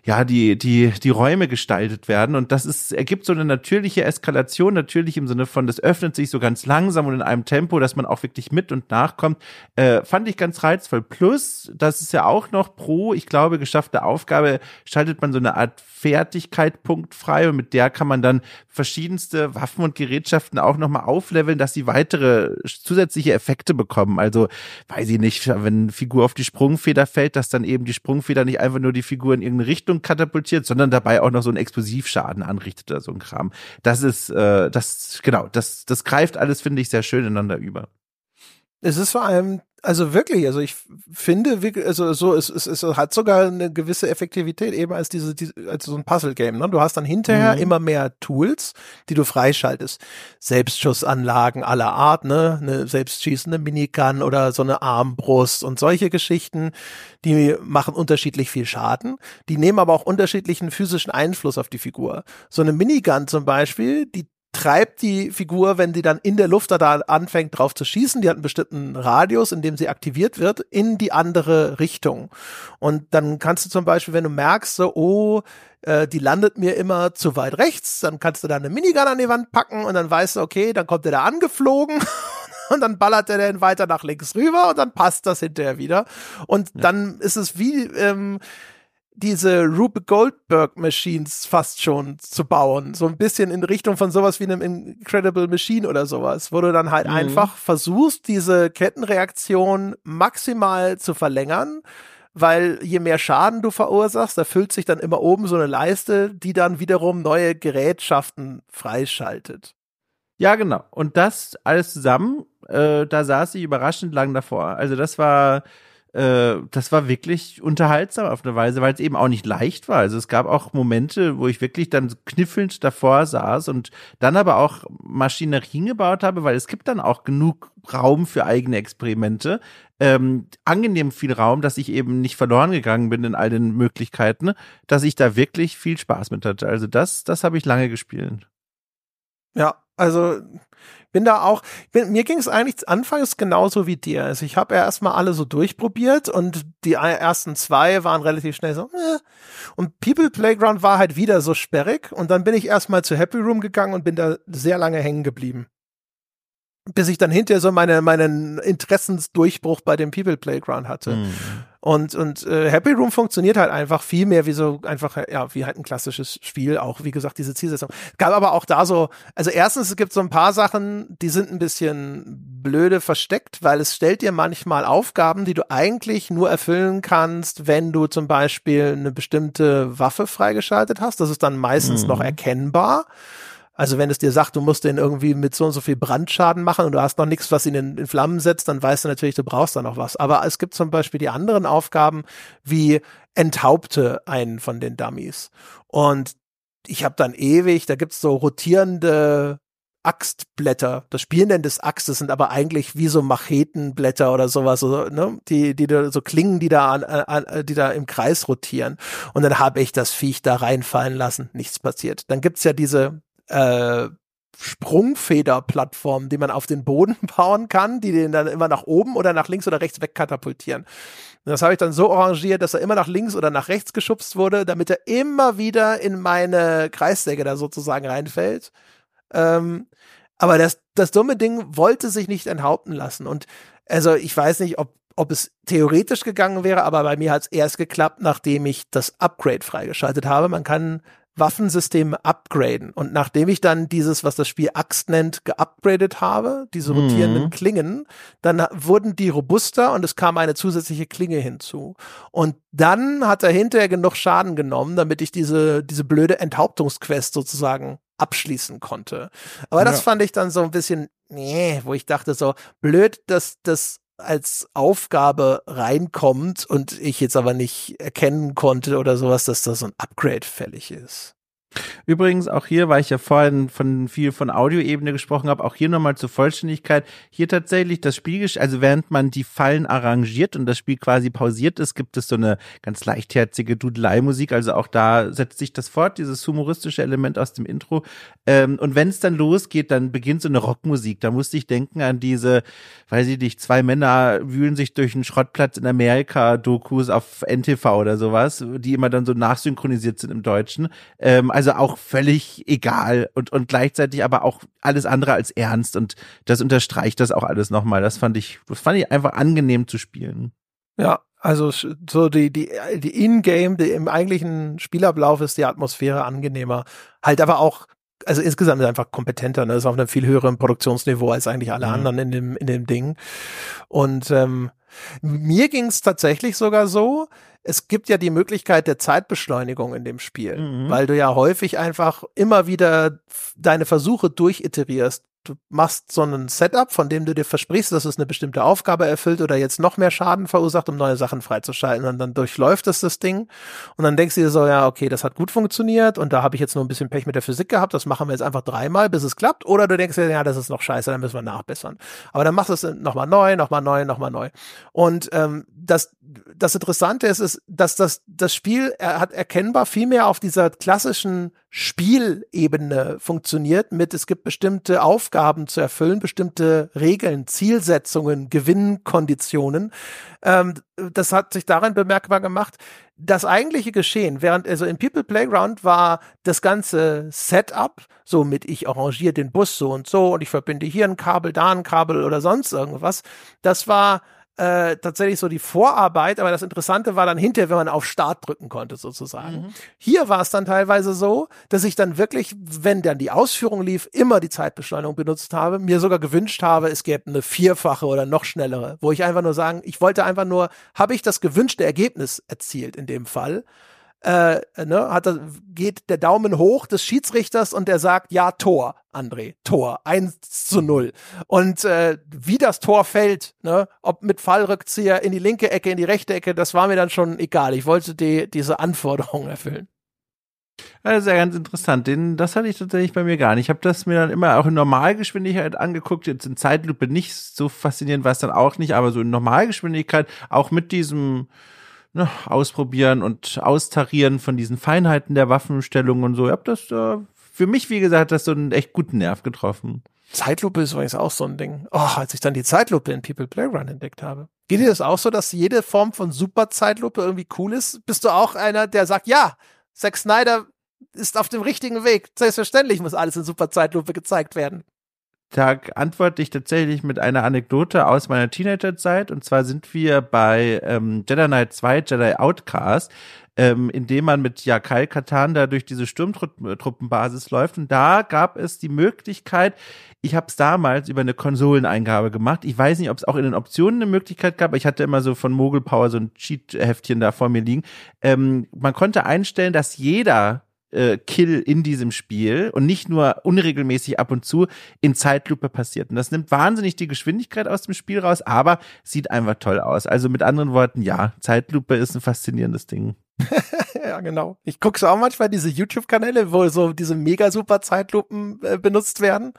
[SPEAKER 2] ja, die, die, die Räume gestaltet werden. Und das ist, ergibt so eine natürliche Eskalation, natürlich im Sinne von, das öffnet sich so ganz langsam und in einem Tempo, dass man auch wirklich mit und nachkommt. Äh, fand ich ganz reizvoll. Plus, das ist ja auch noch pro, ich glaube, geschaffte Aufgabe, schaltet man so eine Art Fertigkeit punktfrei und mit der kann man dann verschiedenste Waffen und Gerätschaften auch nochmal aufleveln, dass sie weitere zusätzliche Effekte bekommen. Also, weiß ich nicht, wenn eine Figur auf die Sprungfeder fällt, dass dann eben die Sprungfeder nicht einfach nur die Figur in irgendeine Richtung Richtung katapultiert, sondern dabei auch noch so einen Explosivschaden anrichtet oder so ein Kram. Das ist, äh, das, genau, das, das greift alles, finde ich, sehr schön ineinander über.
[SPEAKER 1] Es ist vor allem also wirklich, also ich finde, also so, es, es, es hat sogar eine gewisse Effektivität eben als diese, diese als so ein Puzzle-Game. Ne? Du hast dann hinterher mhm. immer mehr Tools, die du freischaltest. Selbstschussanlagen aller Art, ne, eine selbstschießende Minigun oder so eine Armbrust und solche Geschichten, die machen unterschiedlich viel Schaden. Die nehmen aber auch unterschiedlichen physischen Einfluss auf die Figur. So eine Minigun zum Beispiel, die treibt die Figur, wenn sie dann in der Luft da anfängt drauf zu schießen, die hat einen bestimmten Radius, in dem sie aktiviert wird, in die andere Richtung. Und dann kannst du zum Beispiel, wenn du merkst, so, oh, äh, die landet mir immer zu weit rechts, dann kannst du da eine Minigun an die Wand packen und dann weißt du, okay, dann kommt er da angeflogen und dann ballert er dann weiter nach links rüber und dann passt das hinterher wieder. Und ja. dann ist es wie, ähm, diese Rube Goldberg Machines fast schon zu bauen. So ein bisschen in Richtung von sowas wie einem Incredible Machine oder sowas, wo du dann halt mhm. einfach versuchst, diese Kettenreaktion maximal zu verlängern, weil je mehr Schaden du verursachst, da füllt sich dann immer oben so eine Leiste, die dann wiederum neue Gerätschaften freischaltet.
[SPEAKER 2] Ja, genau. Und das alles zusammen äh, da saß ich überraschend lang davor. Also das war äh, das war wirklich unterhaltsam auf eine Weise, weil es eben auch nicht leicht war. Also es gab auch Momente, wo ich wirklich dann kniffelnd davor saß und dann aber auch Maschinerien gebaut habe, weil es gibt dann auch genug Raum für eigene Experimente. Ähm, angenehm viel Raum, dass ich eben nicht verloren gegangen bin in all den Möglichkeiten, dass ich da wirklich viel Spaß mit hatte. Also das, das habe ich lange gespielt.
[SPEAKER 1] Ja, also bin da auch, bin, mir ging es eigentlich anfangs genauso wie dir. Also ich habe ja erstmal alle so durchprobiert und die ersten zwei waren relativ schnell so, äh. und People Playground war halt wieder so sperrig und dann bin ich erstmal zu Happy Room gegangen und bin da sehr lange hängen geblieben bis ich dann hinterher so meine, meinen Interessensdurchbruch bei dem People Playground hatte. Mhm. Und, und äh, Happy Room funktioniert halt einfach viel mehr wie so einfach, ja, wie halt ein klassisches Spiel, auch wie gesagt, diese Zielsetzung. Gab aber auch da so, also erstens, es gibt so ein paar Sachen, die sind ein bisschen blöde versteckt, weil es stellt dir manchmal Aufgaben, die du eigentlich nur erfüllen kannst, wenn du zum Beispiel eine bestimmte Waffe freigeschaltet hast. Das ist dann meistens mhm. noch erkennbar. Also wenn es dir sagt, du musst den irgendwie mit so und so viel Brandschaden machen und du hast noch nichts, was ihn in, in, Flammen setzt, dann weißt du natürlich, du brauchst da noch was. Aber es gibt zum Beispiel die anderen Aufgaben wie enthaupte einen von den Dummies. Und ich habe dann ewig, da gibt's so rotierende Axtblätter. Das Spielen des Axtes sind aber eigentlich wie so Machetenblätter oder sowas, so, ne? die, die da, so Klingen, die da an, an, die da im Kreis rotieren. Und dann habe ich das Viech da reinfallen lassen. Nichts passiert. Dann gibt's ja diese äh, Sprungfederplattformen, die man auf den Boden bauen kann, die den dann immer nach oben oder nach links oder rechts wegkatapultieren. Das habe ich dann so arrangiert, dass er immer nach links oder nach rechts geschubst wurde, damit er immer wieder in meine Kreissäge da sozusagen reinfällt. Ähm, aber das, das dumme Ding wollte sich nicht enthaupten lassen. Und also ich weiß nicht, ob, ob es theoretisch gegangen wäre, aber bei mir hat es erst geklappt, nachdem ich das Upgrade freigeschaltet habe. Man kann Waffensysteme upgraden. Und nachdem ich dann dieses, was das Spiel Axt nennt, geupgradet habe, diese rotierenden mhm. Klingen, dann wurden die robuster und es kam eine zusätzliche Klinge hinzu. Und dann hat er hinterher genug Schaden genommen, damit ich diese, diese blöde Enthauptungsquest sozusagen abschließen konnte. Aber das ja. fand ich dann so ein bisschen, nee, wo ich dachte so, blöd, dass das als Aufgabe reinkommt und ich jetzt aber nicht erkennen konnte oder sowas, dass da so ein Upgrade fällig ist.
[SPEAKER 2] Übrigens, auch hier, weil ich ja vorhin von viel von Audioebene gesprochen habe, auch hier nochmal zur Vollständigkeit. Hier tatsächlich das Spiel, also während man die Fallen arrangiert und das Spiel quasi pausiert ist, gibt es so eine ganz leichtherzige Dudelei-Musik. Also auch da setzt sich das fort, dieses humoristische Element aus dem Intro. Ähm, und wenn es dann losgeht, dann beginnt so eine Rockmusik. Da musste ich denken an diese, weiß ich nicht, zwei Männer wühlen sich durch einen Schrottplatz in Amerika, Dokus auf NTV oder sowas, die immer dann so nachsynchronisiert sind im Deutschen. Ähm, also auch völlig egal und, und gleichzeitig aber auch alles andere als ernst und das unterstreicht das auch alles nochmal. Das fand ich, das fand ich einfach angenehm zu spielen.
[SPEAKER 1] Ja, also so die, die, die In-Game, die im eigentlichen Spielablauf ist die Atmosphäre angenehmer. Halt aber auch, also insgesamt ist einfach kompetenter, ne? Ist auf einem viel höheren Produktionsniveau als eigentlich alle mhm. anderen in dem, in dem Ding. Und ähm, mir ging es tatsächlich sogar so, es gibt ja die Möglichkeit der Zeitbeschleunigung in dem Spiel, mhm. weil du ja häufig einfach immer wieder deine Versuche durchiterierst du machst so einen Setup, von dem du dir versprichst, dass es eine bestimmte Aufgabe erfüllt oder jetzt noch mehr Schaden verursacht, um neue Sachen freizuschalten. Und dann durchläuft es das Ding. Und dann denkst du dir so, ja, okay, das hat gut funktioniert und da habe ich jetzt nur ein bisschen Pech mit der Physik gehabt. Das machen wir jetzt einfach dreimal, bis es klappt. Oder du denkst dir, ja, das ist noch scheiße, dann müssen wir nachbessern. Aber dann machst du es nochmal neu, nochmal neu, nochmal neu. Und ähm, das, das Interessante ist, ist, dass das, das Spiel er hat erkennbar viel mehr auf dieser klassischen Spielebene funktioniert mit, es gibt bestimmte Aufgaben zu erfüllen, bestimmte Regeln, Zielsetzungen, Gewinnkonditionen. Ähm, das hat sich darin bemerkbar gemacht, das eigentliche Geschehen, während also in People Playground war das ganze Setup, so mit ich arrangiere den Bus so und so und ich verbinde hier ein Kabel, da ein Kabel oder sonst irgendwas, das war äh, tatsächlich so die Vorarbeit, aber das Interessante war dann hinterher, wenn man auf Start drücken konnte, sozusagen. Mhm. Hier war es dann teilweise so, dass ich dann wirklich, wenn dann die Ausführung lief, immer die Zeitbeschleunigung benutzt habe, mir sogar gewünscht habe, es gäbe eine vierfache oder noch schnellere, wo ich einfach nur sagen, ich wollte einfach nur, habe ich das gewünschte Ergebnis erzielt in dem Fall äh, ne, hat geht der Daumen hoch des Schiedsrichters und der sagt ja Tor. André. Tor. 1 zu 0. Und äh, wie das Tor fällt, ne, ob mit Fallrückzieher in die linke Ecke, in die rechte Ecke, das war mir dann schon egal. Ich wollte die, diese Anforderungen erfüllen.
[SPEAKER 2] Das ist ja ganz interessant. Den, das hatte ich tatsächlich bei mir gar nicht. Ich habe das mir dann immer auch in Normalgeschwindigkeit angeguckt. Jetzt in Zeitlupe nicht so faszinierend war es dann auch nicht, aber so in Normalgeschwindigkeit, auch mit diesem ne, Ausprobieren und Austarieren von diesen Feinheiten der Waffenstellung und so. Ich habe das äh, für mich, wie gesagt, das so einen echt guten Nerv getroffen.
[SPEAKER 1] Zeitlupe ist übrigens auch so ein Ding. Oh, als ich dann die Zeitlupe in People Playground entdeckt habe. Geht dir das auch so, dass jede Form von Super-Zeitlupe irgendwie cool ist? Bist du auch einer, der sagt, ja, Zack Snyder ist auf dem richtigen Weg. Selbstverständlich muss alles in Superzeitlupe gezeigt werden.
[SPEAKER 2] Da antworte ich tatsächlich mit einer Anekdote aus meiner Teenagerzeit. Und zwar sind wir bei ähm, Jedi Knight 2, Jedi Outcast, ähm, in dem man mit Jakal Katan da durch diese Sturmtruppenbasis läuft. Und da gab es die Möglichkeit, ich habe es damals über eine Konsoleneingabe gemacht. Ich weiß nicht, ob es auch in den Optionen eine Möglichkeit gab. Ich hatte immer so von Mogul Power so ein Cheat-Heftchen da vor mir liegen. Ähm, man konnte einstellen, dass jeder äh, Kill in diesem Spiel und nicht nur unregelmäßig ab und zu in Zeitlupe passiert. Und das nimmt wahnsinnig die Geschwindigkeit aus dem Spiel raus, aber sieht einfach toll aus. Also mit anderen Worten, ja, Zeitlupe ist ein faszinierendes Ding.
[SPEAKER 1] ja, genau. Ich gucke auch manchmal diese YouTube-Kanäle, wo so diese mega super Zeitlupen äh, benutzt werden.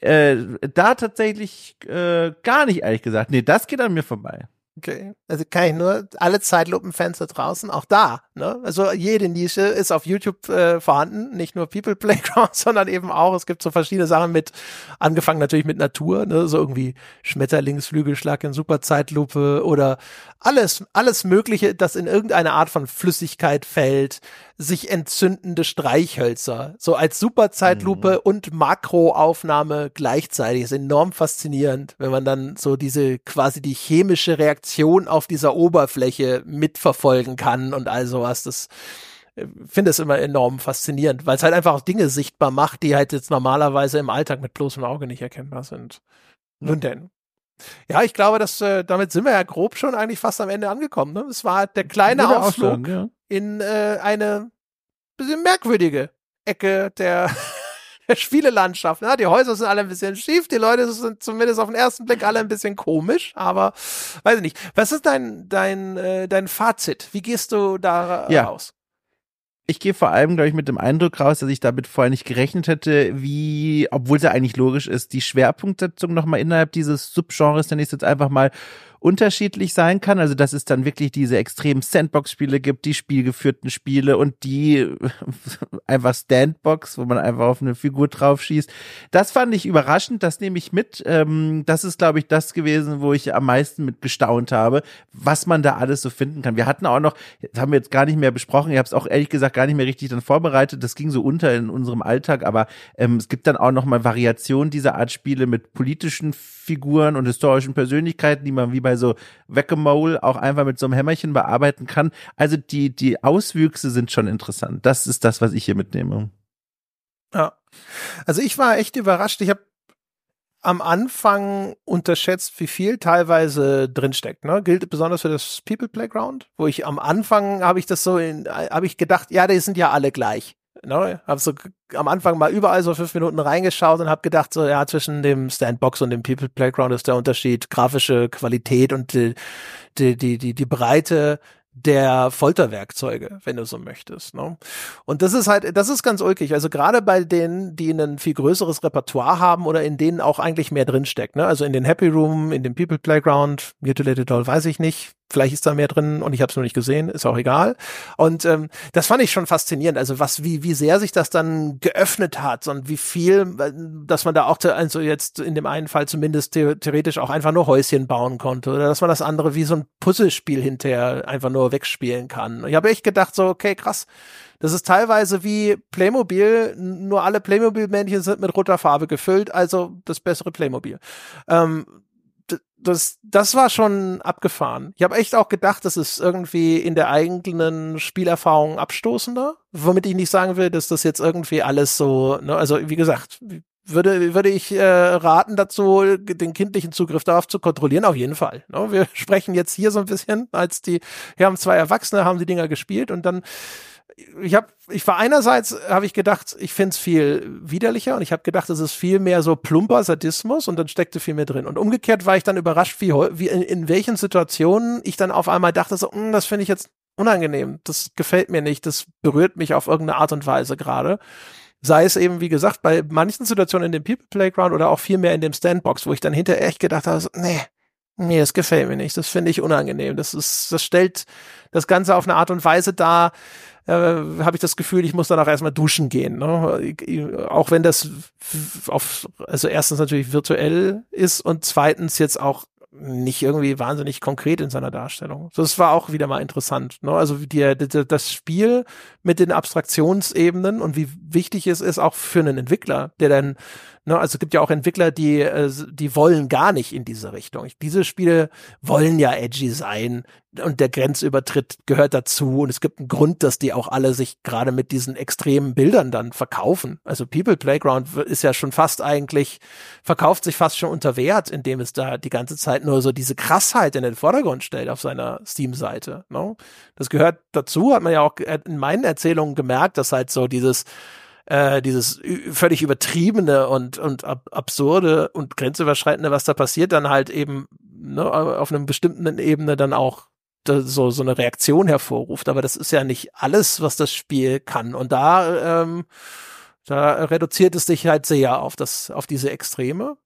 [SPEAKER 2] Äh, da tatsächlich äh, gar nicht, ehrlich gesagt. Nee, das geht an mir vorbei.
[SPEAKER 1] Okay. Also kann ich nur alle Zeitlupenfans da draußen, auch da, ne? Also jede Nische ist auf YouTube äh, vorhanden, nicht nur People Playground, sondern eben auch, es gibt so verschiedene Sachen mit, angefangen natürlich mit Natur, ne? So irgendwie Schmetterlingsflügelschlag in Superzeitlupe oder alles, alles Mögliche, das in irgendeine Art von Flüssigkeit fällt, sich entzündende Streichhölzer, so als Superzeitlupe mhm. und Makroaufnahme gleichzeitig. Ist enorm faszinierend, wenn man dann so diese quasi die chemische Reaktion auf dieser Oberfläche mitverfolgen kann und all sowas. Das äh, finde es immer enorm faszinierend, weil es halt einfach auch Dinge sichtbar macht, die halt jetzt normalerweise im Alltag mit bloßem Auge nicht erkennbar sind. Nun denn. Ja, ich glaube, dass äh, damit sind wir ja grob schon eigentlich fast am Ende angekommen. Ne? Es war der kleine Ausflug ja. in äh, eine bisschen merkwürdige Ecke der Spielelandschaft. Ja, die Häuser sind alle ein bisschen schief, die Leute sind zumindest auf den ersten Blick alle ein bisschen komisch, aber weiß ich nicht. Was ist dein dein äh, dein Fazit? Wie gehst du da
[SPEAKER 2] ja.
[SPEAKER 1] raus?
[SPEAKER 2] ich gehe vor allem, glaube ich, mit dem Eindruck raus, dass ich damit vorher nicht gerechnet hätte, wie, obwohl es ja eigentlich logisch ist, die Schwerpunktsetzung nochmal innerhalb dieses Subgenres, nenne ich jetzt einfach mal, unterschiedlich sein kann. Also dass es dann wirklich diese extremen Sandbox-Spiele gibt, die spielgeführten Spiele und die einfach Standbox, wo man einfach auf eine Figur drauf schießt. Das fand ich überraschend, das nehme ich mit. Ähm, das ist, glaube ich, das gewesen, wo ich am meisten mit gestaunt habe, was man da alles so finden kann. Wir hatten auch noch, haben wir jetzt gar nicht mehr besprochen, ich habe es auch ehrlich gesagt gar nicht mehr richtig dann vorbereitet, das ging so unter in unserem Alltag, aber ähm, es gibt dann auch noch mal Variationen dieser Art Spiele mit politischen Figuren und historischen Persönlichkeiten, die man wie bei so Whack-a-Mole auch einfach mit so einem Hämmerchen bearbeiten kann. Also die, die Auswüchse sind schon interessant. Das ist das, was ich hier mitnehme.
[SPEAKER 1] Ja. Also ich war echt überrascht. Ich habe am Anfang unterschätzt, wie viel teilweise drinsteckt. Ne? Gilt besonders für das People Playground, wo ich am Anfang habe ich das so in, habe ich gedacht, ja, die sind ja alle gleich. Ne? Hab so am Anfang mal überall so fünf Minuten reingeschaut und habe gedacht, so ja, zwischen dem Standbox und dem People Playground ist der Unterschied grafische Qualität und die, die, die, die, die Breite der Folterwerkzeuge, wenn du so möchtest. Ne? Und das ist halt, das ist ganz ulkig. Also gerade bei denen, die ein viel größeres Repertoire haben oder in denen auch eigentlich mehr drinsteckt. Ne? Also in den Happy Room, in dem People Playground, Mutilated Doll weiß ich nicht. Vielleicht ist da mehr drin und ich habe es noch nicht gesehen, ist auch egal. Und ähm, das fand ich schon faszinierend. Also was, wie wie sehr sich das dann geöffnet hat und wie viel, dass man da auch also jetzt in dem einen Fall zumindest theoretisch auch einfach nur Häuschen bauen konnte oder dass man das andere wie so ein Puzzlespiel hinterher einfach nur wegspielen kann. Ich habe echt gedacht so, okay, krass. Das ist teilweise wie Playmobil, nur alle Playmobil-Männchen sind mit roter Farbe gefüllt, also das bessere Playmobil. Ähm, das, das war schon abgefahren. Ich habe echt auch gedacht, das ist irgendwie in der eigenen Spielerfahrung abstoßender, womit ich nicht sagen will, dass das jetzt irgendwie alles so, ne, also wie gesagt, würde, würde ich äh, raten dazu, den kindlichen Zugriff darauf zu kontrollieren, auf jeden Fall. Ne? Wir sprechen jetzt hier so ein bisschen, als die, wir haben zwei Erwachsene, haben die Dinger gespielt und dann ich habe, ich war einerseits, habe ich gedacht, ich finde es viel widerlicher und ich habe gedacht, es ist viel mehr so plumper Sadismus und dann steckte viel mehr drin. Und umgekehrt war ich dann überrascht, wie, wie in, in welchen Situationen ich dann auf einmal dachte, so, hm, das finde ich jetzt unangenehm, das gefällt mir nicht, das berührt mich auf irgendeine Art und Weise gerade. Sei es eben, wie gesagt, bei manchen Situationen in dem People Playground oder auch viel mehr in dem Standbox, wo ich dann hinterher echt gedacht habe, so, nee, nee, das gefällt mir nicht, das finde ich unangenehm. Das ist, das stellt das Ganze auf eine Art und Weise dar, äh, habe ich das Gefühl, ich muss dann auch erstmal duschen gehen. Ne? Auch wenn das auf, also erstens natürlich virtuell ist und zweitens jetzt auch nicht irgendwie wahnsinnig konkret in seiner Darstellung. Das war auch wieder mal interessant. Ne? Also die, die, das Spiel mit den Abstraktionsebenen und wie wichtig es ist auch für einen Entwickler, der dann Ne, also es gibt ja auch Entwickler, die, äh, die wollen gar nicht in diese Richtung. Diese Spiele wollen ja edgy sein und der Grenzübertritt gehört dazu und es gibt einen Grund, dass die auch alle sich gerade mit diesen extremen Bildern dann verkaufen. Also People Playground ist ja schon fast eigentlich, verkauft sich fast schon unter Wert, indem es da die ganze Zeit nur so diese Krassheit in den Vordergrund stellt auf seiner Steam-Seite. Ne? Das gehört dazu, hat man ja auch in meinen Erzählungen gemerkt, dass halt so dieses äh, dieses völlig übertriebene und, und ab absurde und grenzüberschreitende, was da passiert, dann halt eben ne, auf einem bestimmten Ebene dann auch so, so eine Reaktion hervorruft. Aber das ist ja nicht alles, was das Spiel kann. Und da, ähm, da reduziert es sich halt sehr auf das, auf diese Extreme.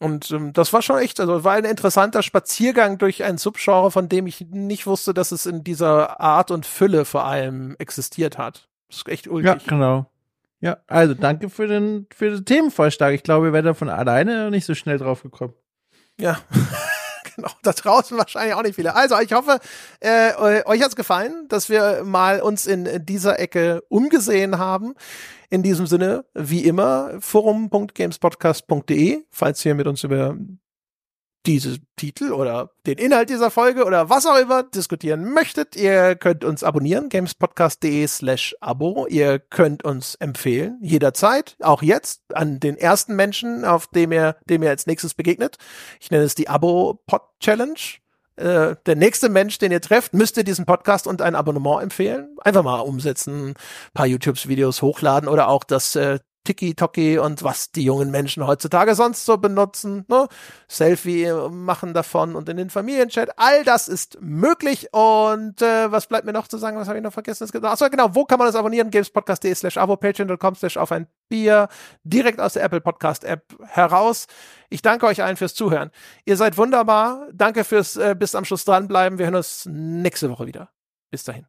[SPEAKER 1] Und ähm, das war schon echt, also war ein interessanter Spaziergang durch ein Subgenre, von dem ich nicht wusste, dass es in dieser Art und Fülle vor allem existiert hat. Das ist echt ulkig.
[SPEAKER 2] Ja, genau. Ja, also danke für den, für den Themenvorschlag. Ich glaube, ihr werdet von alleine nicht so schnell drauf gekommen.
[SPEAKER 1] Ja. genau, da draußen wahrscheinlich auch nicht viele. Also, ich hoffe, äh, euch hat's gefallen, dass wir mal uns in dieser Ecke umgesehen haben. In diesem Sinne, wie immer, forum.gamespodcast.de, falls ihr mit uns über diese Titel oder den Inhalt dieser Folge oder was auch immer diskutieren möchtet, ihr könnt uns abonnieren, gamespodcast.de slash Abo. Ihr könnt uns empfehlen, jederzeit, auch jetzt, an den ersten Menschen, auf dem ihr, dem ihr als nächstes begegnet. Ich nenne es die Abo-Pod-Challenge. Äh, der nächste Mensch, den ihr trefft, müsst ihr diesen Podcast und ein Abonnement empfehlen. Einfach mal umsetzen, paar YouTube-Videos hochladen oder auch das äh, Tiki-Toki und was die jungen Menschen heutzutage sonst so benutzen. Ne? Selfie machen davon und in den Familienchat. All das ist möglich. Und äh, was bleibt mir noch zu sagen? Was habe ich noch vergessen? Achso, genau. Wo kann man das abonnieren? Gamespodcast.de slash abo, patreon.com slash auf ein Bier. Direkt aus der Apple Podcast App heraus. Ich danke euch allen fürs Zuhören. Ihr seid wunderbar. Danke fürs äh, bis am Schluss dranbleiben. Wir hören uns nächste Woche wieder. Bis dahin.